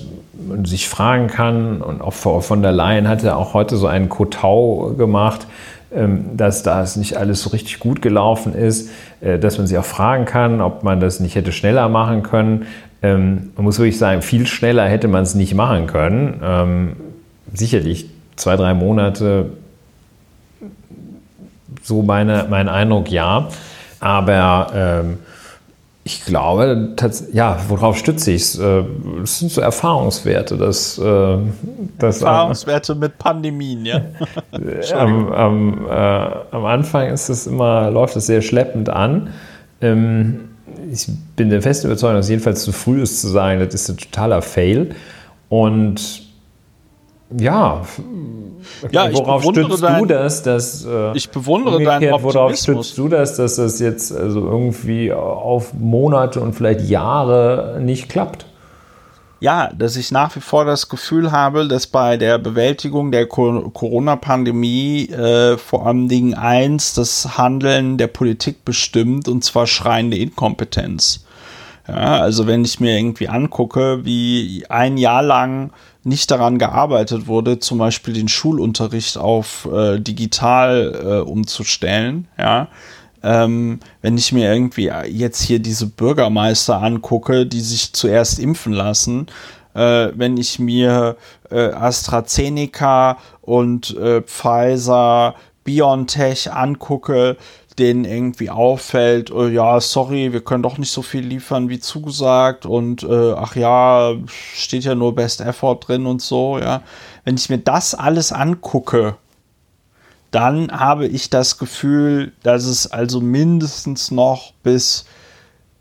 man sich fragen kann, und auch Frau von der Leyen hatte auch heute so einen Kotau gemacht, ähm, dass das nicht alles so richtig gut gelaufen ist, dass man sich auch fragen kann, ob man das nicht hätte schneller machen können. Ähm, Man muss wirklich sagen, viel schneller hätte man es nicht machen können. Ähm, Sicherlich zwei, drei Monate so meine, mein Eindruck, ja. Aber ähm, ich glaube, ja, worauf stütze ich es? Äh, Das sind so Erfahrungswerte, dass, äh, dass Erfahrungswerte mit Pandemien, ja. am, am, äh, am Anfang ist es immer, läuft es sehr schleppend an. Ähm, ich bin der festen Überzeugung, dass es jedenfalls zu früh ist zu sagen, das ist ein totaler Fail. Und ja, Ja, worauf stützt du dein- das? Dass, äh, Ich bewundere deinen umgekehrt, Worauf Optimismus. stützt du das, dass das jetzt also irgendwie auf Monate und vielleicht Jahre nicht klappt? Ja, dass ich nach wie vor das Gefühl habe, dass bei der Bewältigung der Co- Corona-Pandemie äh, vor allen Dingen eins das Handeln der Politik bestimmt, und zwar schreiende Inkompetenz. Ja, also wenn ich mir irgendwie angucke, wie ein Jahr lang nicht daran gearbeitet wurde, zum Beispiel den Schulunterricht auf äh, digital äh, umzustellen, ja, ähm, wenn ich mir irgendwie jetzt hier diese Bürgermeister angucke, die sich zuerst impfen lassen, äh, wenn ich mir äh, AstraZeneca und äh, Pfizer, BioNTech angucke, denen irgendwie auffällt, äh, ja, sorry, wir können doch nicht so viel liefern wie zugesagt und äh, ach ja, steht ja nur Best Effort drin und so, ja. Wenn ich mir das alles angucke, dann habe ich das Gefühl, dass es also mindestens noch bis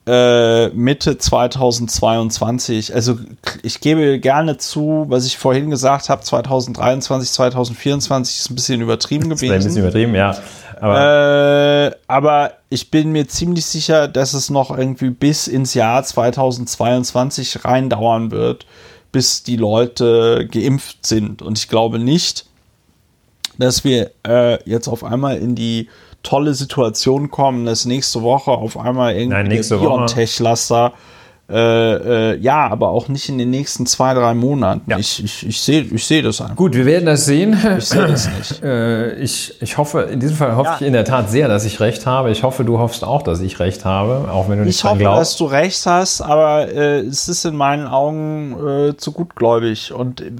äh, Mitte 2022, also ich gebe gerne zu, was ich vorhin gesagt habe, 2023, 2024 ist ein bisschen übertrieben Das wäre ein bisschen gewesen. übertrieben, ja. Aber Äh, aber ich bin mir ziemlich sicher, dass es noch irgendwie bis ins Jahr 2022 rein dauern wird, bis die Leute geimpft sind. Und ich glaube nicht, dass wir äh, jetzt auf einmal in die tolle Situation kommen, dass nächste Woche auf einmal irgendwie Nein, nächste Woche. BioNTech-Laster äh, äh, ja, aber auch nicht in den nächsten zwei, drei Monaten. Ja. Ich, ich, ich sehe ich seh das einfach. Gut, wir werden das sehen. Ich sehe das nicht. Äh, ich, ich hoffe, in diesem Fall hoffe Ja. ich in der Tat sehr, dass ich recht habe. Ich hoffe, du hoffst auch, dass ich recht habe, auch wenn du nicht Ich hoffe, dass glaubst. du recht hast, aber äh, es ist in meinen Augen äh, zu gutgläubig. Und äh,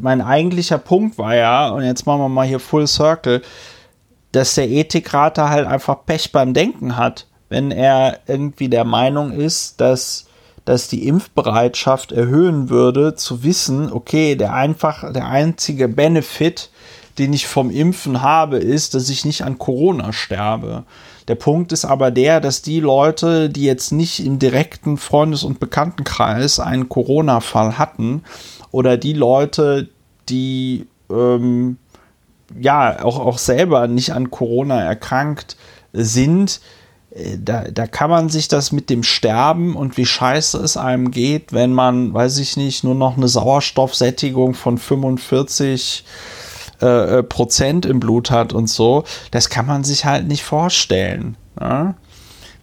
mein eigentlicher Punkt war ja, und jetzt machen wir mal hier Full Circle, dass der Ethikrat da halt einfach Pech beim Denken hat, wenn er irgendwie der Meinung ist, dass dass die Impfbereitschaft erhöhen würde, zu wissen, okay, der einfach, der einzige Benefit, den ich vom Impfen habe, ist, dass ich nicht an Corona sterbe. Der Punkt ist aber der, dass die Leute, die jetzt nicht im direkten Freundes- und Bekanntenkreis einen Corona-Fall hatten, oder die Leute, die ähm, ja auch, auch selber nicht an Corona erkrankt sind, äh, da, da kann man sich das mit dem Sterben und wie scheiße es einem geht, wenn man, weiß ich nicht, nur noch eine Sauerstoffsättigung von 45 äh, äh, Prozent im Blut hat und so, das kann man sich halt nicht vorstellen. Ja?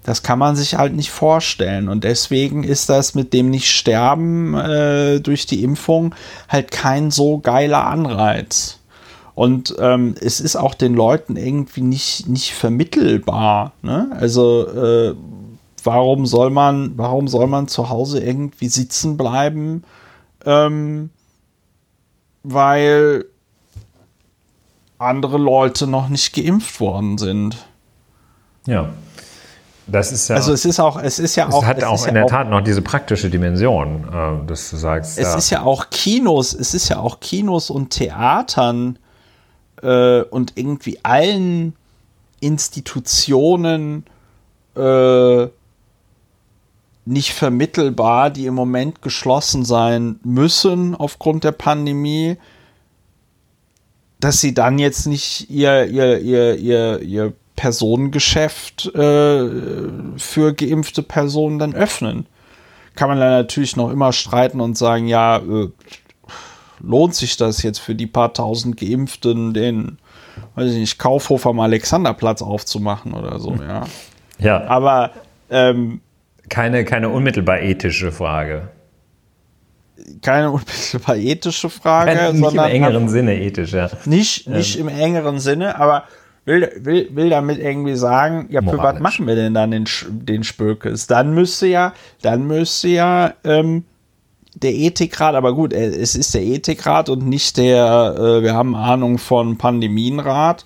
Das kann man sich halt nicht vorstellen. Und deswegen ist das mit dem Nicht-Sterben äh, durch die Impfung halt kein so geiler Anreiz. Und ähm, es ist auch den Leuten irgendwie nicht, nicht vermittelbar. Ne? Also äh, warum soll man, warum soll man zu Hause irgendwie sitzen bleiben? Ähm, weil andere Leute noch nicht geimpft worden sind. Ja. Das ist ja. Also es ist auch, es ist ja es auch, hat es auch ist in ja der auch, Tat noch diese praktische Dimension, äh, dass du sagst, es ja, ist ja auch Kinos, es ist ja auch Kinos und Theatern äh, und irgendwie allen Institutionen äh, nicht vermittelbar, die im Moment geschlossen sein müssen aufgrund der Pandemie, dass sie dann jetzt nicht ihr, ihr, ihr, ihr, ihr Personengeschäft äh, für geimpfte Personen dann öffnen. Kann man dann natürlich noch immer streiten und sagen, ja, äh, lohnt sich das jetzt für die paar tausend Geimpften, den, weiß ich nicht, Kaufhof am Alexanderplatz aufzumachen oder so, ja. ja Aber ähm, keine, keine unmittelbar ethische Frage. keine unmittelbar ethische Frage, Keine, nicht im sondern engeren Sinne ethisch, ja. nicht, nicht im engeren Sinne, aber will, will, will damit irgendwie sagen, ja, für was Moralisch. machen wir denn dann den, den Spökes? Dann müsste ja, dann müsste ja ähm, der Ethikrat, aber gut, äh, es ist der Ethikrat und nicht der, äh, wir haben Ahnung von Pandemienrat.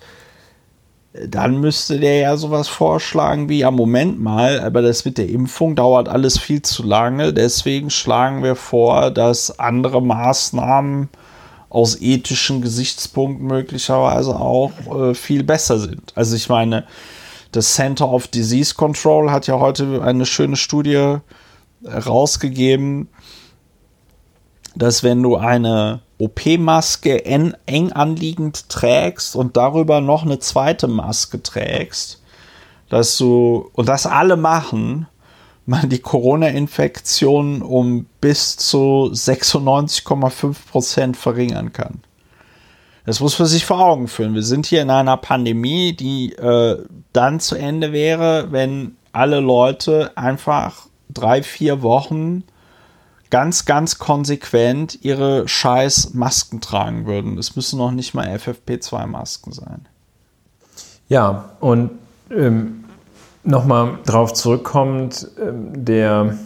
dann müsste der ja sowas vorschlagen wie, ja, Moment mal, aber das mit der Impfung dauert alles viel zu lange, deswegen schlagen wir vor, dass andere Maßnahmen aus ethischen Gesichtspunkten möglicherweise auch äh, viel besser sind. Also ich meine, das Center of Disease Control hat ja heute eine schöne Studie rausgegeben, dass wenn du eine OP-Maske eng anliegend trägst und darüber noch eine zweite Maske trägst, dass du, und das alle machen, man die Corona-Infektion um bis zu 96,5 Prozent verringern kann. Das muss man sich vor Augen führen. Wir sind hier in einer Pandemie, die äh, dann zu Ende wäre, wenn alle Leute einfach drei, vier Wochen ganz, ganz konsequent ihre scheiß Masken tragen würden. Es müssen noch nicht mal FFP2-Masken sein. Ja, und ähm, nochmal drauf zurückkommend, ähm, der,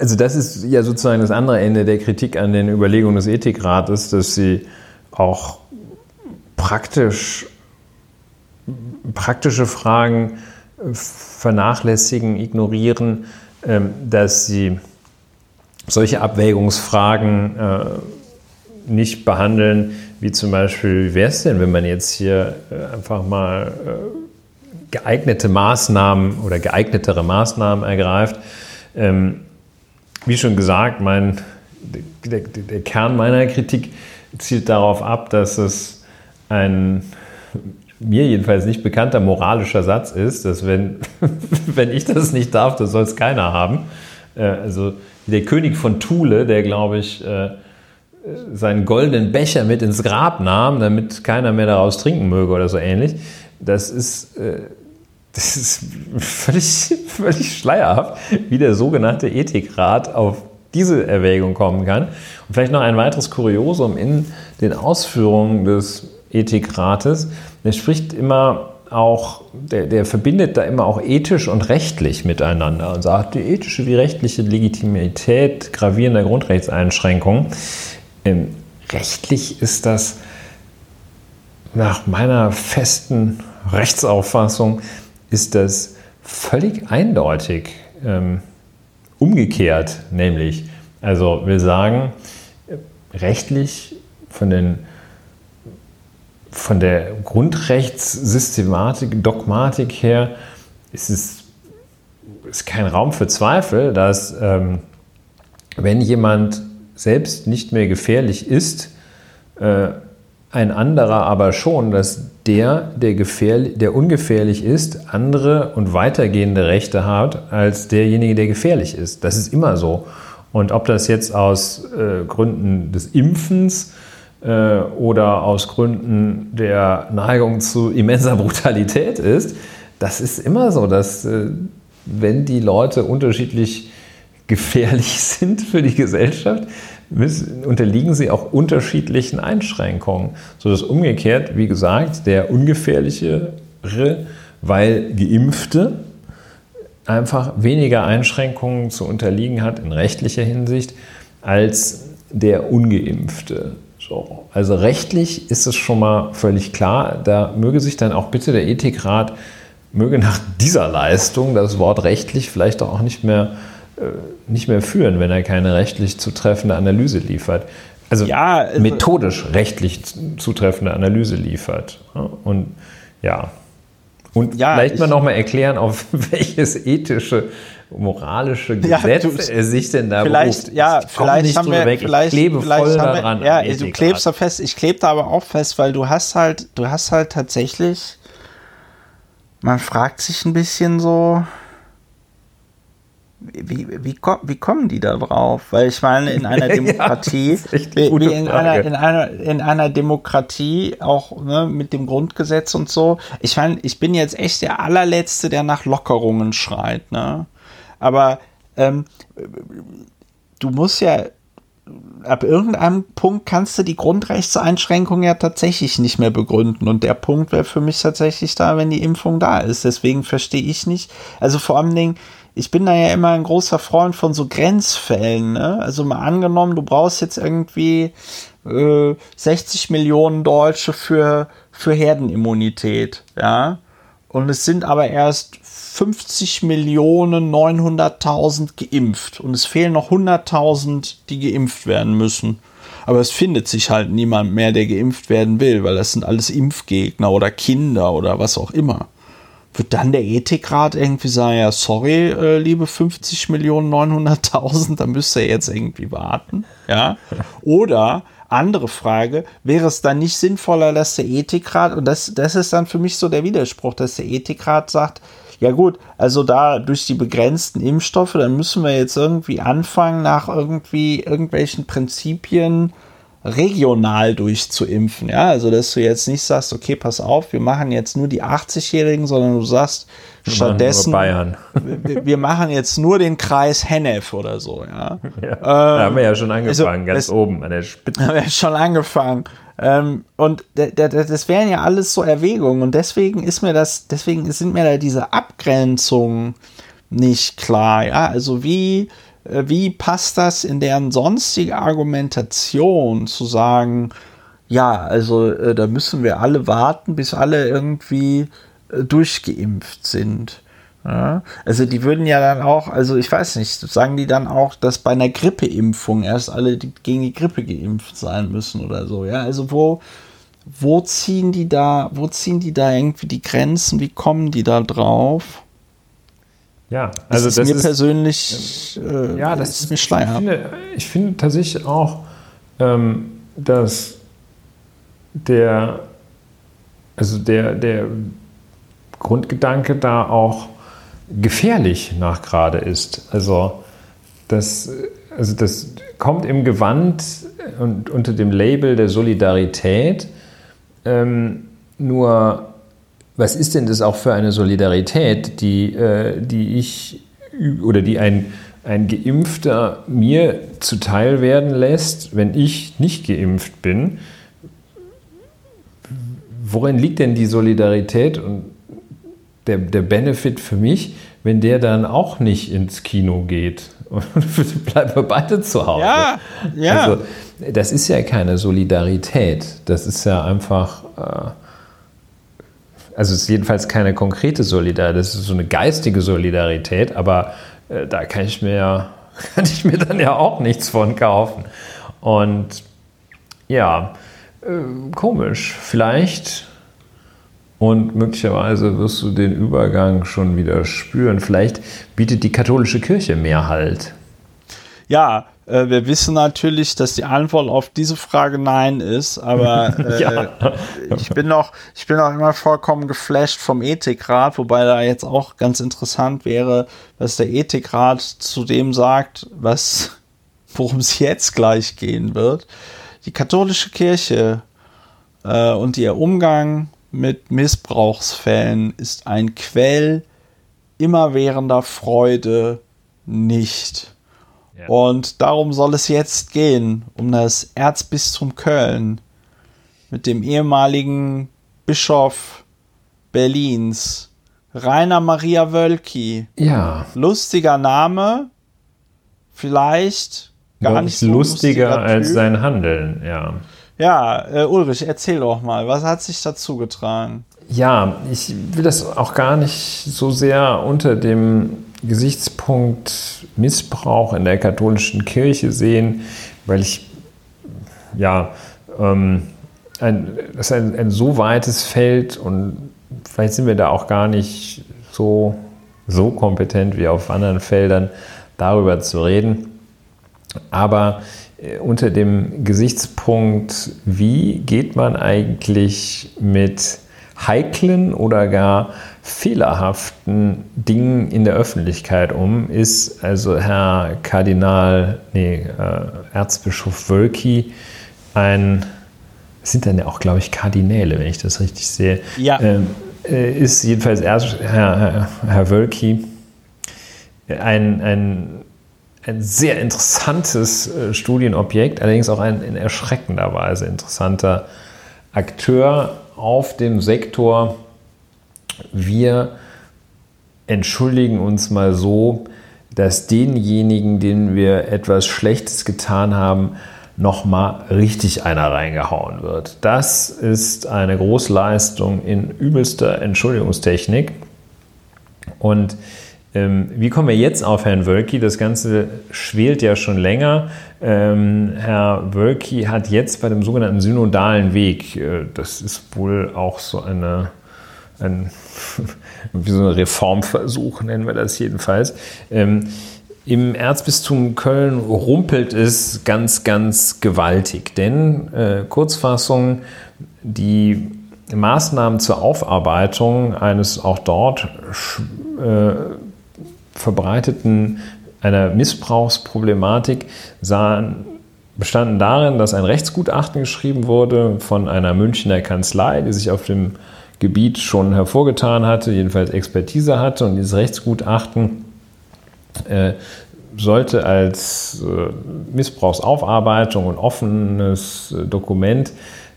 also das ist ja sozusagen das andere Ende der Kritik an den Überlegungen des Ethikrates, dass sie auch praktisch, praktische Fragen vernachlässigen, ignorieren, dass sie solche Abwägungsfragen äh, nicht behandeln, wie zum Beispiel, wie wäre es denn, wenn man jetzt hier äh, einfach mal äh, geeignete Maßnahmen oder geeignetere Maßnahmen ergreift. Ähm, wie schon gesagt, mein, der, der, Kern meiner Kritik zielt darauf ab, dass es ein mir jedenfalls nicht bekannter moralischer Satz ist, dass wenn, wenn ich das nicht darf, das soll es keiner haben. Äh, also der König von Thule, der glaube ich äh, seinen goldenen Becher mit ins Grab nahm, damit keiner mehr daraus trinken möge oder so ähnlich. Das ist, äh, das ist völlig, völlig schleierhaft, wie der sogenannte Ethikrat auf diese Erwägung kommen kann. Und vielleicht noch ein weiteres Kuriosum in den Ausführungen des Ethikrates. Der spricht immer auch, der, der, verbindet da immer auch ethisch und rechtlich miteinander und sagt, die ethische wie rechtliche Legitimität gravierender Grundrechtseinschränkungen. Ähm, rechtlich ist das nach meiner festen Rechtsauffassung ist das völlig eindeutig ähm, umgekehrt, nämlich, also wir sagen, rechtlich von den von der Grundrechtssystematik, Dogmatik her ist es ist kein Raum für Zweifel, dass ähm, wenn jemand selbst nicht mehr gefährlich ist, äh, ein anderer aber schon, dass der, der, der ungefährlich ist, andere und weitergehende Rechte hat als derjenige, der gefährlich ist. Das ist immer so. Und ob das jetzt aus äh, Gründen des Impfens äh, oder aus Gründen der Neigung zu immenser Brutalität ist, das ist immer so, dass äh, wenn die Leute unterschiedlich gefährlich sind für die Gesellschaft, müssen, unterliegen sie auch unterschiedlichen Einschränkungen. So dass umgekehrt, wie gesagt, der ungefährlichere, weil geimpfte, einfach weniger Einschränkungen zu unterliegen hat in rechtlicher Hinsicht als der ungeimpfte. So. Also rechtlich ist es schon mal völlig klar. Da möge sich dann auch bitte der Ethikrat, möge nach dieser Leistung das Wort rechtlich vielleicht auch nicht mehr, äh, nicht mehr führen, wenn er keine rechtlich zutreffende Analyse liefert. Also ja, also methodisch rechtlich zutreffende Analyse liefert. Und ja. Und ja, vielleicht mal nochmal erklären, auf welches ethische moralische Gesetz ja, sich denn da vielleicht, beruft. Ja, ich vielleicht haben wir, weg. vielleicht, ich klebe vielleicht voll daran. Wir, ja, du klebst da fest. Ich klebe da aber auch fest, weil du hast halt, du hast halt tatsächlich, man fragt sich ein bisschen so, wie, wie, wie, kommen die da drauf? Weil ich meine, in einer Demokratie, ja, in einer, in, einer, in einer Demokratie, auch ne, mit dem Grundgesetz und so, ich meine, ich bin jetzt echt der allerletzte, der nach Lockerungen schreit, ne? Aber ähm, du musst ja ab irgendeinem Punkt kannst du die Grundrechtseinschränkung ja tatsächlich nicht mehr begründen. Und der Punkt wäre für mich tatsächlich da, wenn die Impfung da ist. Deswegen verstehe ich nicht. Also vor allen Dingen, ich bin da ja immer ein großer Freund von so Grenzfällen. Ne? Also mal angenommen, du brauchst jetzt irgendwie äh, 60 Millionen Deutsche für für Herdenimmunität, ja. Und es sind aber erst 50 Millionen 900.000 geimpft und es fehlen noch 100.000, die geimpft werden müssen. Aber es findet sich halt niemand mehr, der geimpft werden will, weil das sind alles Impfgegner oder Kinder oder was auch immer. Wird dann der Ethikrat irgendwie sagen, ja, sorry, äh, liebe 50 Millionen 900.000, da müsst ihr jetzt irgendwie warten, ja? Oder andere Frage, wäre es dann nicht sinnvoller, dass der Ethikrat, und das, das ist dann für mich so der Widerspruch, dass der Ethikrat sagt, ja gut, also da durch die begrenzten Impfstoffe, dann müssen wir jetzt irgendwie anfangen, nach irgendwie irgendwelchen Prinzipien regional durchzuimpfen. Ja, also dass du jetzt nicht sagst, okay, pass auf, wir machen jetzt nur die 80-Jährigen, sondern du sagst Wir stattdessen, Bayern. wir, machen jetzt nur den Kreis Hennef oder so. Ja, Ja, da haben wir ja schon also, angefangen, ganz es- oben an der Spitze. haben wir schon angefangen. Ähm, und das wären ja alles so Erwägungen und deswegen ist mir das, deswegen sind mir da diese Abgrenzungen nicht klar. Ja, also wie, äh, wie passt das in deren sonstige Argumentation zu sagen, ja, also äh, da müssen wir alle warten, bis alle irgendwie äh, durchgeimpft sind. Ja, also die würden ja dann auch, also ich weiß nicht, sagen die dann auch, dass bei einer Grippeimpfung erst alle die, gegen die Grippe geimpft sein müssen oder so, ja? Also wo, wo ziehen die da, wo ziehen die da irgendwie die Grenzen, wie kommen die da drauf? Ja, Das also ist das mir ist, persönlich äh, ja, das ist mir Ich schleierhaft. finde, ich finde tatsächlich auch, ähm, dass der, also der, der Grundgedanke da auch gefährlich nach gerade ist. Also das, also das kommt im Gewand und unter dem Label der Solidarität. Ähm, nur, was ist denn das auch für eine Solidarität, die, äh, die ich oder die ein, ein Geimpfter mir zuteil werden lässt, wenn ich nicht geimpft bin? Worin liegt denn die Solidarität und der, der Benefit für mich, wenn der dann auch nicht ins Kino geht? Und bleiben wir beide zu Hause. Ja, ja. Also, das ist ja keine Solidarität. Das ist ja einfach. Äh, also, es ist jedenfalls keine konkrete Solidarität. Das ist so eine geistige Solidarität, aber äh, da kann ich mir ja. Kann ich mir dann ja auch nichts von kaufen. Und ja, äh, komisch. Vielleicht und möglicherweise wirst du den Übergang schon wieder spüren. Vielleicht bietet die katholische Kirche mehr Halt. Ja, äh, wir wissen natürlich, dass die Antwort auf diese Frage Nein ist, aber äh, Ja. ich bin noch, ich bin auch immer vollkommen geflasht vom Ethikrat, wobei da jetzt auch ganz interessant wäre, was der Ethikrat zu dem sagt, was, worum es jetzt gleich gehen wird. Die katholische Kirche äh, und ihr Umgang mit Missbrauchsfällen ist ein Quell immerwährender Freude nicht. Ja. Und darum soll es jetzt gehen, um das Erzbistum Köln mit dem ehemaligen Bischof Berlins, Rainer Maria Wölki. Ja, Lustiger Name, vielleicht gar gar nicht nicht so lustiger lustiger als Typ. sein Handeln, ja. Ja, äh, Ulrich, erzähl doch mal, was hat sich dazu getragen? Ja, ich will das auch gar nicht so sehr unter dem Gesichtspunkt Missbrauch in der katholischen Kirche sehen, weil ich, ja, ähm, ein, das ist ein, ein so weites Feld und vielleicht sind wir da auch gar nicht so, so kompetent wie auf anderen Feldern, darüber zu reden. Aber unter dem Gesichtspunkt, wie geht man eigentlich mit heiklen oder gar fehlerhaften Dingen in der Öffentlichkeit um, ist also Herr Kardinal, nee, äh, Erzbischof Wölki ein, sind dann ja auch, glaube ich, Kardinäle, wenn ich das richtig sehe, Ja. ähm, äh, ist jedenfalls Herr, Herr, Herr Wölki ein, ein ein sehr interessantes äh, Studienobjekt, allerdings auch ein in erschreckender Weise interessanter Akteur auf dem Sektor. Wir entschuldigen uns mal so, dass denjenigen, denen wir etwas Schlechtes getan haben, nochmal richtig einer reingehauen wird. Das ist eine Großleistung in übelster Entschuldigungstechnik. Und ähm, wie kommen wir jetzt auf Herrn Wölki? Das Ganze schwelt ja schon länger. Ähm, Herr Wölki hat jetzt bei dem sogenannten synodalen Weg, äh, das ist wohl auch so eine, ein, wie so ein Reformversuch, nennen wir das jedenfalls, ähm, im Erzbistum Köln rumpelt es ganz, ganz gewaltig. Denn äh, Kurzfassung, die Maßnahmen zur Aufarbeitung eines auch dort äh, verbreiteten einer Missbrauchsproblematik sahen, bestanden darin, dass ein Rechtsgutachten geschrieben wurde von einer Münchner Kanzlei, die sich auf dem Gebiet schon hervorgetan hatte, jedenfalls Expertise hatte. Und dieses Rechtsgutachten äh, sollte als äh, Missbrauchsaufarbeitung und offenes äh, Dokument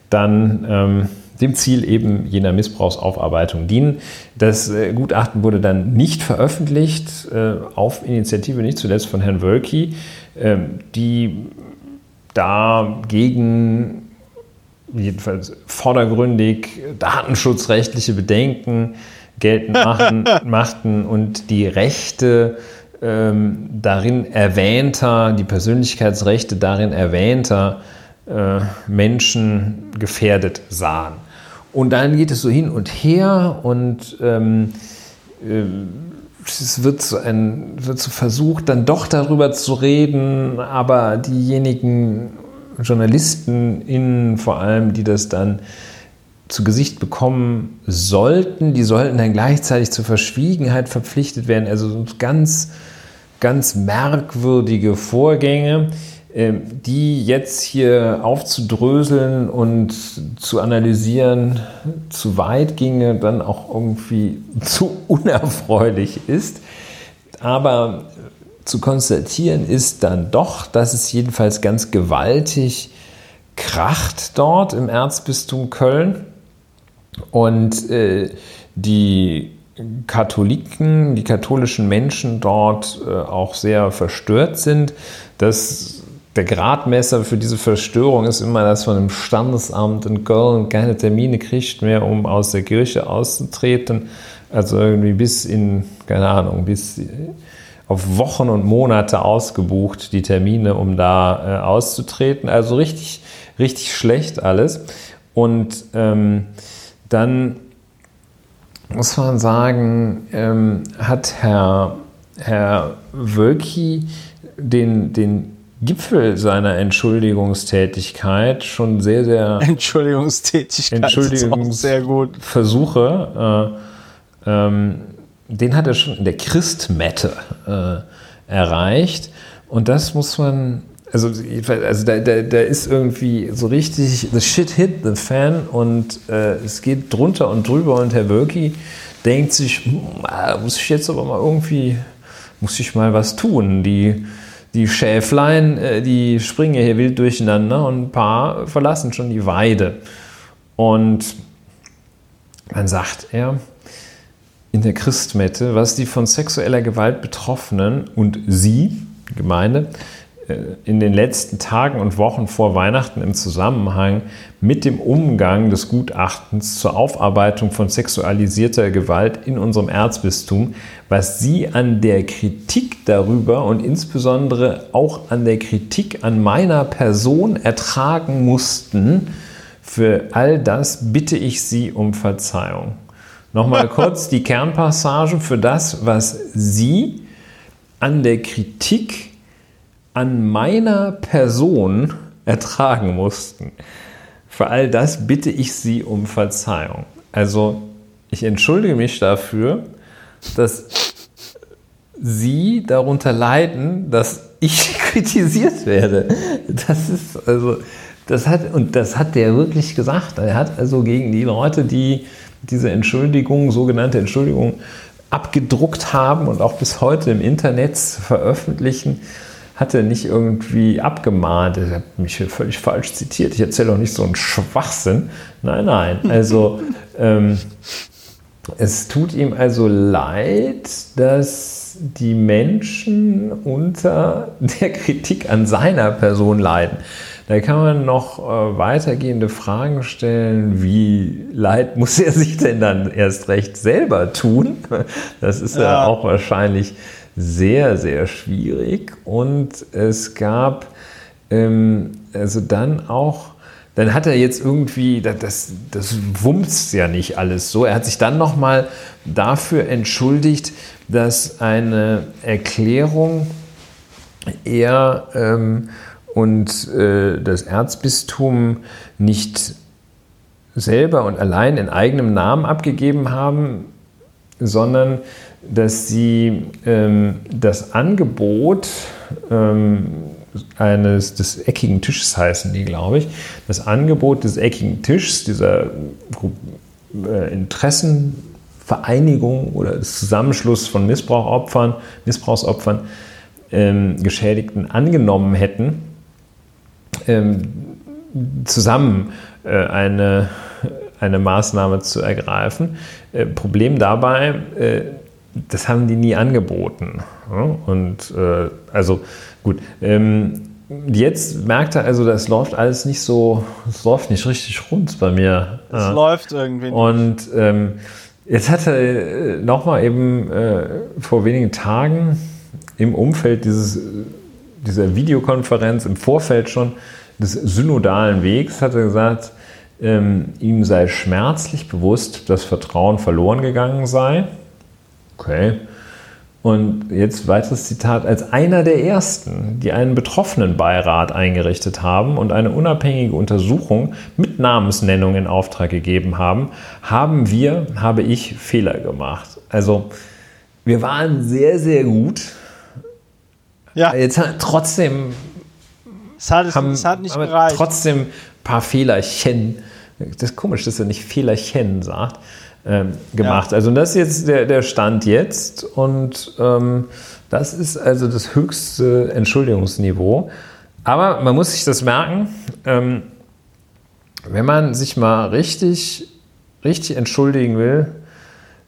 dann ähm, dem Ziel eben jener Missbrauchsaufarbeitung dienen. Das äh, Gutachten wurde dann nicht veröffentlicht, äh, auf Initiative nicht zuletzt von Herrn Wölki, äh, die dagegen jedenfalls vordergründig datenschutzrechtliche Bedenken geltend machen, machten und die Rechte ähm, darin erwähnter, die Persönlichkeitsrechte darin erwähnter äh, Menschen gefährdet sahen. Und dann geht es so hin und her und ähm, äh, es wird so, ein, wird so versucht, dann doch darüber zu reden, aber diejenigen Journalisten, innen vor allem, die das dann zu Gesicht bekommen sollten, die sollten dann gleichzeitig zur Verschwiegenheit verpflichtet werden. Also ganz, ganz merkwürdige Vorgänge. Ähm, die jetzt hier aufzudröseln und zu analysieren zu weit ginge, dann auch irgendwie zu unerfreulich ist. Aber zu konstatieren ist dann doch, dass es jedenfalls ganz gewaltig kracht dort im Erzbistum Köln und äh, die Katholiken, die katholischen Menschen dort äh, auch sehr verstört sind. Das der Gradmesser für diese Verstörung ist immer, dass man im Standesamt in Köln keine Termine kriegt mehr, um aus der Kirche auszutreten. Also irgendwie bis in, keine Ahnung, bis auf Wochen und Monate ausgebucht, die Termine, um da äh, auszutreten. Also richtig, richtig schlecht alles. Und ähm, dann muss man sagen, ähm, hat Herr, Herr Wölki den, den Gipfel seiner Entschuldigungstätigkeit schon sehr, sehr Entschuldigungstätigkeit Entschuldigungs sehr gut. Versuche, äh, ähm, den hat er schon in der Christmette äh, erreicht. Und das muss man, also, also da, da, da, ist irgendwie so richtig, the shit hit the fan und äh, es geht drunter und drüber und Herr Wölki denkt sich, hm, muss ich jetzt aber mal irgendwie, muss ich mal was tun. Die die Schäflein, äh, die springen hier wild durcheinander und ein paar verlassen schon die Weide. Und dann sagt er in der Christmette, was die von sexueller Gewalt Betroffenen und sie, Gemeinde, in den letzten Tagen und Wochen vor Weihnachten im Zusammenhang mit dem Umgang des Gutachtens zur Aufarbeitung von sexualisierter Gewalt in unserem Erzbistum, was Sie an der Kritik darüber und insbesondere auch an der Kritik an meiner Person ertragen mussten, für all das bitte ich Sie um Verzeihung. Nochmal kurz die Kernpassage für das, was Sie an der Kritik an meiner Person ertragen mussten. Für all das bitte ich Sie um Verzeihung. Also ich entschuldige mich dafür, dass Sie darunter leiden, dass ich kritisiert werde. Das ist also, das hat, und das hat der wirklich gesagt. Er hat also gegen die Leute, die diese Entschuldigung, sogenannte Entschuldigung, abgedruckt haben und auch bis heute im Internet veröffentlichen, hat er nicht irgendwie abgemahnt. Er hat mich hier völlig falsch zitiert. Ich erzähle auch nicht so einen Schwachsinn. Nein, nein. Also ähm, es tut ihm also leid, dass die Menschen unter der Kritik an seiner Person leiden. Da kann man noch äh, weitergehende Fragen stellen, wie leid muss er sich denn dann erst recht selber tun? Das ist ja, ja auch wahrscheinlich sehr, sehr schwierig. Und es gab ähm, also dann auch dann hat er jetzt irgendwie, das, das wumms ja nicht alles so. Er hat sich dann nochmal dafür entschuldigt, dass eine Erklärung er ähm, und äh, das Erzbistum nicht selber und allein in eigenem Namen abgegeben haben, sondern dass sie ähm, das Angebot ähm, eines des eckigen Tisches heißen die, glaube ich, das Angebot des eckigen Tisches, dieser äh, Interessenvereinigung oder des Zusammenschluss von Missbrauchopfern, Missbrauchsopfern, ähm, Geschädigten angenommen hätten, ähm, zusammen äh, eine, eine Maßnahme zu ergreifen. Äh, Problem dabei, äh, das haben die nie angeboten. Und äh, also gut. Ähm, jetzt merkt er also, das läuft alles nicht so, es läuft nicht richtig rund bei mir. Es ja. läuft irgendwie nicht. Und ähm, jetzt hat er äh, nochmal eben äh, vor wenigen Tagen im Umfeld dieses, dieser Videokonferenz, im Vorfeld schon des synodalen Wegs, hat er gesagt, ähm, ihm sei schmerzlich bewusst, dass Vertrauen verloren gegangen sei. Okay. Und jetzt weiteres Zitat, als einer der ersten, die einen Betroffenenbeirat eingerichtet haben und eine unabhängige Untersuchung mit Namensnennung in Auftrag gegeben haben, haben wir, habe ich Fehler gemacht. Also wir waren sehr, sehr gut. Ja. Jetzt hat trotzdem es hat, haben, es hat nicht gereicht. trotzdem ein paar Fehlerchen. Das ist komisch, dass er nicht Fehlerchen sagt ähm, gemacht. Ja. Also das ist jetzt der, der Stand jetzt und ähm, das ist also das höchste Entschuldigungsniveau. Aber man muss sich das merken, ähm, wenn man sich mal richtig, richtig entschuldigen will,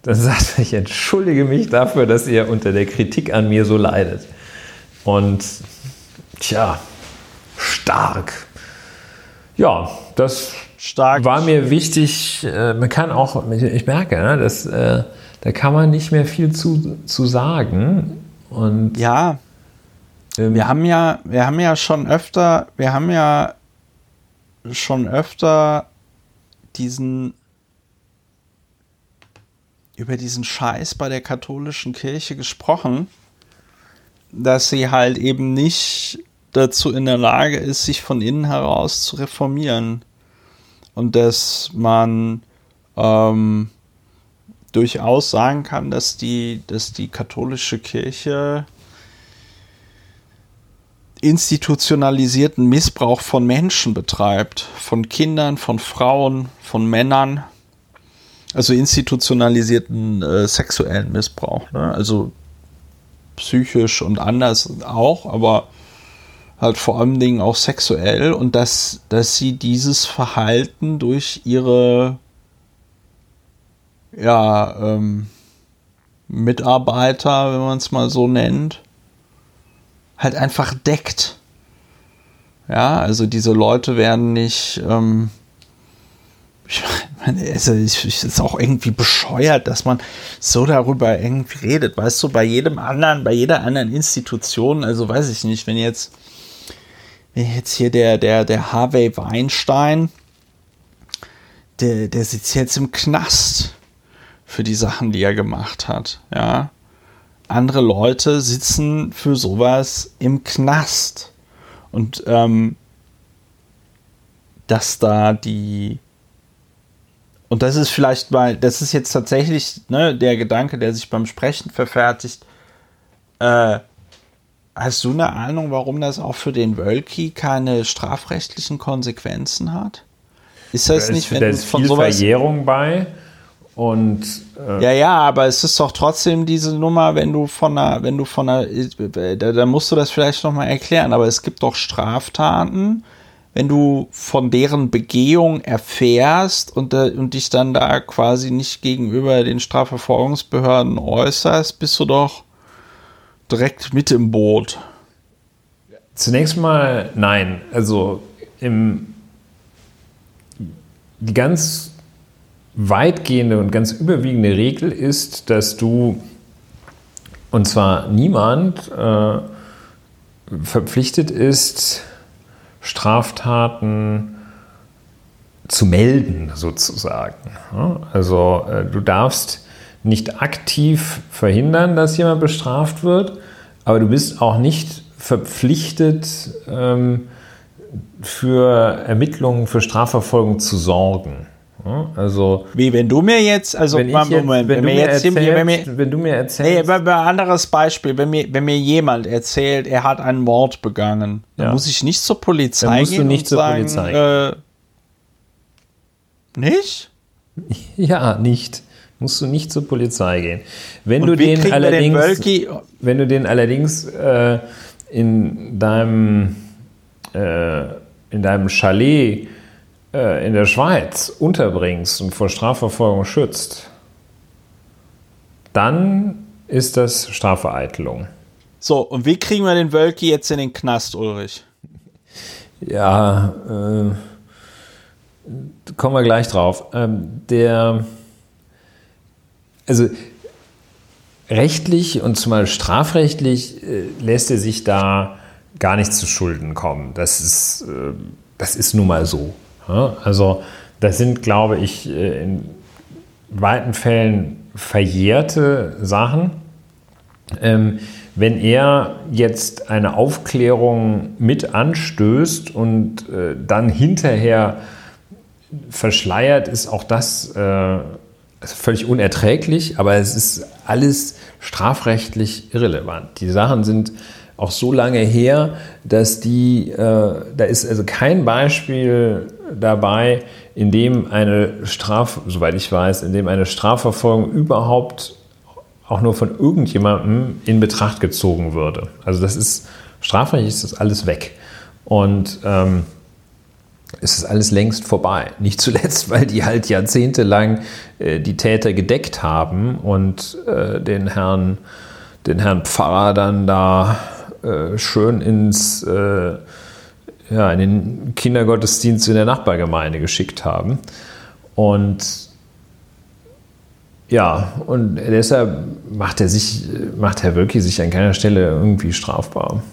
dann sagt er, ich entschuldige mich dafür, dass ihr unter der Kritik an mir so leidet. Und tja, stark. Ja, das stark. War mir wichtig, äh, man kann auch, ich merke, ne, dass, äh, da kann man nicht mehr viel zu, zu sagen. Und, ja, ähm, wir haben ja, wir haben ja schon öfter, wir haben ja schon öfter diesen über diesen Scheiß bei der katholischen Kirche gesprochen, dass sie halt eben nicht dazu in der Lage ist, sich von innen heraus zu reformieren und dass man ähm, durchaus sagen kann, dass die, dass die katholische Kirche institutionalisierten Missbrauch von Menschen betreibt, von Kindern, von Frauen, von Männern, also institutionalisierten äh, sexuellen Missbrauch, ne? also psychisch und anders auch, aber halt vor allen Dingen auch sexuell und dass, dass sie dieses Verhalten durch ihre ja, ähm, Mitarbeiter, wenn man es mal so nennt, halt einfach deckt. Ja, also diese Leute werden nicht, ähm, ich meine, also ich ist auch irgendwie bescheuert, dass man so darüber irgendwie redet. Weißt du, bei jedem anderen, bei jeder anderen Institution, also weiß ich nicht, wenn jetzt jetzt hier der, der, der Harvey Weinstein, der, der sitzt jetzt im Knast für die Sachen, die er gemacht hat, ja. Andere Leute sitzen für sowas im Knast. Und ähm, dass da die und das ist vielleicht mal, das ist jetzt tatsächlich ne, der Gedanke, der sich beim Sprechen verfertigt. Äh, Hast du eine Ahnung, warum das auch für den Wölki keine strafrechtlichen Konsequenzen hat? Ist das da nicht, wenn da ist von viel sowas Verjährung bei und äh ja, ja, aber es ist doch trotzdem diese Nummer, wenn du von einer, wenn du von einer, da, da musst du das vielleicht noch mal erklären. Aber es gibt doch Straftaten, wenn du von deren Begehung erfährst und, und dich dann da quasi nicht gegenüber den Strafverfolgungsbehörden äußerst, bist du doch direkt mit im Boot? Zunächst mal nein. Also im, die ganz weitgehende und ganz überwiegende Regel ist, dass du, und zwar niemand, äh, verpflichtet ist, Straftaten zu melden, sozusagen. Also äh, du darfst nicht aktiv verhindern, dass jemand bestraft wird, aber du bist auch nicht verpflichtet, ähm, für Ermittlungen, für Strafverfolgung zu sorgen. Also, Wie wenn du mir jetzt, also wenn, Moment, jetzt, Moment, wenn, wenn du mir erzählst, wenn mir, wenn du mir Nee, erzählst, ein anderes Beispiel, wenn mir, wenn mir jemand erzählt, er hat einen Mord begangen, dann Ja. muss ich nicht zur Polizei Dann musst du gehen nicht und zur sagen, Polizei Äh, nicht? ja, nicht. Musst du nicht zur Polizei gehen. Wenn du den den allerdings, Wölki? wenn du den allerdings äh, in deinem äh, in deinem Chalet äh, in der Schweiz unterbringst und vor Strafverfolgung schützt, dann ist das Strafvereitelung. So, und wie kriegen wir den Wölki jetzt in den Knast, Ulrich? Ja, äh, kommen wir gleich drauf. Ähm, der, also rechtlich und zumal strafrechtlich äh, lässt er sich da gar nicht zu Schulden kommen. Das ist, äh, das ist nun mal so. Ja? Also das sind, glaube ich, äh, in weiten Fällen verjährte Sachen. Ähm, wenn er jetzt eine Aufklärung mit anstößt und äh, dann hinterher verschleiert, ist auch das äh, also völlig unerträglich, aber es ist alles strafrechtlich irrelevant. Die Sachen sind auch so lange her, dass die, äh, da ist also kein Beispiel dabei, in dem eine Straf, soweit ich weiß, in dem eine Strafverfolgung überhaupt auch nur von irgendjemandem in Betracht gezogen würde. Also das ist, strafrechtlich ist das alles weg. Und ähm, es ist alles längst vorbei. Nicht zuletzt, weil die halt jahrzehntelang äh, die Täter gedeckt haben und äh, den, Herrn, den Herrn Pfarrer dann da äh, schön ins, äh, ja, in den Kindergottesdienst in der Nachbargemeinde geschickt haben. Und ja, und deshalb macht er sich, macht Herr Wölki sich an keiner Stelle irgendwie strafbar.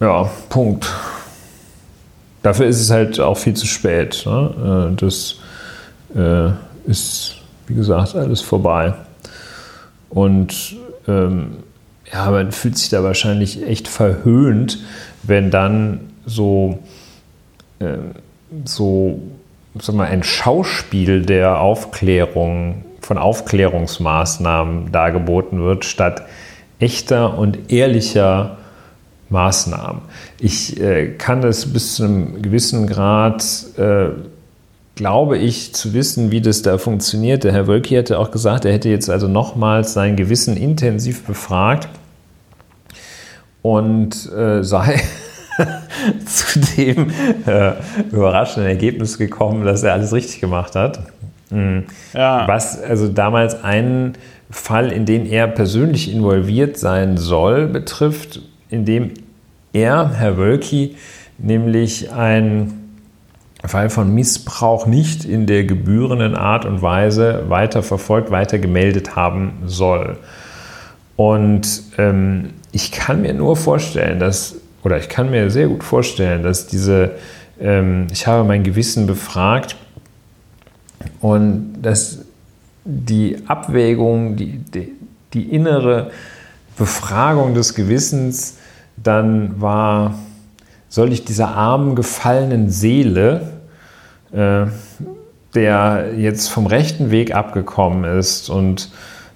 Ja, Punkt. Dafür ist es halt auch viel zu spät. Ne? Äh, Das äh, ist, wie gesagt, alles vorbei. Und ähm, ja, man fühlt sich da wahrscheinlich echt verhöhnt, wenn dann so, ähm, so sag mal, ein Schauspiel der Aufklärung, von Aufklärungsmaßnahmen dargeboten wird, statt echter und ehrlicher Maßnahmen. Ich äh, kann das bis zu einem gewissen Grad, äh, glaube ich, zu wissen, wie das da funktioniert. Der Herr Wölki hatte auch gesagt, er hätte jetzt also nochmals sein Gewissen intensiv befragt und äh, sei zu dem äh, überraschenden Ergebnis gekommen, dass er alles richtig gemacht hat. Mhm. Ja. Was also damals einen Fall, in den er persönlich involviert sein soll, betrifft, in dem er, Herr Wölki, nämlich einen Fall von Missbrauch nicht in der gebührenden Art und Weise weiter verfolgt, weiter gemeldet haben soll. Und ähm, ich kann mir nur vorstellen, dass, oder ich kann mir sehr gut vorstellen, dass diese, ähm, ich habe mein Gewissen befragt und dass die Abwägung, die, die, die innere Befragung des Gewissens dann war, soll ich dieser armen, gefallenen Seele, äh, der jetzt vom rechten Weg abgekommen ist und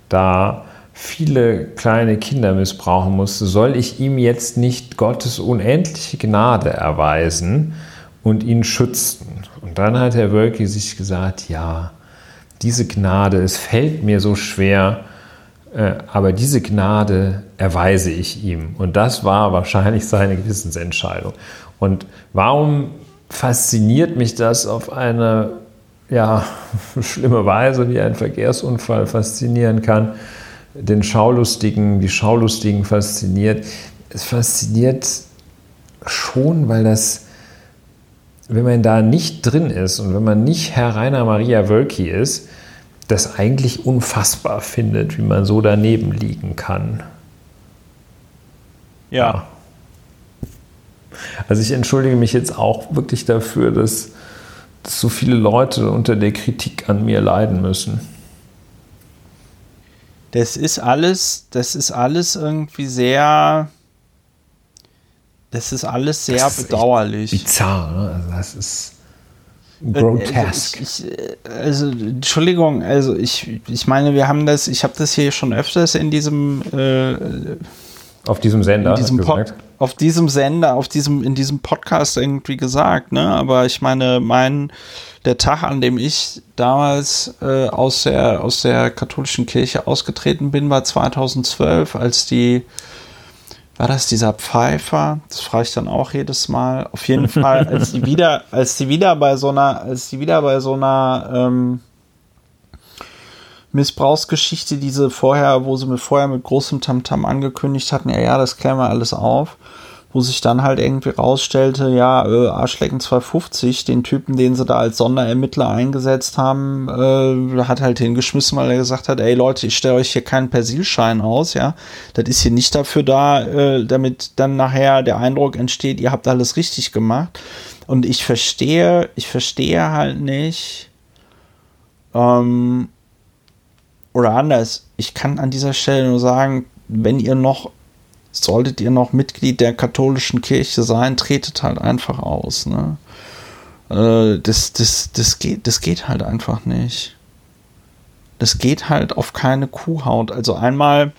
da viele kleine Kinder missbrauchen musste, soll ich ihm jetzt nicht Gottes unendliche Gnade erweisen und ihn schützen? Und dann hat Herr Wölki sich gesagt, ja, diese Gnade, es fällt mir so schwer, äh, aber diese Gnade erweise ich ihm. Und das war wahrscheinlich seine Gewissensentscheidung. Und warum fasziniert mich das auf eine ja, schlimme Weise, wie ein Verkehrsunfall faszinieren kann? Den Schaulustigen, die Schaulustigen fasziniert. Es fasziniert schon, weil das wenn man da nicht drin ist und wenn man nicht Herr Rainer Maria Wölki ist, das eigentlich unfassbar findet, wie man so daneben liegen kann. Ja. Also ich entschuldige mich jetzt auch wirklich dafür, dass, dass so viele Leute unter der Kritik an mir leiden müssen. Das ist alles, das ist alles irgendwie sehr, das ist alles sehr Das ist bedauerlich. Bizarr, ne? Also das ist Äh, grotesk. Also, ich, ich, also Entschuldigung, also ich, ich meine, wir haben das, ich habe das hier schon öfters in diesem, äh, Auf diesem Sender, in diesem Pod, auf diesem Sender, auf diesem, in diesem Podcast irgendwie gesagt, ne? Aber ich meine, mein, der Tag, an dem ich damals äh, aus der, aus der katholischen Kirche ausgetreten bin, war 2012, als die, war das dieser Pfeifer? Das frage ich dann auch jedes Mal. Auf jeden Fall, als die wieder, als die wieder bei so einer, als die wieder bei so einer ähm, Missbrauchsgeschichte, diese vorher, wo sie mir vorher mit großem Tamtam angekündigt hatten, ja, ja, das klären wir alles auf, wo sich dann halt irgendwie rausstellte, ja, äh, Arschlecken 250, den Typen, den sie da als Sonderermittler eingesetzt haben, äh, hat halt hingeschmissen, weil er gesagt hat, ey Leute, ich stelle euch hier keinen Persilschein aus, ja, das ist hier nicht dafür da, äh, damit dann nachher der Eindruck entsteht, ihr habt alles richtig gemacht. Und ich verstehe, ich verstehe halt nicht, ähm, oder anders, ich kann an dieser Stelle nur sagen, wenn ihr noch, solltet ihr noch Mitglied der katholischen Kirche sein, tretet halt einfach aus. Ne? Äh, das, das, das, geht, das geht halt einfach nicht. Das geht halt auf keine Kuhhaut. Also einmal,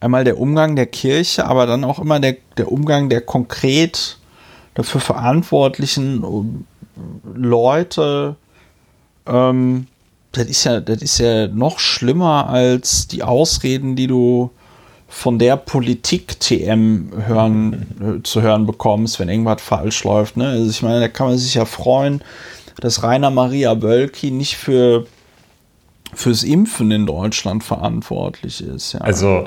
einmal der Umgang der Kirche, aber dann auch immer der, der Umgang der konkret dafür verantwortlichen Leute, ähm, das ist ja, das ist ja noch schlimmer als die Ausreden, die du von der Politik-TM hören, äh, zu hören bekommst, wenn irgendwas falsch läuft. Ne? Also ich meine, da kann man sich ja freuen, dass Rainer Maria Wölki nicht für fürs Impfen in Deutschland verantwortlich ist. Ja. Also,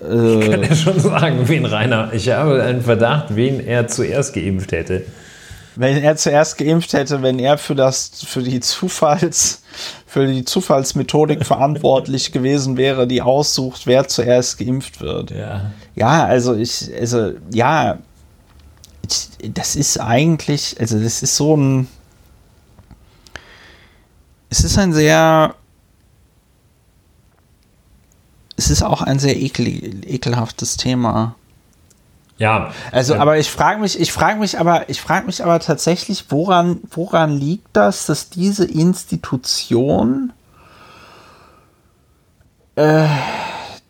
äh, ich kann ja schon sagen, wen Rainer, ich habe einen Verdacht, wen er zuerst geimpft hätte. Wenn er zuerst geimpft hätte, wenn er für das, für die Zufalls, für die Zufallsmethodik verantwortlich gewesen wäre, die aussucht, wer zuerst geimpft wird. Ja. Ja, also ich, also ja, ich, das ist eigentlich, also das ist so ein, es ist ein sehr, es ist auch ein sehr ekel, ekelhaftes Thema. Ja, Also, ja. aber ich frage mich, ich frage mich aber, ich frage mich aber tatsächlich, woran, woran liegt das, dass diese Institution äh,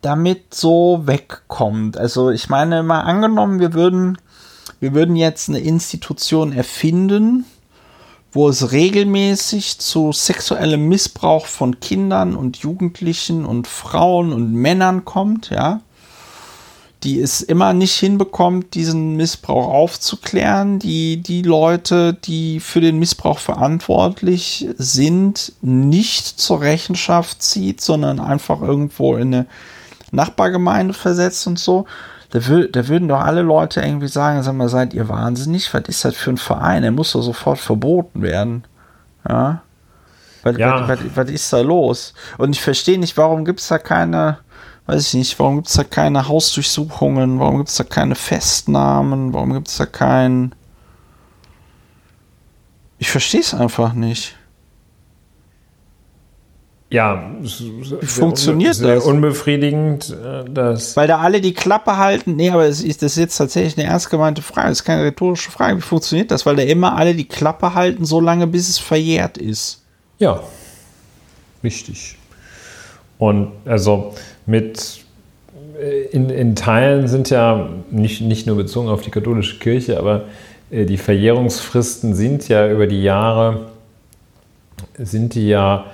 damit so wegkommt? Also, ich meine, mal angenommen, wir würden, wir würden jetzt eine Institution erfinden, wo es regelmäßig zu sexuellem Missbrauch von Kindern und Jugendlichen und Frauen und Männern kommt, ja die es immer nicht hinbekommt, diesen Missbrauch aufzuklären, die die Leute, die für den Missbrauch verantwortlich sind, nicht zur Rechenschaft zieht, sondern einfach irgendwo in eine Nachbargemeinde versetzt und so. Da, da würden doch alle Leute irgendwie sagen, sag mal, seid ihr wahnsinnig? Was ist das für ein Verein? Er muss doch sofort verboten werden. Ja. Was, Ja. was, was, was ist da los? Und ich verstehe nicht, warum gibt es da keine, weiß ich nicht, warum gibt es da keine Hausdurchsuchungen, warum gibt es da keine Festnahmen, warum gibt es da kein. Ich verstehe es einfach nicht. ja, wie funktioniert sehr das? unbefriedigend, äh, dass Weil da alle die Klappe halten. Nee, aber es ist, das ist jetzt tatsächlich eine ernst gemeinte Frage. Das ist keine rhetorische Frage. Wie funktioniert das? Weil da immer alle die Klappe halten, so lange bis es verjährt ist. Ja, richtig. Und also mit äh, in, in Teilen sind ja nicht, nicht nur bezogen auf die katholische Kirche, aber äh, die Verjährungsfristen sind ja über die Jahre sind die ja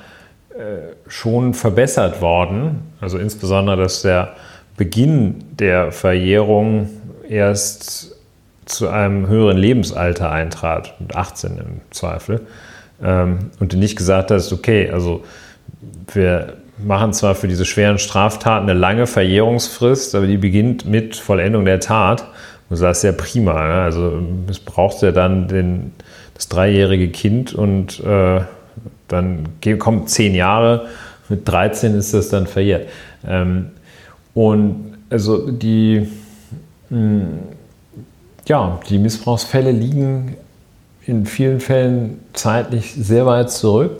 äh, schon verbessert worden. Also insbesondere, dass der Beginn der Verjährung erst zu einem höheren Lebensalter eintrat, mit 18 im Zweifel. Ähm, und du nicht gesagt hast, okay, also wir machen zwar für diese schweren Straftaten eine lange Verjährungsfrist, aber die beginnt mit Vollendung der Tat. Du sagst ja prima, ne? also es braucht ja dann den, das dreijährige Kind und äh, dann kommt zehn Jahre, mit 13 ist das dann verjährt. Ähm, und also die, mh, hm, ja, die Missbrauchsfälle liegen in vielen Fällen zeitlich sehr weit zurück.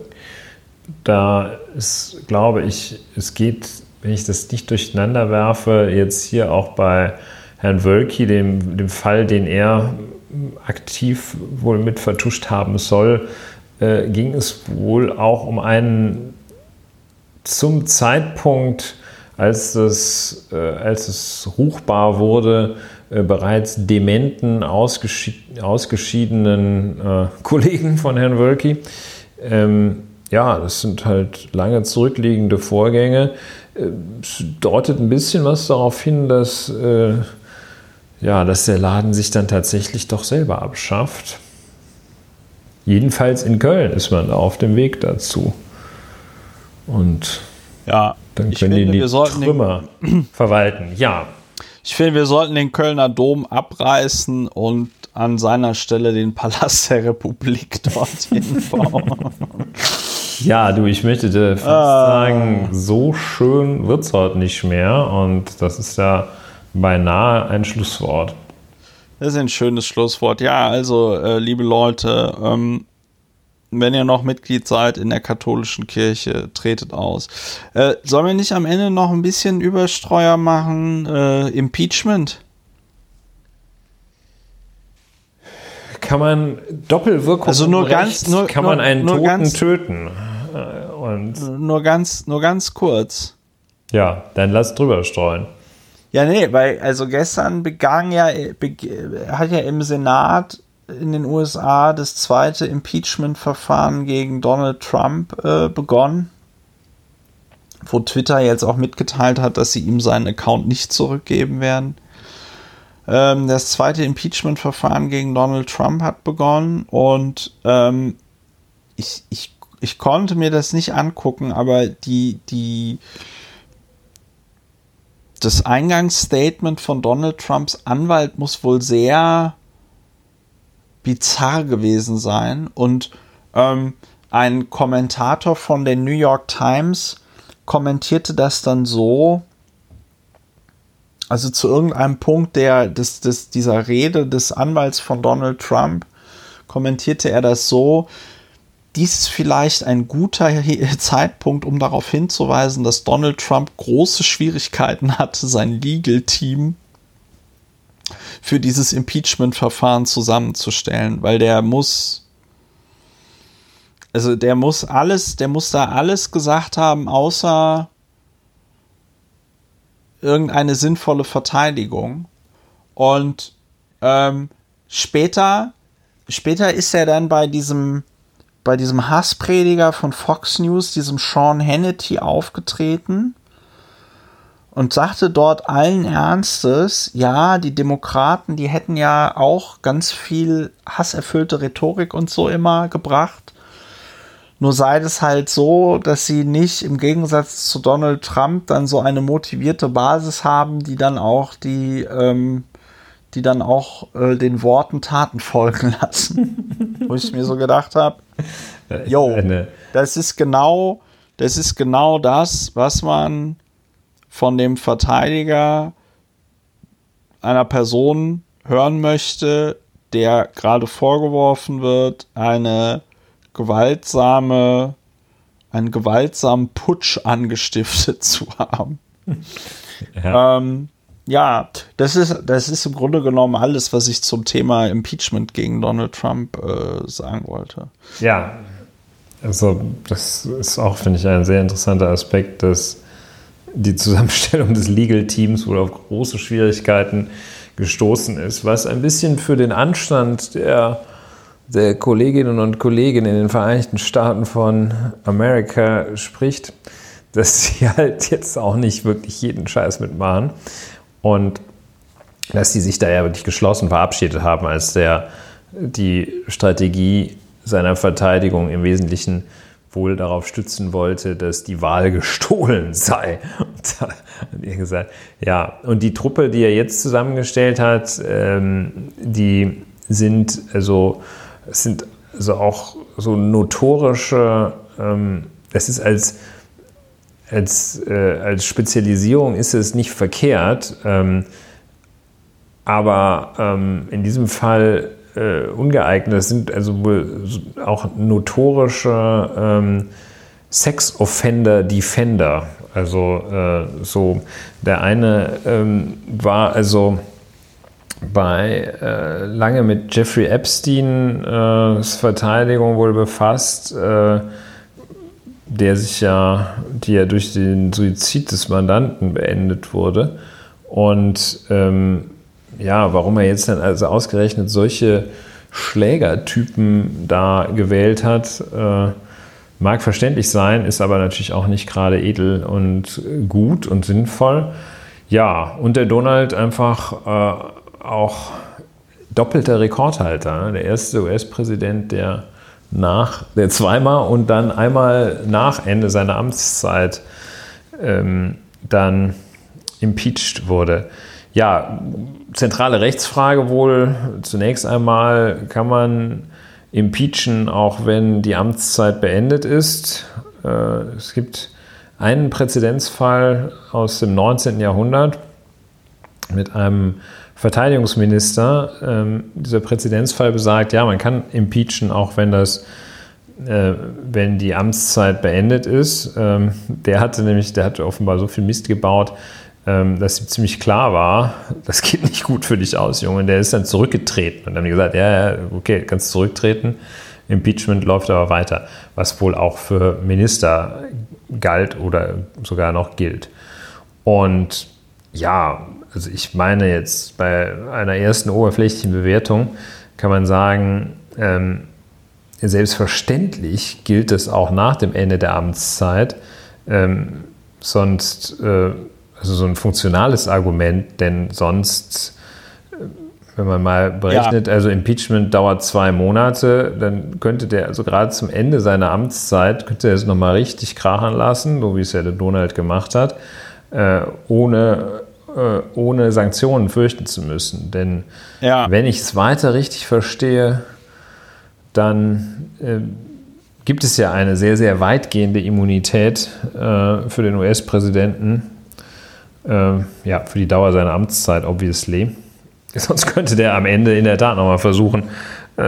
Da ist, glaube ich, es geht, wenn ich das nicht durcheinander werfe, jetzt hier auch bei Herrn Wölki, dem, dem Fall, den er aktiv wohl mit vertuscht haben soll, äh, ging es wohl auch um einen zum Zeitpunkt, als, das, äh, als es ruchbar wurde, äh, bereits dementen, ausgeschied ausgeschiedenen äh, Kollegen von Herrn Wölki. Ähm, ja, das sind halt lange zurückliegende Vorgänge. Äh, es deutet ein bisschen was darauf hin, dass, äh, ja, dass der Laden sich dann tatsächlich doch selber abschafft. Jedenfalls in Köln ist man auf dem Weg dazu. Und ja, dann können finde, die die Trümmer verwalten. Ja. Ich finde, wir sollten den Kölner Dom abreißen und an seiner Stelle den Palast der Republik dorthin bauen. Ja, du, ich möchte dir fast ah. sagen, so schön wird es heute nicht mehr. Und das ist ja beinahe ein Schlusswort. Das ist ein schönes Schlusswort. Ja, also, äh, liebe Leute, ähm, wenn ihr noch Mitglied seid in der katholischen Kirche, tretet aus. Äh, sollen wir nicht am Ende noch ein bisschen Überstreuer machen? Äh, Impeachment? Kann man Doppelwirkung also nur ganz, nur, kann man einen nur Toten ganz, töten? Und nur ganz, nur ganz kurz. Ja, dann lass drüber streuen. Ja, nee, weil also gestern begann ja, hat ja im Senat in den USA das zweite Impeachment-Verfahren gegen Donald Trump äh, begonnen, wo Twitter jetzt auch mitgeteilt hat, dass sie ihm seinen Account nicht zurückgeben werden. Ähm, das zweite Impeachment-Verfahren gegen Donald Trump hat begonnen und ähm, ich, ich, ich konnte mir das nicht angucken, aber die, die, das Eingangsstatement von Donald Trumps Anwalt muss wohl sehr bizarr gewesen sein. Und ähm, ein Kommentator von der New York Times kommentierte das dann so, also zu irgendeinem Punkt der, des, des, dieser Rede des Anwalts von Donald Trump, kommentierte er das so, dies ist vielleicht ein guter Zeitpunkt, um darauf hinzuweisen, dass Donald Trump große Schwierigkeiten hatte, sein Legal-Team für dieses Impeachment-Verfahren zusammenzustellen, weil der muss, also der muss alles, der muss da alles gesagt haben, außer irgendeine sinnvolle Verteidigung. Und ähm, später, später ist er dann bei diesem, bei diesem Hassprediger von Fox News, diesem Sean Hannity, aufgetreten und sagte dort allen Ernstes, ja, die Demokraten, die hätten ja auch ganz viel hasserfüllte Rhetorik und so immer gebracht. Nur sei es halt so, dass sie nicht im Gegensatz zu Donald Trump dann so eine motivierte Basis haben, die dann auch die, ähm, die dann auch äh, den Worten Taten folgen lassen. Wo ich mir so gedacht habe, yo, das ist genau, das ist genau das, was man von dem Verteidiger einer Person hören möchte, der gerade vorgeworfen wird, eine gewaltsame, einen gewaltsamen Putsch angestiftet zu haben. Ja. Ähm, ja, das ist, das ist im Grunde genommen alles, was ich zum Thema Impeachment gegen Donald Trump äh, sagen wollte. Ja, also das ist auch, finde ich, ein sehr interessanter Aspekt, dass die Zusammenstellung des Legal Teams wohl auf große Schwierigkeiten gestoßen ist, was ein bisschen für den Anstand der, der Kolleginnen und Kollegen in den Vereinigten Staaten von Amerika spricht, dass sie halt jetzt auch nicht wirklich jeden Scheiß mitmachen und dass sie sich da ja wirklich geschlossen verabschiedet haben, als der die Strategie seiner Verteidigung im Wesentlichen wohl darauf stützen wollte, dass die Wahl gestohlen sei. Und da hat er gesagt, ja, und die Truppe, die er jetzt zusammengestellt hat, ähm, die sind also, sind also auch so notorische, ähm, es ist als, als, äh, als Spezialisierung ist es nicht verkehrt, ähm, aber ähm, in diesem Fall äh, ungeeignet. Das sind also wohl auch notorische ähm, Sex-Offender-Defender. Also äh, so der eine ähm, war also bei äh, lange mit Jeffrey Epstein äh, Verteidigung wohl befasst, äh, der sich ja, die ja durch den Suizid des Mandanten beendet wurde. Und ähm, ja, warum er jetzt dann also ausgerechnet solche Schlägertypen da gewählt hat, äh, mag verständlich sein, ist aber natürlich auch nicht gerade edel und gut und sinnvoll. Ja, und der Donald einfach äh, auch doppelter Rekordhalter. Ne? Der erste US-Präsident, der nach, der zweimal und dann einmal nach Ende seiner Amtszeit ähm, dann impeached wurde. Ja, zentrale Rechtsfrage wohl. Zunächst einmal kann man impeachen, auch wenn die Amtszeit beendet ist. Äh, es gibt einen Präzedenzfall aus dem 19. Jahrhundert mit einem Verteidigungsminister. Ähm, dieser Präzedenzfall besagt, ja, man kann impeachen, auch wenn das äh, wenn die Amtszeit beendet ist. Ähm, der hatte nämlich, der hatte offenbar so viel Mist gebaut, ähm, dass ihm ziemlich klar war, das geht nicht gut für dich aus, Junge. Und der ist dann zurückgetreten und dann haben die gesagt, ja, ja, okay, kannst zurücktreten. Impeachment läuft aber weiter, was wohl auch für Minister galt oder sogar noch gilt. Und ja, also ich meine jetzt bei einer ersten oberflächlichen Bewertung kann man sagen, ähm, selbstverständlich gilt es auch nach dem Ende der Amtszeit, ähm, sonst äh, also so ein funktionales Argument, denn sonst, äh, wenn man mal berechnet, ja. also Impeachment dauert zwei Monate, dann könnte der, also gerade zum Ende seiner Amtszeit, könnte er es nochmal richtig krachern lassen, so wie es ja der Donald gemacht hat, äh, ohne, ohne Sanktionen fürchten zu müssen. Denn ja. wenn ich es weiter richtig verstehe, dann äh, gibt es ja eine sehr, sehr weitgehende Immunität äh, für den US-Präsidenten äh, ja, für die Dauer seiner Amtszeit, obviously. Sonst könnte der am Ende in der Tat nochmal versuchen, äh,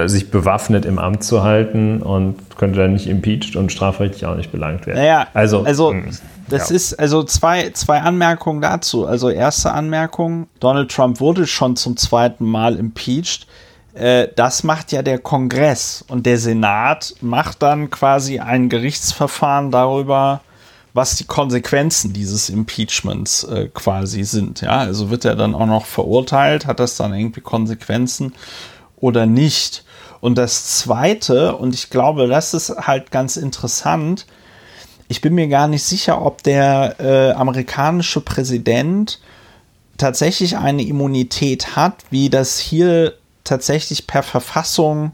sich bewaffnet im Amt zu halten und könnte dann nicht impeached und strafrechtlich auch nicht belangt werden. Naja, also, also mh, hm, das ja. ist also zwei, zwei Anmerkungen dazu. Also erste Anmerkung, Donald Trump wurde schon zum zweiten Mal impeached. Äh, das macht ja der Kongress und der Senat macht dann quasi ein Gerichtsverfahren darüber, was die Konsequenzen dieses Impeachments äh, quasi sind. Ja, also wird er dann auch noch verurteilt, hat das dann irgendwie Konsequenzen oder nicht? Und das zweite, und ich glaube, das ist halt ganz interessant, ich bin mir gar nicht sicher, ob der äh, amerikanische Präsident tatsächlich eine Immunität hat, wie das hier tatsächlich per Verfassung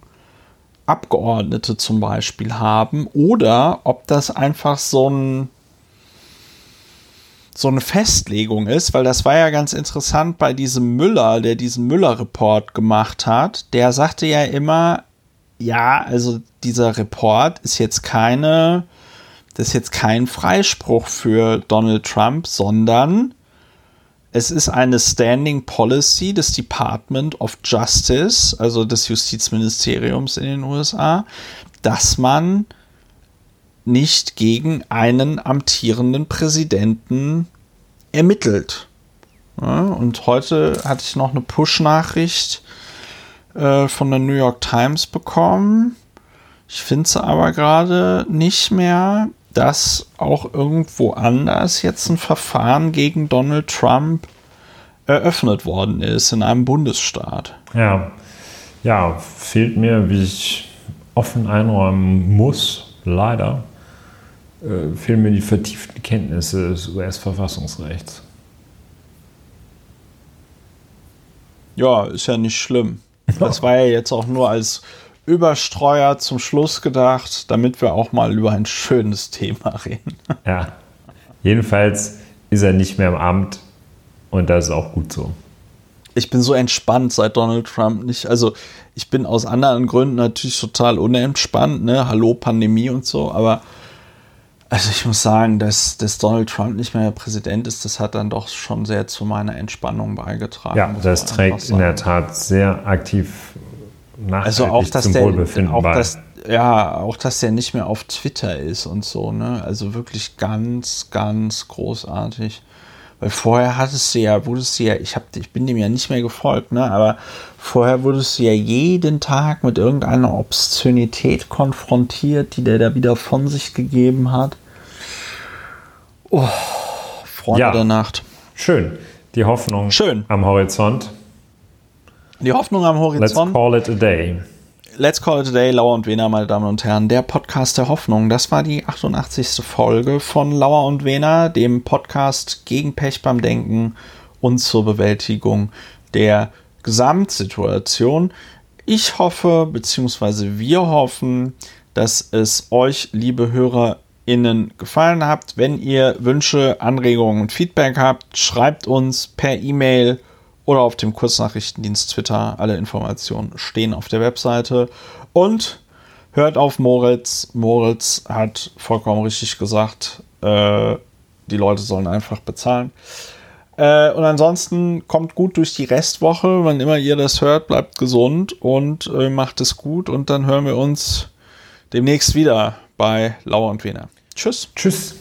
Abgeordnete zum Beispiel haben, oder ob das einfach so ein so eine Festlegung ist, weil das war ja ganz interessant bei diesem Müller, der diesen Müller-Report gemacht hat. Der sagte ja immer, ja, also dieser Report ist jetzt keine, das ist jetzt kein Freispruch für Donald Trump, sondern es ist eine Standing Policy des Department of Justice, also des Justizministeriums in den USA, dass man nicht gegen einen amtierenden Präsidenten ermittelt. Ja, und heute hatte ich noch eine Push-Nachricht äh, von der New York Times bekommen. Ich finde sie aber gerade nicht mehr, dass auch irgendwo anders jetzt ein Verfahren gegen Donald Trump eröffnet worden ist in einem Bundesstaat. Ja, ja, fehlt mir, wie ich offen einräumen muss, leider, äh, fehlen mir die vertieften Kenntnisse des US-Verfassungsrechts. Ja, ist ja nicht schlimm. Das war ja jetzt auch nur als Überstreuer zum Schluss gedacht, damit wir auch mal über ein schönes Thema reden. Ja. Jedenfalls ist er nicht mehr im Amt und das ist auch gut so. Ich bin so entspannt seit Donald Trump nicht. Also ich bin aus anderen Gründen natürlich total unentspannt, ne? Hallo Pandemie und so, aber also ich muss sagen, dass, dass Donald Trump nicht mehr Präsident ist, das hat dann doch schon sehr zu meiner Entspannung beigetragen. Ja, das trägt in der. Tat sehr aktiv also auch, dass zum der, Wohlbefinden auch bei. dass, ja, auch dass der nicht mehr auf Twitter ist und so, ne? Also wirklich ganz, ganz großartig. Weil vorher hattest du ja, wurdest du ja, ich, hab, ich bin dem ja nicht mehr gefolgt, ne? Aber vorher wurdest du ja jeden Tag mit irgendeiner Obszönität konfrontiert, die der da wieder von sich gegeben hat. Oh, Freunde Ja. der Nacht. Schön. Die Hoffnung Schön. am Horizont. Die Hoffnung am Let's Horizont. call it a day. Let's Call It a Day, Lauer und Wena, meine Damen und Herren, der Podcast der Hoffnung. Das war die 88. Folge von Lauer und Wena, dem Podcast gegen Pech beim Denken und zur Bewältigung der Gesamtsituation. Ich hoffe, beziehungsweise wir hoffen, dass es euch, liebe HörerInnen, gefallen hat. Wenn ihr Wünsche, Anregungen und Feedback habt, schreibt uns per E-Mail oder auf dem Kurznachrichtendienst Twitter. Alle Informationen stehen auf der Webseite. Und hört auf Moritz. Moritz hat vollkommen richtig gesagt, äh, die Leute sollen einfach bezahlen. Äh, und ansonsten kommt gut durch die Restwoche. Wann immer ihr das hört, bleibt gesund und äh, macht es gut. Und dann hören wir uns demnächst wieder bei Lauer und Wiener. Tschüss. Tschüss.